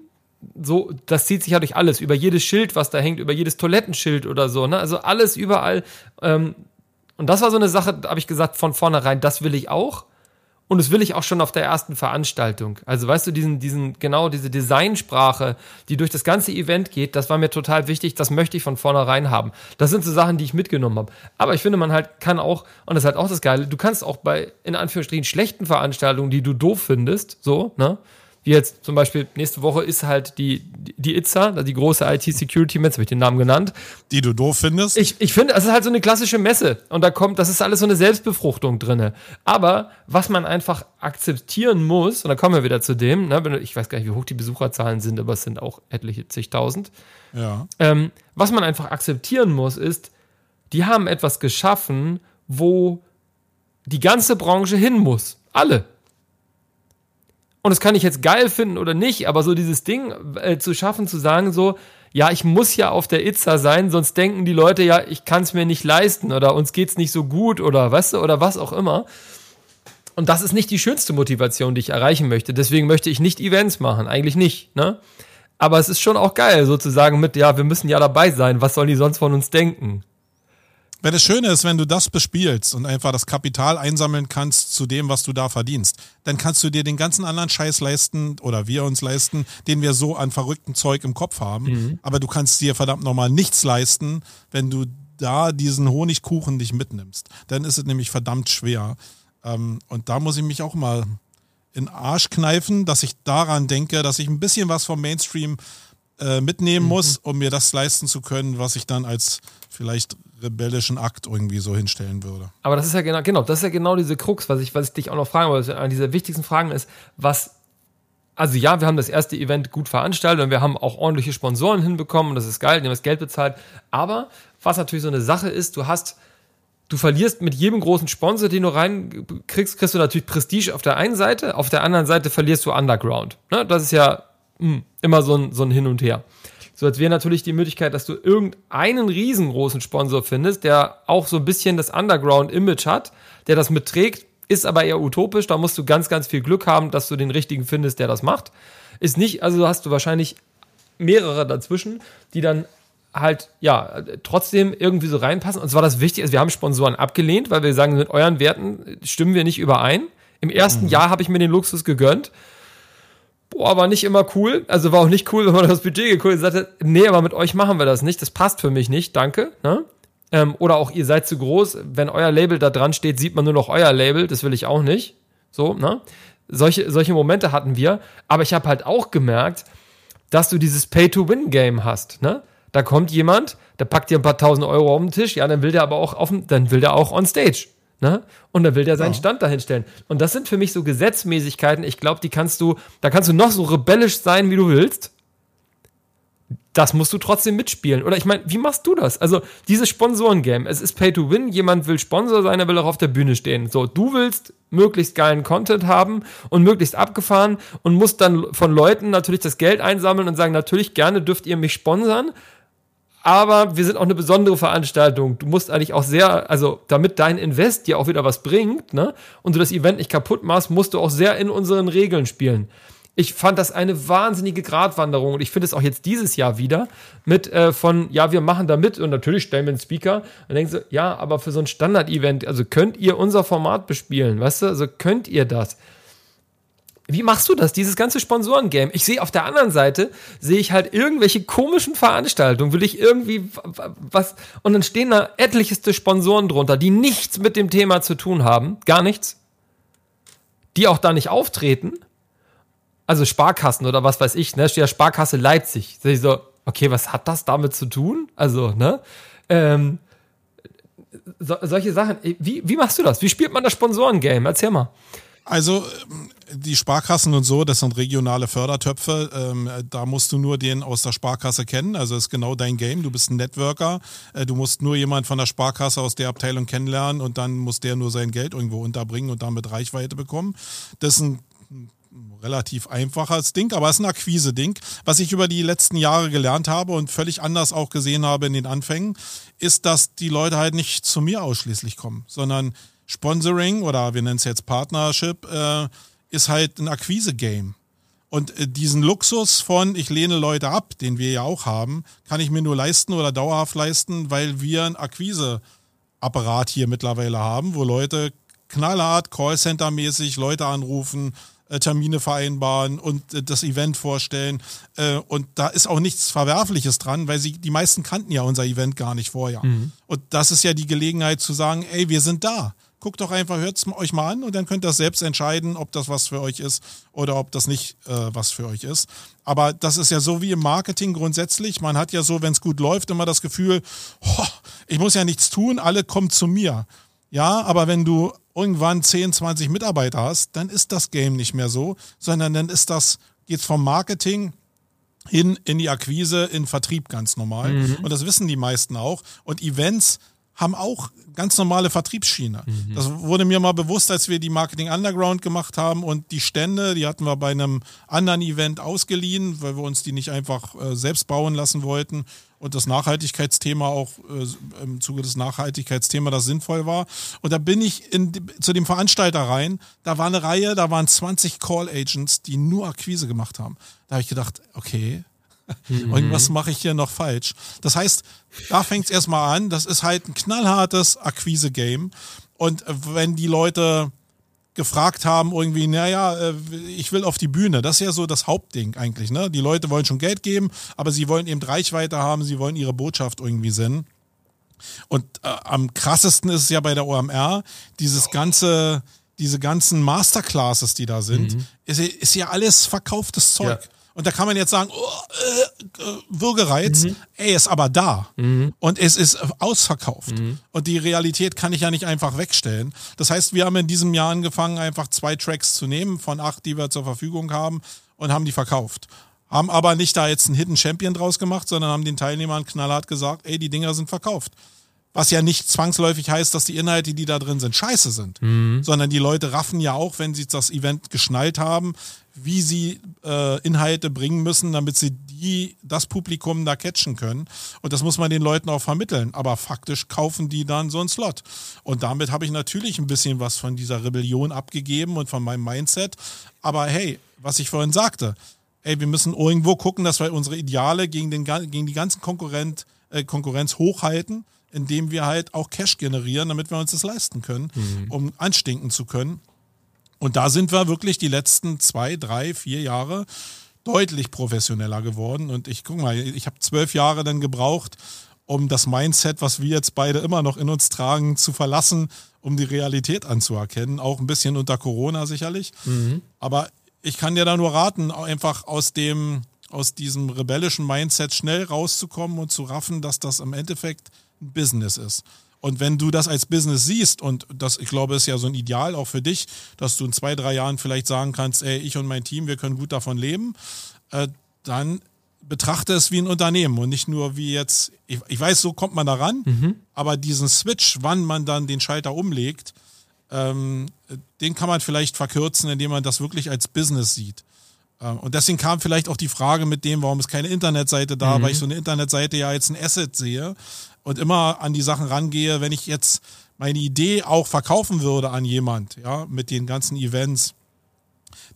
so, das zieht sich ja durch alles, über jedes Schild, was da hängt, über jedes Toilettenschild oder so, ne, also alles überall, ähm, und das war so eine Sache, da habe ich gesagt, von vornherein, das will ich auch. Und das will ich auch schon auf der ersten Veranstaltung. Also weißt du, diesen, diesen, genau diese Designsprache, die durch das ganze Event geht, das war mir total wichtig, das möchte ich von vornherein haben. Das sind so Sachen, die ich mitgenommen habe. Aber ich finde, man halt kann auch, und das ist halt auch das Geile, du kannst auch bei, in Anführungsstrichen, schlechten Veranstaltungen, die du doof findest, so, ne, wie jetzt zum Beispiel nächste Woche ist halt die, die ITSA, die große IT-Security-Messe, habe ich den Namen genannt. Die du doof findest? Ich, ich finde, es ist halt so eine klassische Messe und da kommt, das ist alles so eine Selbstbefruchtung drinne. Aber was man einfach akzeptieren muss, und da kommen wir wieder zu dem, ne, ich weiß gar nicht, wie hoch die Besucherzahlen sind, aber es sind auch etliche zigtausend. Ja. Ähm, was man einfach akzeptieren muss, ist, die haben etwas geschaffen, wo die ganze Branche hin muss. Alle. Und das kann ich jetzt geil finden oder nicht, aber so dieses Ding äh, zu schaffen, zu sagen so, ja, ich muss ja auf der Itza sein, sonst denken die Leute ja, ich kann es mir nicht leisten oder uns geht's nicht so gut oder weißt du, oder was auch immer. Und das ist nicht die schönste Motivation, die ich erreichen möchte. Deswegen möchte ich nicht Events machen, eigentlich nicht, ne? Aber es ist schon auch geil, sozusagen mit, ja, wir müssen ja dabei sein, was sollen die sonst von uns denken? Weil das Schöne ist, wenn du das bespielst und einfach das Kapital einsammeln kannst zu dem, was du da verdienst, dann kannst du dir den ganzen anderen Scheiß leisten oder wir uns leisten, den wir so an verrückten Zeug im Kopf haben. Mhm. Aber du kannst dir verdammt nochmal nichts leisten, wenn du da diesen Honigkuchen dich mitnimmst. Dann ist es nämlich verdammt schwer. Ähm, und da muss ich mich auch mal in Arsch kneifen, dass ich daran denke, dass ich ein bisschen was vom Mainstream äh, mitnehmen mhm. muss, um mir das leisten zu können, was ich dann als vielleicht rebellischen Akt irgendwie so hinstellen würde. Aber das ist ja genau, genau, das ist ja genau diese Krux, was ich, was ich dich auch noch fragen wollte. Eine dieser wichtigsten Fragen ist, was, also ja, wir haben das erste Event gut veranstaltet und wir haben auch ordentliche Sponsoren hinbekommen, das ist geil, die haben das Geld bezahlt. Aber was natürlich so eine Sache ist, du hast, du verlierst mit jedem großen Sponsor, den du reinkriegst, kriegst du natürlich Prestige auf der einen Seite, auf der anderen Seite verlierst du Underground. Ne? Das ist ja mh, hm, immer so ein, so ein Hin und Her. So, jetzt wäre natürlich die Möglichkeit, dass du irgendeinen riesengroßen Sponsor findest, der auch so ein bisschen das Underground-Image hat, der das mitträgt, ist aber eher utopisch. Da musst du ganz, ganz viel Glück haben, dass du den richtigen findest, der das macht. Ist nicht, also hast du wahrscheinlich mehrere dazwischen, die dann halt, ja, trotzdem irgendwie so reinpassen. Und zwar das Wichtige ist, wir haben Sponsoren abgelehnt, weil wir sagen, mit euren Werten stimmen wir nicht überein. Im ersten mhm. Jahr habe ich mir den Luxus gegönnt boah, war nicht immer cool. Also war auch nicht cool, wenn man das Budget geguckt hat nee, aber mit euch machen wir das nicht. Das passt für mich nicht, danke. Ne? Ähm, oder auch ihr seid zu groß. Wenn euer Label da dran steht, sieht man nur noch euer Label. Das will ich auch nicht. So, ne? Solche, solche Momente hatten wir. Aber ich habe halt auch gemerkt, dass du dieses Pay-to-Win-Game hast. Ne? Da kommt jemand, der packt dir ein paar tausend Euro auf den Tisch, ja, dann will der aber auch auf dann will der auch on stage. Ne? Und dann will der seinen. Stand dahinstellen. Und das sind für mich so Gesetzmäßigkeiten. Ich glaube, die kannst du, da kannst du noch so rebellisch sein, wie du willst das musst du trotzdem mitspielen. Oder ich meine, wie machst du das? Also, dieses Sponsoren-Game, es ist Pay to Win, jemand will Sponsor sein, er will auch auf der Bühne stehen. So, du willst möglichst geilen Content haben und möglichst abgefahren und musst dann von Leuten natürlich das Geld einsammeln und sagen, natürlich gerne dürft ihr mich sponsern, aber wir sind auch eine besondere Veranstaltung. Du musst eigentlich auch sehr, also damit dein Invest dir auch wieder was bringt, ne, und du das Event nicht kaputt machst, musst du auch sehr in unseren Regeln spielen ich fand das eine wahnsinnige Gratwanderung und ich finde es auch jetzt dieses Jahr wieder mit äh, von, ja, wir machen da mit und natürlich stellen wir einen Speaker und denkst du, ja, aber für so ein Standard-Event, also könnt ihr unser Format bespielen, weißt du, also könnt ihr das? Wie machst du das, dieses ganze Sponsorengame? Ich sehe auf der anderen Seite, sehe ich halt irgendwelche komischen Veranstaltungen, will ich irgendwie was, und dann stehen da etlichste Sponsoren drunter, die nichts mit dem Thema zu tun haben, gar nichts, die auch da nicht auftreten also Sparkassen oder was weiß ich, ne, steht ja Sparkasse Leipzig. Sag ich so, okay, was hat das damit zu tun? Also, ne? Ähm, so, solche Sachen. Wie, wie machst du das? Wie spielt man das Sponsorengame? Erzähl mal. Also die Sparkassen und so, das sind regionale Fördertöpfe. Ähm, da musst du nur den aus der Sparkasse kennen. Also ist genau dein Game. Du bist ein Networker. Äh, du musst nur jemand von der Sparkasse aus der Abteilung kennenlernen und dann muss der nur sein Geld irgendwo unterbringen und damit Reichweite bekommen. Das ist ein relativ einfaches Ding, aber es ist ein Akquise-Ding. Was ich über die letzten Jahre gelernt habe und völlig anders auch gesehen habe in den Anfängen, ist, dass die Leute halt nicht zu mir ausschließlich kommen, sondern Sponsoring oder wir nennen es jetzt Partnership äh, ist halt ein Akquise-Game. Und äh, diesen Luxus von, ich lehne Leute ab, den wir ja auch haben, kann ich mir nur leisten oder dauerhaft leisten, weil wir ein Akquise-Apparat hier mittlerweile haben, wo Leute knallhart, Callcenter-mäßig Leute anrufen, äh, Termine vereinbaren und äh, das Event vorstellen. Äh, und da ist auch nichts Verwerfliches dran, weil sie, die meisten kannten ja unser Event gar nicht vorher. Mhm. Und das ist ja die Gelegenheit zu sagen, ey, wir sind da. Guckt doch einfach, hört es euch mal an und dann könnt ihr selbst entscheiden, ob das was für euch ist oder ob das nicht äh, was für euch ist. Aber das ist ja so wie im Marketing grundsätzlich. Man hat ja so, wenn es gut läuft, immer das Gefühl, oh, ich muss ja nichts tun, alle kommen zu mir. Ja, aber wenn du irgendwann 10, 20 Mitarbeiter hast, dann ist das Game nicht mehr so, sondern dann ist das, geht's vom Marketing hin in die Akquise, in Vertrieb ganz normal. Mhm. Und das wissen die meisten auch. Und Events haben auch ganz normale Vertriebsschiene. Mhm. Das wurde mir mal bewusst, als wir die Marketing Underground gemacht haben und die Stände, die hatten wir bei einem anderen Event ausgeliehen, weil wir uns die nicht einfach äh, selbst bauen lassen wollten und das Nachhaltigkeitsthema auch äh, im Zuge des Nachhaltigkeitsthema das sinnvoll war. Und da bin ich in, zu dem Veranstalter rein, da war eine Reihe, da waren 20 Call Agents, die nur Akquise gemacht haben. Da habe ich gedacht, okay, Mhm. Irgendwas mache ich hier noch falsch. Das heißt, da fängt es erstmal an. Das ist halt ein knallhartes Akquise-Game. Und wenn die Leute gefragt haben, irgendwie, naja, äh, ich will auf die Bühne. Das ist ja so das Hauptding eigentlich. Ne? Die Leute wollen schon Geld geben, aber sie wollen eben Reichweite haben, sie wollen ihre Botschaft irgendwie senden. Und äh, am krassesten ist es ja bei der OMR, dieses ganze, diese ganzen Masterclasses, die da sind, mhm. ist, ist, ja alles verkauftes Zeug. Ja. Und da kann man jetzt sagen, oh, äh, äh, Würgereiz, mhm. ey, ist aber da. Mhm. Und es ist ausverkauft. Mhm. Und die Realität kann ich ja nicht einfach wegstellen. Das heißt, wir haben in diesem Jahr angefangen, einfach zwei Tracks zu nehmen von acht, die wir zur Verfügung haben und haben die verkauft. Haben aber nicht da jetzt einen Hidden Champion draus gemacht, sondern haben den Teilnehmern knallhart gesagt, ey, die Dinger sind verkauft. Was ja nicht zwangsläufig heißt, dass die Inhalte, die da drin sind, scheiße sind. Mhm. Sondern die Leute raffen ja auch, wenn sie das Event geschnallt haben, wie sie äh, Inhalte bringen müssen, damit sie die, das Publikum da catchen können. Und das muss man den Leuten auch vermitteln. Aber faktisch kaufen die dann so einen Slot. Und damit habe ich natürlich ein bisschen was von dieser Rebellion abgegeben und von meinem Mindset. Aber hey, was ich vorhin sagte, ey, wir müssen irgendwo gucken, dass wir unsere Ideale gegen, den, gegen die ganzen Konkurrent, äh, Konkurrenz hochhalten indem wir halt auch Cash generieren, damit wir uns das leisten können, mhm. um anstinken zu können. Und da sind wir wirklich die letzten zwei, drei, vier Jahre deutlich professioneller geworden. Und ich guck mal, ich habe zwölf Jahre dann gebraucht, um das Mindset, was wir jetzt beide immer noch in uns tragen, zu verlassen, um die Realität anzuerkennen. Auch ein bisschen unter Corona sicherlich. Mhm. Aber ich kann dir da nur raten, einfach aus dem aus diesem rebellischen Mindset schnell rauszukommen und zu raffen, dass das im Endeffekt ein Business ist. Und wenn du das als Business siehst, und das, ich glaube, ist ja so ein Ideal auch für dich, dass du in zwei, drei Jahren vielleicht sagen kannst, ey, ich und mein Team, wir können gut davon leben, äh, dann betrachte es wie ein Unternehmen und nicht nur wie jetzt, ich, ich weiß, so kommt man daran, mhm. aber diesen Switch, wann man dann den Schalter umlegt, ähm, den kann man vielleicht verkürzen, indem man das wirklich als Business sieht. Ähm, und deswegen kam vielleicht auch die Frage mit dem, warum ist keine Internetseite da, mhm. weil ich so eine Internetseite ja als ein Asset sehe und immer an die Sachen rangehe, wenn ich jetzt meine Idee auch verkaufen würde an jemand, ja, mit den ganzen Events,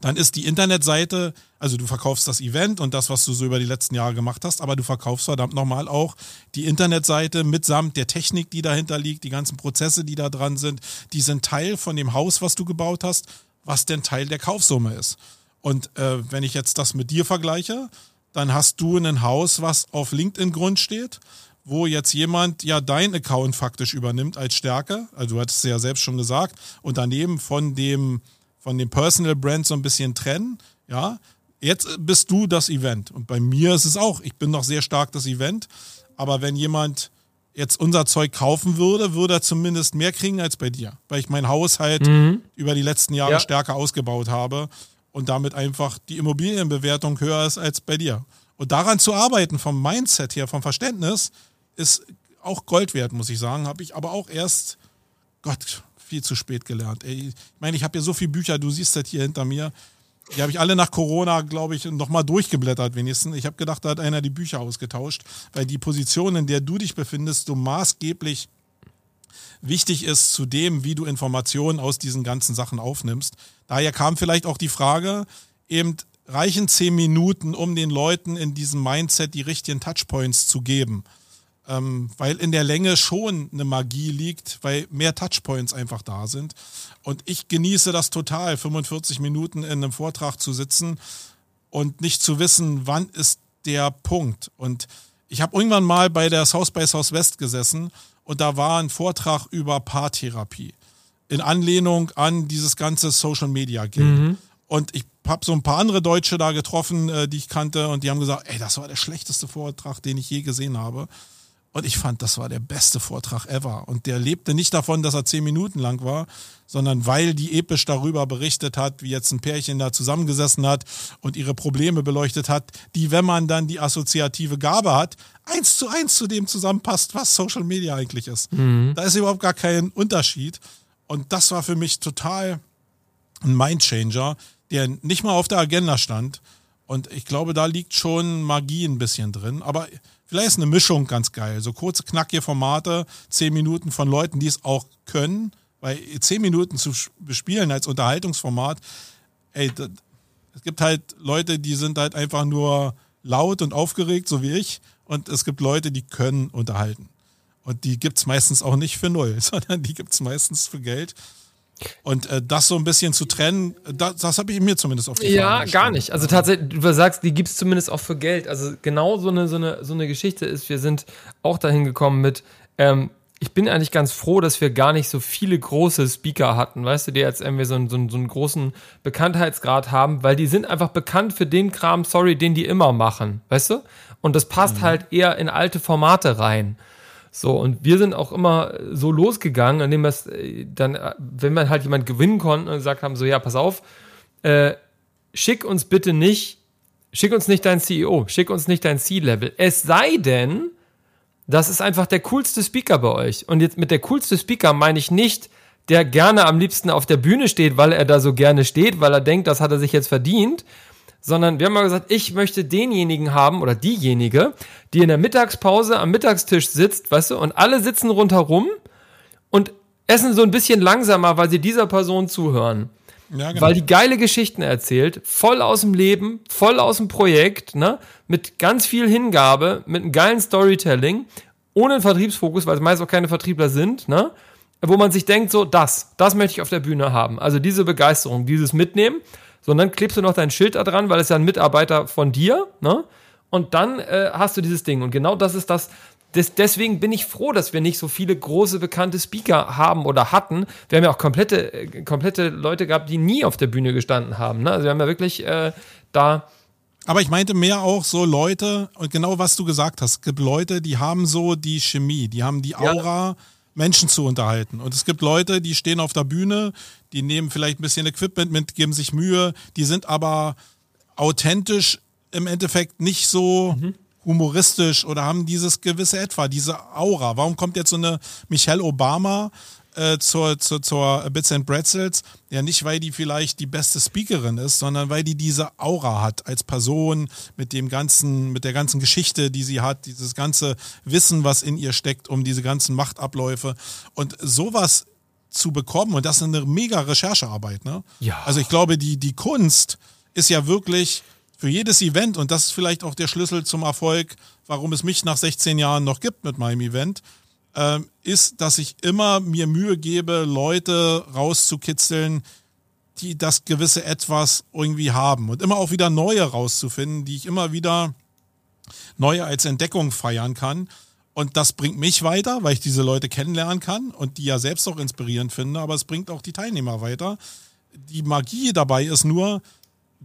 dann ist die Internetseite, also du verkaufst das Event und das, was du so über die letzten Jahre gemacht hast, aber du verkaufst verdammt nochmal auch die Internetseite mitsamt der Technik, die dahinter liegt, die ganzen Prozesse, die da dran sind, die sind Teil von dem Haus, was du gebaut hast, was denn Teil der Kaufsumme ist. Und äh, wenn ich jetzt das mit dir vergleiche, dann hast du ein Haus, was auf LinkedIn-Grund steht wo jetzt jemand ja dein Account faktisch übernimmt als Stärke. Also du hattest es ja selbst schon gesagt. Und daneben von dem, von dem Personal Brand so ein bisschen trennen. Ja, jetzt bist du das Event. Und bei mir ist es auch, ich bin noch sehr stark das Event. Aber wenn jemand jetzt unser Zeug kaufen würde, würde er zumindest mehr kriegen als bei dir. Weil ich mein Haus halt mhm. über die letzten Jahre ja. stärker ausgebaut habe und damit einfach die Immobilienbewertung höher ist als bei dir. Und daran zu arbeiten, vom Mindset her, vom Verständnis, ist auch Gold wert, muss ich sagen. Habe ich aber auch erst, Gott, viel zu spät gelernt. Ey, ich meine, ich habe ja so viele Bücher, du siehst das hier hinter mir. Die habe ich alle nach Corona, glaube ich, nochmal durchgeblättert wenigstens. Ich habe gedacht, da hat einer die Bücher ausgetauscht, weil die Position, in der du dich befindest, so maßgeblich wichtig ist zu dem, wie du Informationen aus diesen ganzen Sachen aufnimmst. Daher kam vielleicht auch die Frage, eben reichen zehn Minuten, um den Leuten in diesem Mindset die richtigen Touchpoints zu geben ähm, weil in der Länge schon eine Magie liegt, weil mehr Touchpoints einfach da sind. Und ich genieße das total, 45 Minuten in einem Vortrag zu sitzen und nicht zu wissen, wann ist der Punkt. Und ich habe irgendwann mal bei der South by Southwest gesessen und da war ein Vortrag über Paartherapie in Anlehnung an dieses ganze Social Media Game. Mhm. Und ich habe so ein paar andere Deutsche da getroffen, äh, die ich kannte, und die haben gesagt, ey, das war der schlechteste Vortrag, den ich je gesehen habe. Und ich fand, das war der beste Vortrag ever. Und der lebte nicht davon, dass er zehn Minuten lang war, sondern weil die episch darüber berichtet hat, wie jetzt ein Pärchen da zusammengesessen hat und ihre Probleme beleuchtet hat, die, wenn man dann die assoziative Gabe hat, eins zu eins zu dem zusammenpasst, was Social Media eigentlich ist. Mhm. Da ist überhaupt gar kein Unterschied. Und das war für mich total ein Mindchanger, der nicht mal auf der Agenda stand. Und ich glaube, da liegt schon Magie ein bisschen drin. Aber Vielleicht ist eine Mischung ganz geil. So kurze, knackige Formate, zehn Minuten von Leuten, die es auch können. Weil zehn Minuten zu bespielen als Unterhaltungsformat, ey, das, es gibt halt Leute, die sind halt einfach nur laut und aufgeregt, so wie ich. Und es gibt Leute, die können unterhalten. Und die gibt es meistens auch nicht für null, sondern die gibt es meistens für Geld. Und äh, das so ein bisschen zu trennen, das, das habe ich mir zumindest auf die Ja, gar nicht. Also tatsächlich, du sagst, die gibt es zumindest auch für Geld. Also genau so eine, so, eine, so eine Geschichte ist, wir sind auch dahin gekommen mit, ähm, ich bin eigentlich ganz froh, dass wir gar nicht so viele große Speaker hatten, weißt du, die jetzt irgendwie so einen, so einen, so einen großen Bekanntheitsgrad haben, weil die sind einfach bekannt für den Kram, sorry, den die immer machen, weißt du? Und das passt mhm. halt eher in alte Formate rein. So, und wir sind auch immer so losgegangen, indem wir es äh, dann, äh, wenn wir halt jemand gewinnen konnten und gesagt haben, so, ja, pass auf, äh, schick uns bitte nicht, schick uns nicht dein CEO, schick uns nicht dein C-Level. Es sei denn, das ist einfach der coolste Speaker bei euch. Und jetzt mit der coolste Speaker meine ich nicht, der gerne am liebsten auf der Bühne steht, weil er da so gerne steht, weil er denkt, das hat er sich jetzt verdient, sondern wir haben mal gesagt, ich möchte denjenigen haben oder diejenige, die in der Mittagspause am Mittagstisch sitzt, weißt du, und alle sitzen rundherum und essen so ein bisschen langsamer, weil sie dieser Person zuhören. Ja, genau. Weil die geile Geschichten erzählt, voll aus dem Leben, voll aus dem Projekt, ne? Mit ganz viel Hingabe, mit einem geilen Storytelling, ohne einen Vertriebsfokus, weil es meist auch keine Vertriebler sind, ne? Wo man sich denkt, so, das, das möchte ich auf der Bühne haben. Also diese Begeisterung, dieses Mitnehmen sondern klebst du noch dein Schild da dran, weil es ja ein Mitarbeiter von dir, ne? Und dann äh, hast du dieses Ding. Und genau das ist das. Des, deswegen bin ich froh, dass wir nicht so viele große bekannte Speaker haben oder hatten. Wir haben ja auch komplette, äh, komplette Leute gehabt, die nie auf der Bühne gestanden haben. Ne? Also wir haben ja wirklich äh, da Aber ich meinte mehr auch so Leute, und genau was du gesagt hast, gibt Leute, die haben so die Chemie, die haben die Aura, ja. Menschen zu unterhalten. Und es gibt Leute, die stehen auf der Bühne, die nehmen vielleicht ein bisschen Equipment mit, geben sich Mühe, die sind aber authentisch im Endeffekt nicht so mhm. humoristisch oder haben dieses gewisse Etwa, diese Aura. Warum kommt jetzt so eine Michelle Obama äh, zur, zur, zur Bits and Bretzels, ja nicht, weil die vielleicht die beste Speakerin ist, sondern weil die diese Aura hat als Person mit dem ganzen, mit der ganzen Geschichte, die sie hat, dieses ganze Wissen, was in ihr steckt, um diese ganzen Machtabläufe und sowas zu bekommen und das ist eine mega Recherchearbeit, ne? Ja. Also ich glaube, die, die Kunst ist ja wirklich für jedes Event und das ist vielleicht auch der Schlüssel zum Erfolg, warum es mich nach 16 Jahren noch gibt mit meinem Event, ähm, ist, dass ich immer mir Mühe gebe, Leute rauszukitzeln, die das gewisse Etwas irgendwie haben und immer auch wieder neue rauszufinden, die ich immer wieder neue als Entdeckung feiern kann. Und das bringt mich weiter, weil ich diese Leute kennenlernen kann und die ja selbst auch inspirierend finde, aber es bringt auch die Teilnehmer weiter. Die Magie dabei ist nur,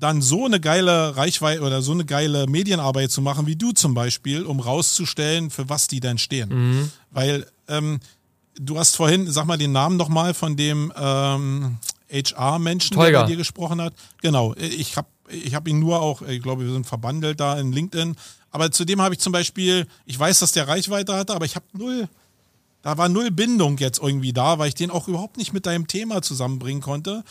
dann so eine geile Reichweite oder so eine geile Medienarbeit zu machen, wie du zum Beispiel, um rauszustellen, für was die denn stehen. Mhm. Weil ähm, du hast vorhin, sag mal den Namen nochmal von dem ähm, HR-Menschen, der bei dir gesprochen hat. Genau, ich habe ich hab ihn nur auch, ich glaube, wir sind verbandelt da in LinkedIn. Aber zudem habe ich zum Beispiel, ich weiß, dass der Reichweite hatte, aber ich habe null, da war null Bindung jetzt irgendwie da, weil ich den auch überhaupt nicht mit deinem Thema zusammenbringen konnte.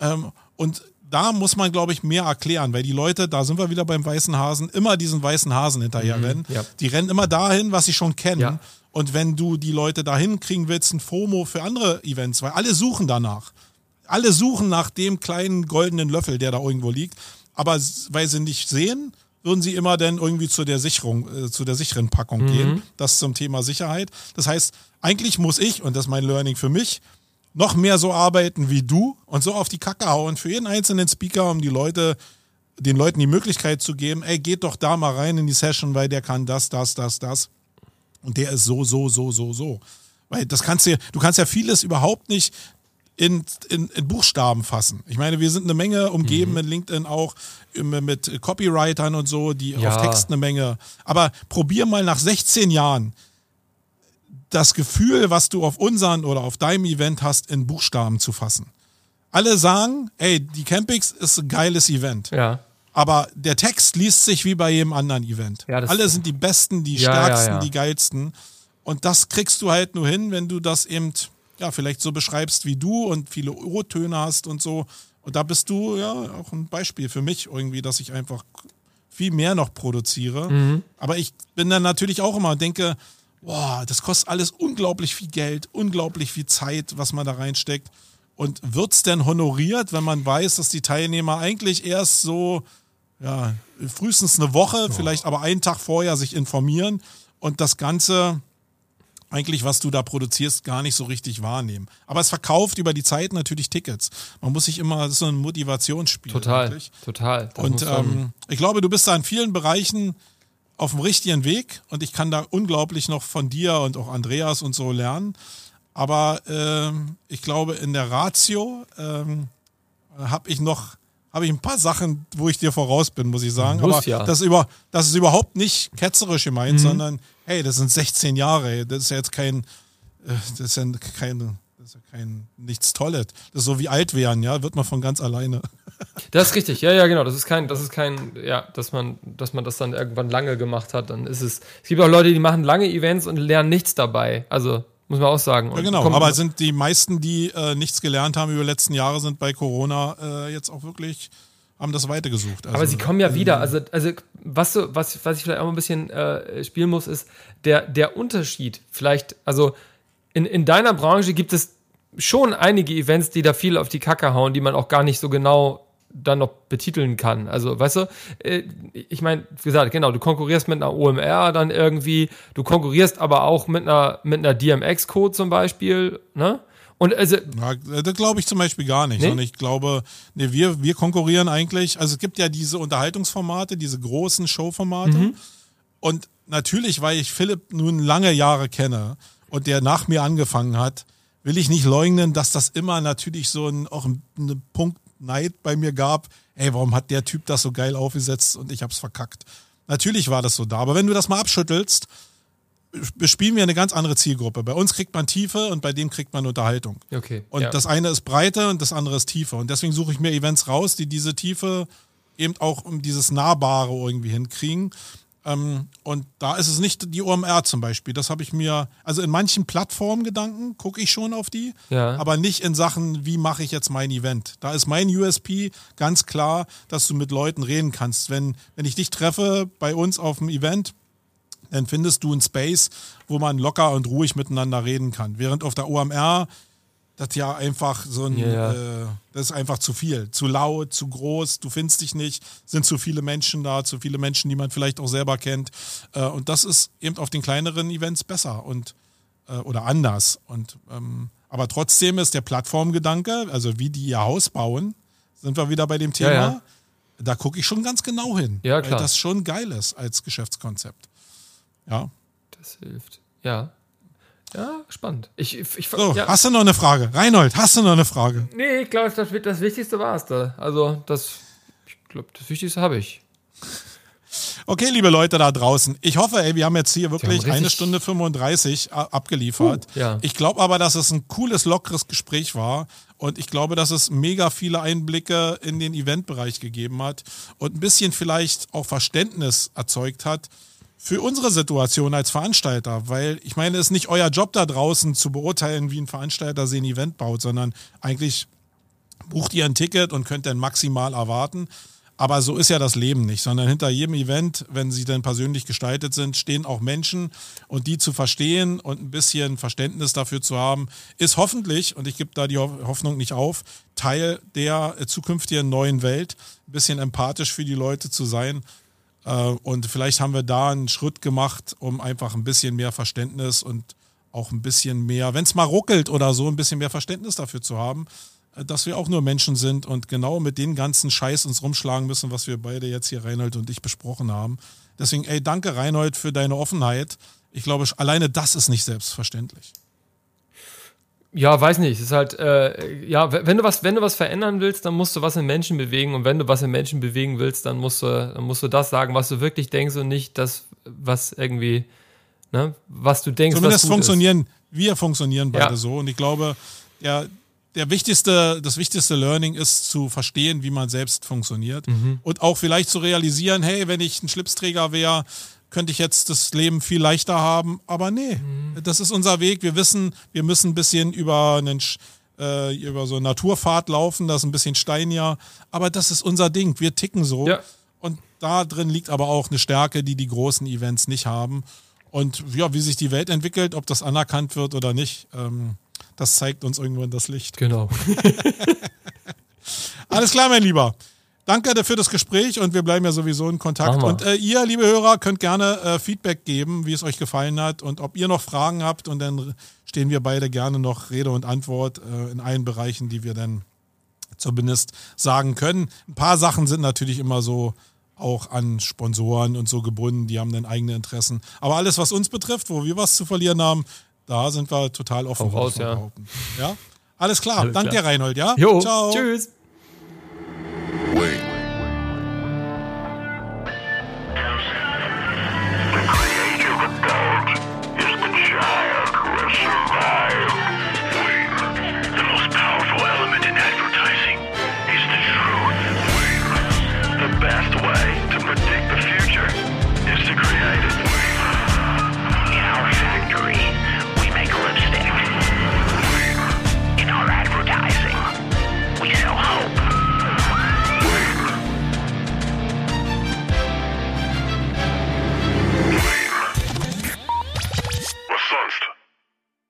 Ähm, und da muss man, glaube ich, mehr erklären, weil die Leute, da sind wir wieder beim weißen Hasen, immer diesen weißen Hasen hinterher mhm, rennen. Ja. Die rennen immer dahin, was sie schon kennen. Ja. Und wenn du die Leute dahin kriegen willst, ein FOMO für andere Events, weil alle suchen danach. Alle suchen nach dem kleinen goldenen Löffel, der da irgendwo liegt. Aber weil sie nicht sehen, würden sie immer dann irgendwie zu der Sicherung, äh, zu der sicheren Packung mhm. gehen. Das zum Thema Sicherheit. Das heißt, eigentlich muss ich, und das ist mein Learning für mich, noch mehr so arbeiten wie du und so auf die Kacke hauen für jeden einzelnen Speaker, um die Leute, den Leuten die Möglichkeit zu geben, ey, geht doch da mal rein in die Session, weil der kann das, das, das, das. Und der ist so, so, so, so, so. Weil das kannst du, du kannst ja vieles überhaupt nicht in, in, in Buchstaben fassen. Ich meine, wir sind eine Menge umgeben mhm. in LinkedIn auch mit Copywritern und so, die ja. auf Text eine Menge. Aber probier mal nach 16 Jahren das Gefühl, was du auf unseren oder auf deinem Event hast, in Buchstaben zu fassen. Alle sagen, ey, die Campix ist ein geiles Event. Ja. Aber der Text liest sich wie bei jedem anderen Event. Ja, Alle sind die Besten, die ja, Stärksten, ja, die Geilsten. Und das kriegst du halt nur hin, wenn du das eben, ja, vielleicht so beschreibst wie du und viele O-Töne hast und so. Und da bist du ja auch ein Beispiel für mich irgendwie, dass ich einfach viel mehr noch produziere. Mhm. Aber ich bin dann natürlich auch immer und denke, boah, das kostet alles unglaublich viel Geld, unglaublich viel Zeit, was man da reinsteckt. Und wird es denn honoriert, wenn man weiß, dass die Teilnehmer eigentlich erst so, ja, frühestens eine Woche, oh. vielleicht aber einen Tag vorher sich informieren und das Ganze eigentlich, was du da produzierst, gar nicht so richtig wahrnehmen. Aber es verkauft über die Zeit natürlich Tickets. Man muss sich immer, das ist so ein Motivationsspiel. Total, eigentlich. total. Das und ähm, ich glaube, du bist da in vielen Bereichen auf dem richtigen Weg und ich kann da unglaublich noch von dir und auch Andreas und so lernen. Aber ähm, ich glaube, in der Ratio ähm, habe ich noch habe ich ein paar Sachen, wo ich dir voraus bin, muss ich sagen. Muss, Aber ja. das, ist über, das ist überhaupt nicht ketzerisch gemeint, mhm. sondern hey, das sind 16 Jahre. Das ist ja jetzt kein, äh, das ist ja kein, das ist ja kein nichts Tolles. Das ist so wie alt werden, ja, wird man von ganz alleine. Das ist richtig, ja, ja, genau. Das ist kein, das ist kein, ja, dass man, dass man das dann irgendwann lange gemacht hat, dann ist es. Es gibt auch Leute, die machen lange Events und lernen nichts dabei. Also muss man auch sagen. Und ja, genau. Aber sind die meisten, die äh, nichts gelernt haben über die letzten Jahre, sind bei Corona äh, jetzt auch wirklich haben das weitergesucht. Also, aber sie kommen ja wieder. Also, also was, was, was ich vielleicht auch ein bisschen äh, spielen muss, ist der, der Unterschied. Vielleicht, also in, in deiner Branche gibt es schon einige Events, die da viel auf die Kacke hauen, die man auch gar nicht so genau dann noch betiteln kann. Also, weißt du, äh, ich meine, wie gesagt, genau, du konkurrierst mit einer OMR dann irgendwie, du konkurrierst aber auch mit einer, mit einer DMX-Code zum Beispiel, ne? Und also. Ja, das glaube ich zum Beispiel gar nicht. Nee? Sondern ich glaube, nee, wir, wir konkurrieren eigentlich, also es gibt ja diese Unterhaltungsformate, diese großen Showformate. Mhm. Und natürlich, weil ich Philipp nun lange Jahre kenne und der nach mir angefangen hat, will ich nicht leugnen, dass das immer natürlich so ein, auch ein, ein Punkt Neid bei mir gab, ey, warum hat der Typ das so geil aufgesetzt und ich hab's verkackt. Natürlich war das so da, aber wenn du das mal abschüttelst, bespielen wir eine ganz andere Zielgruppe. Bei uns kriegt man Tiefe und bei dem kriegt man Unterhaltung. Okay. Und ja. das eine ist Breite und das andere ist Tiefe. Und deswegen suche ich mir Events raus, die diese Tiefe eben auch um dieses Nahbare irgendwie hinkriegen. Ähm, und da ist es nicht die OMR zum Beispiel. Das habe ich mir, also in manchen Plattformgedanken gucke ich schon auf die, Ja. aber nicht in Sachen, wie mache ich jetzt mein Event. Da ist mein USP ganz klar, dass du mit Leuten reden kannst. Wenn, wenn ich dich treffe bei uns auf dem Event, dann findest du einen Space, wo man locker und ruhig miteinander reden kann. Während auf der OMR das ja einfach so ein, ja. Äh, das ist einfach zu viel. Zu laut, zu groß, du findest dich nicht, sind zu viele Menschen da, zu viele Menschen, die man vielleicht auch selber kennt. Äh, und das ist eben auf den kleineren Events besser und äh, oder anders. Und ähm, aber trotzdem ist der Plattformgedanke, also wie die ihr Haus bauen, sind wir wieder bei dem Thema. Ja, ja. Da gucke ich schon ganz genau hin, Ja, weil das schon geil ist als Geschäftskonzept. Ja. Das hilft. Ja. Ja, spannend. Ich, ich, So, ja. hast du noch eine Frage? Reinhold, hast du noch eine Frage? Nee, ich glaube, das, das Wichtigste war es da. Also, das, ich glaube, das Wichtigste habe ich. Okay, liebe Leute da draußen. Ich hoffe, ey, wir haben jetzt hier wirklich eine Stunde 35 a- abgeliefert. Uh, ja. Ich glaube aber, dass es ein cooles, lockeres Gespräch war. Und ich glaube, dass es mega viele Einblicke in den Eventbereich gegeben hat und ein bisschen vielleicht auch Verständnis erzeugt hat für unsere Situation als Veranstalter. Weil ich meine, es ist nicht euer Job da draußen zu beurteilen, wie ein Veranstalter sich ein Event baut, sondern eigentlich bucht ihr ein Ticket und könnt dann maximal erwarten. Aber so ist ja das Leben nicht, sondern hinter jedem Event, wenn sie dann persönlich gestaltet sind, stehen auch Menschen und die zu verstehen und ein bisschen Verständnis dafür zu haben, ist hoffentlich, und ich gebe da die Ho- Hoffnung nicht auf, Teil der äh, zukünftigen neuen Welt, ein bisschen empathisch für die Leute zu sein. Äh, Und vielleicht haben wir da einen Schritt gemacht, um einfach ein bisschen mehr Verständnis und auch ein bisschen mehr, wenn es mal ruckelt oder so, ein bisschen mehr Verständnis dafür zu haben, äh, dass wir auch nur Menschen sind und genau mit den ganzen Scheiß uns rumschlagen müssen, was wir beide jetzt hier, Reinhold und ich, besprochen haben. Deswegen, ey, danke Reinhold für deine Offenheit. Ich glaube, alleine das ist nicht selbstverständlich. Ja, weiß nicht. Es ist halt, äh, ja, wenn du was, wenn du was verändern willst, dann musst du was in Menschen bewegen. Und wenn du was in Menschen bewegen willst, dann musst du, dann musst du das sagen, was du wirklich denkst und nicht das, was irgendwie, ne, was du denkst. Zumindest was funktionieren, wir funktionieren beide Ja. so. Und ich glaube, der, der wichtigste, das wichtigste Learning ist zu verstehen, wie man selbst funktioniert. Mhm. Und auch vielleicht zu realisieren, hey, wenn ich ein Schlipsträger wäre, könnte ich jetzt das Leben viel leichter haben. Aber nee, Mhm. das ist unser Weg. Wir wissen, wir müssen ein bisschen über einen äh, über so einen Naturpfad laufen, das ist ein bisschen steiniger. Aber das ist unser Ding. Wir ticken so. Ja. Und da drin liegt aber auch eine Stärke, die die großen Events nicht haben. Und ja, wie sich die Welt entwickelt, ob das anerkannt wird oder nicht, ähm, das zeigt uns irgendwann das Licht. Genau. Alles klar, mein Lieber. Danke für das Gespräch und wir bleiben ja sowieso in Kontakt. Und äh, ihr, liebe Hörer, könnt gerne äh, Feedback geben, wie es euch gefallen hat und ob ihr noch Fragen habt. Und dann stehen wir beide gerne noch Rede und Antwort äh, in allen Bereichen, die wir dann zumindest sagen können. Ein paar Sachen sind natürlich immer so auch an Sponsoren und so gebunden, die haben dann eigene Interessen. Aber alles, was uns betrifft, wo wir was zu verlieren haben, da sind wir total offen. Hau raus, ja. ja? Alles klar. Alles Danke klar. dir, Reinhold, ja? Jo, Ciao. tschüss. Wait.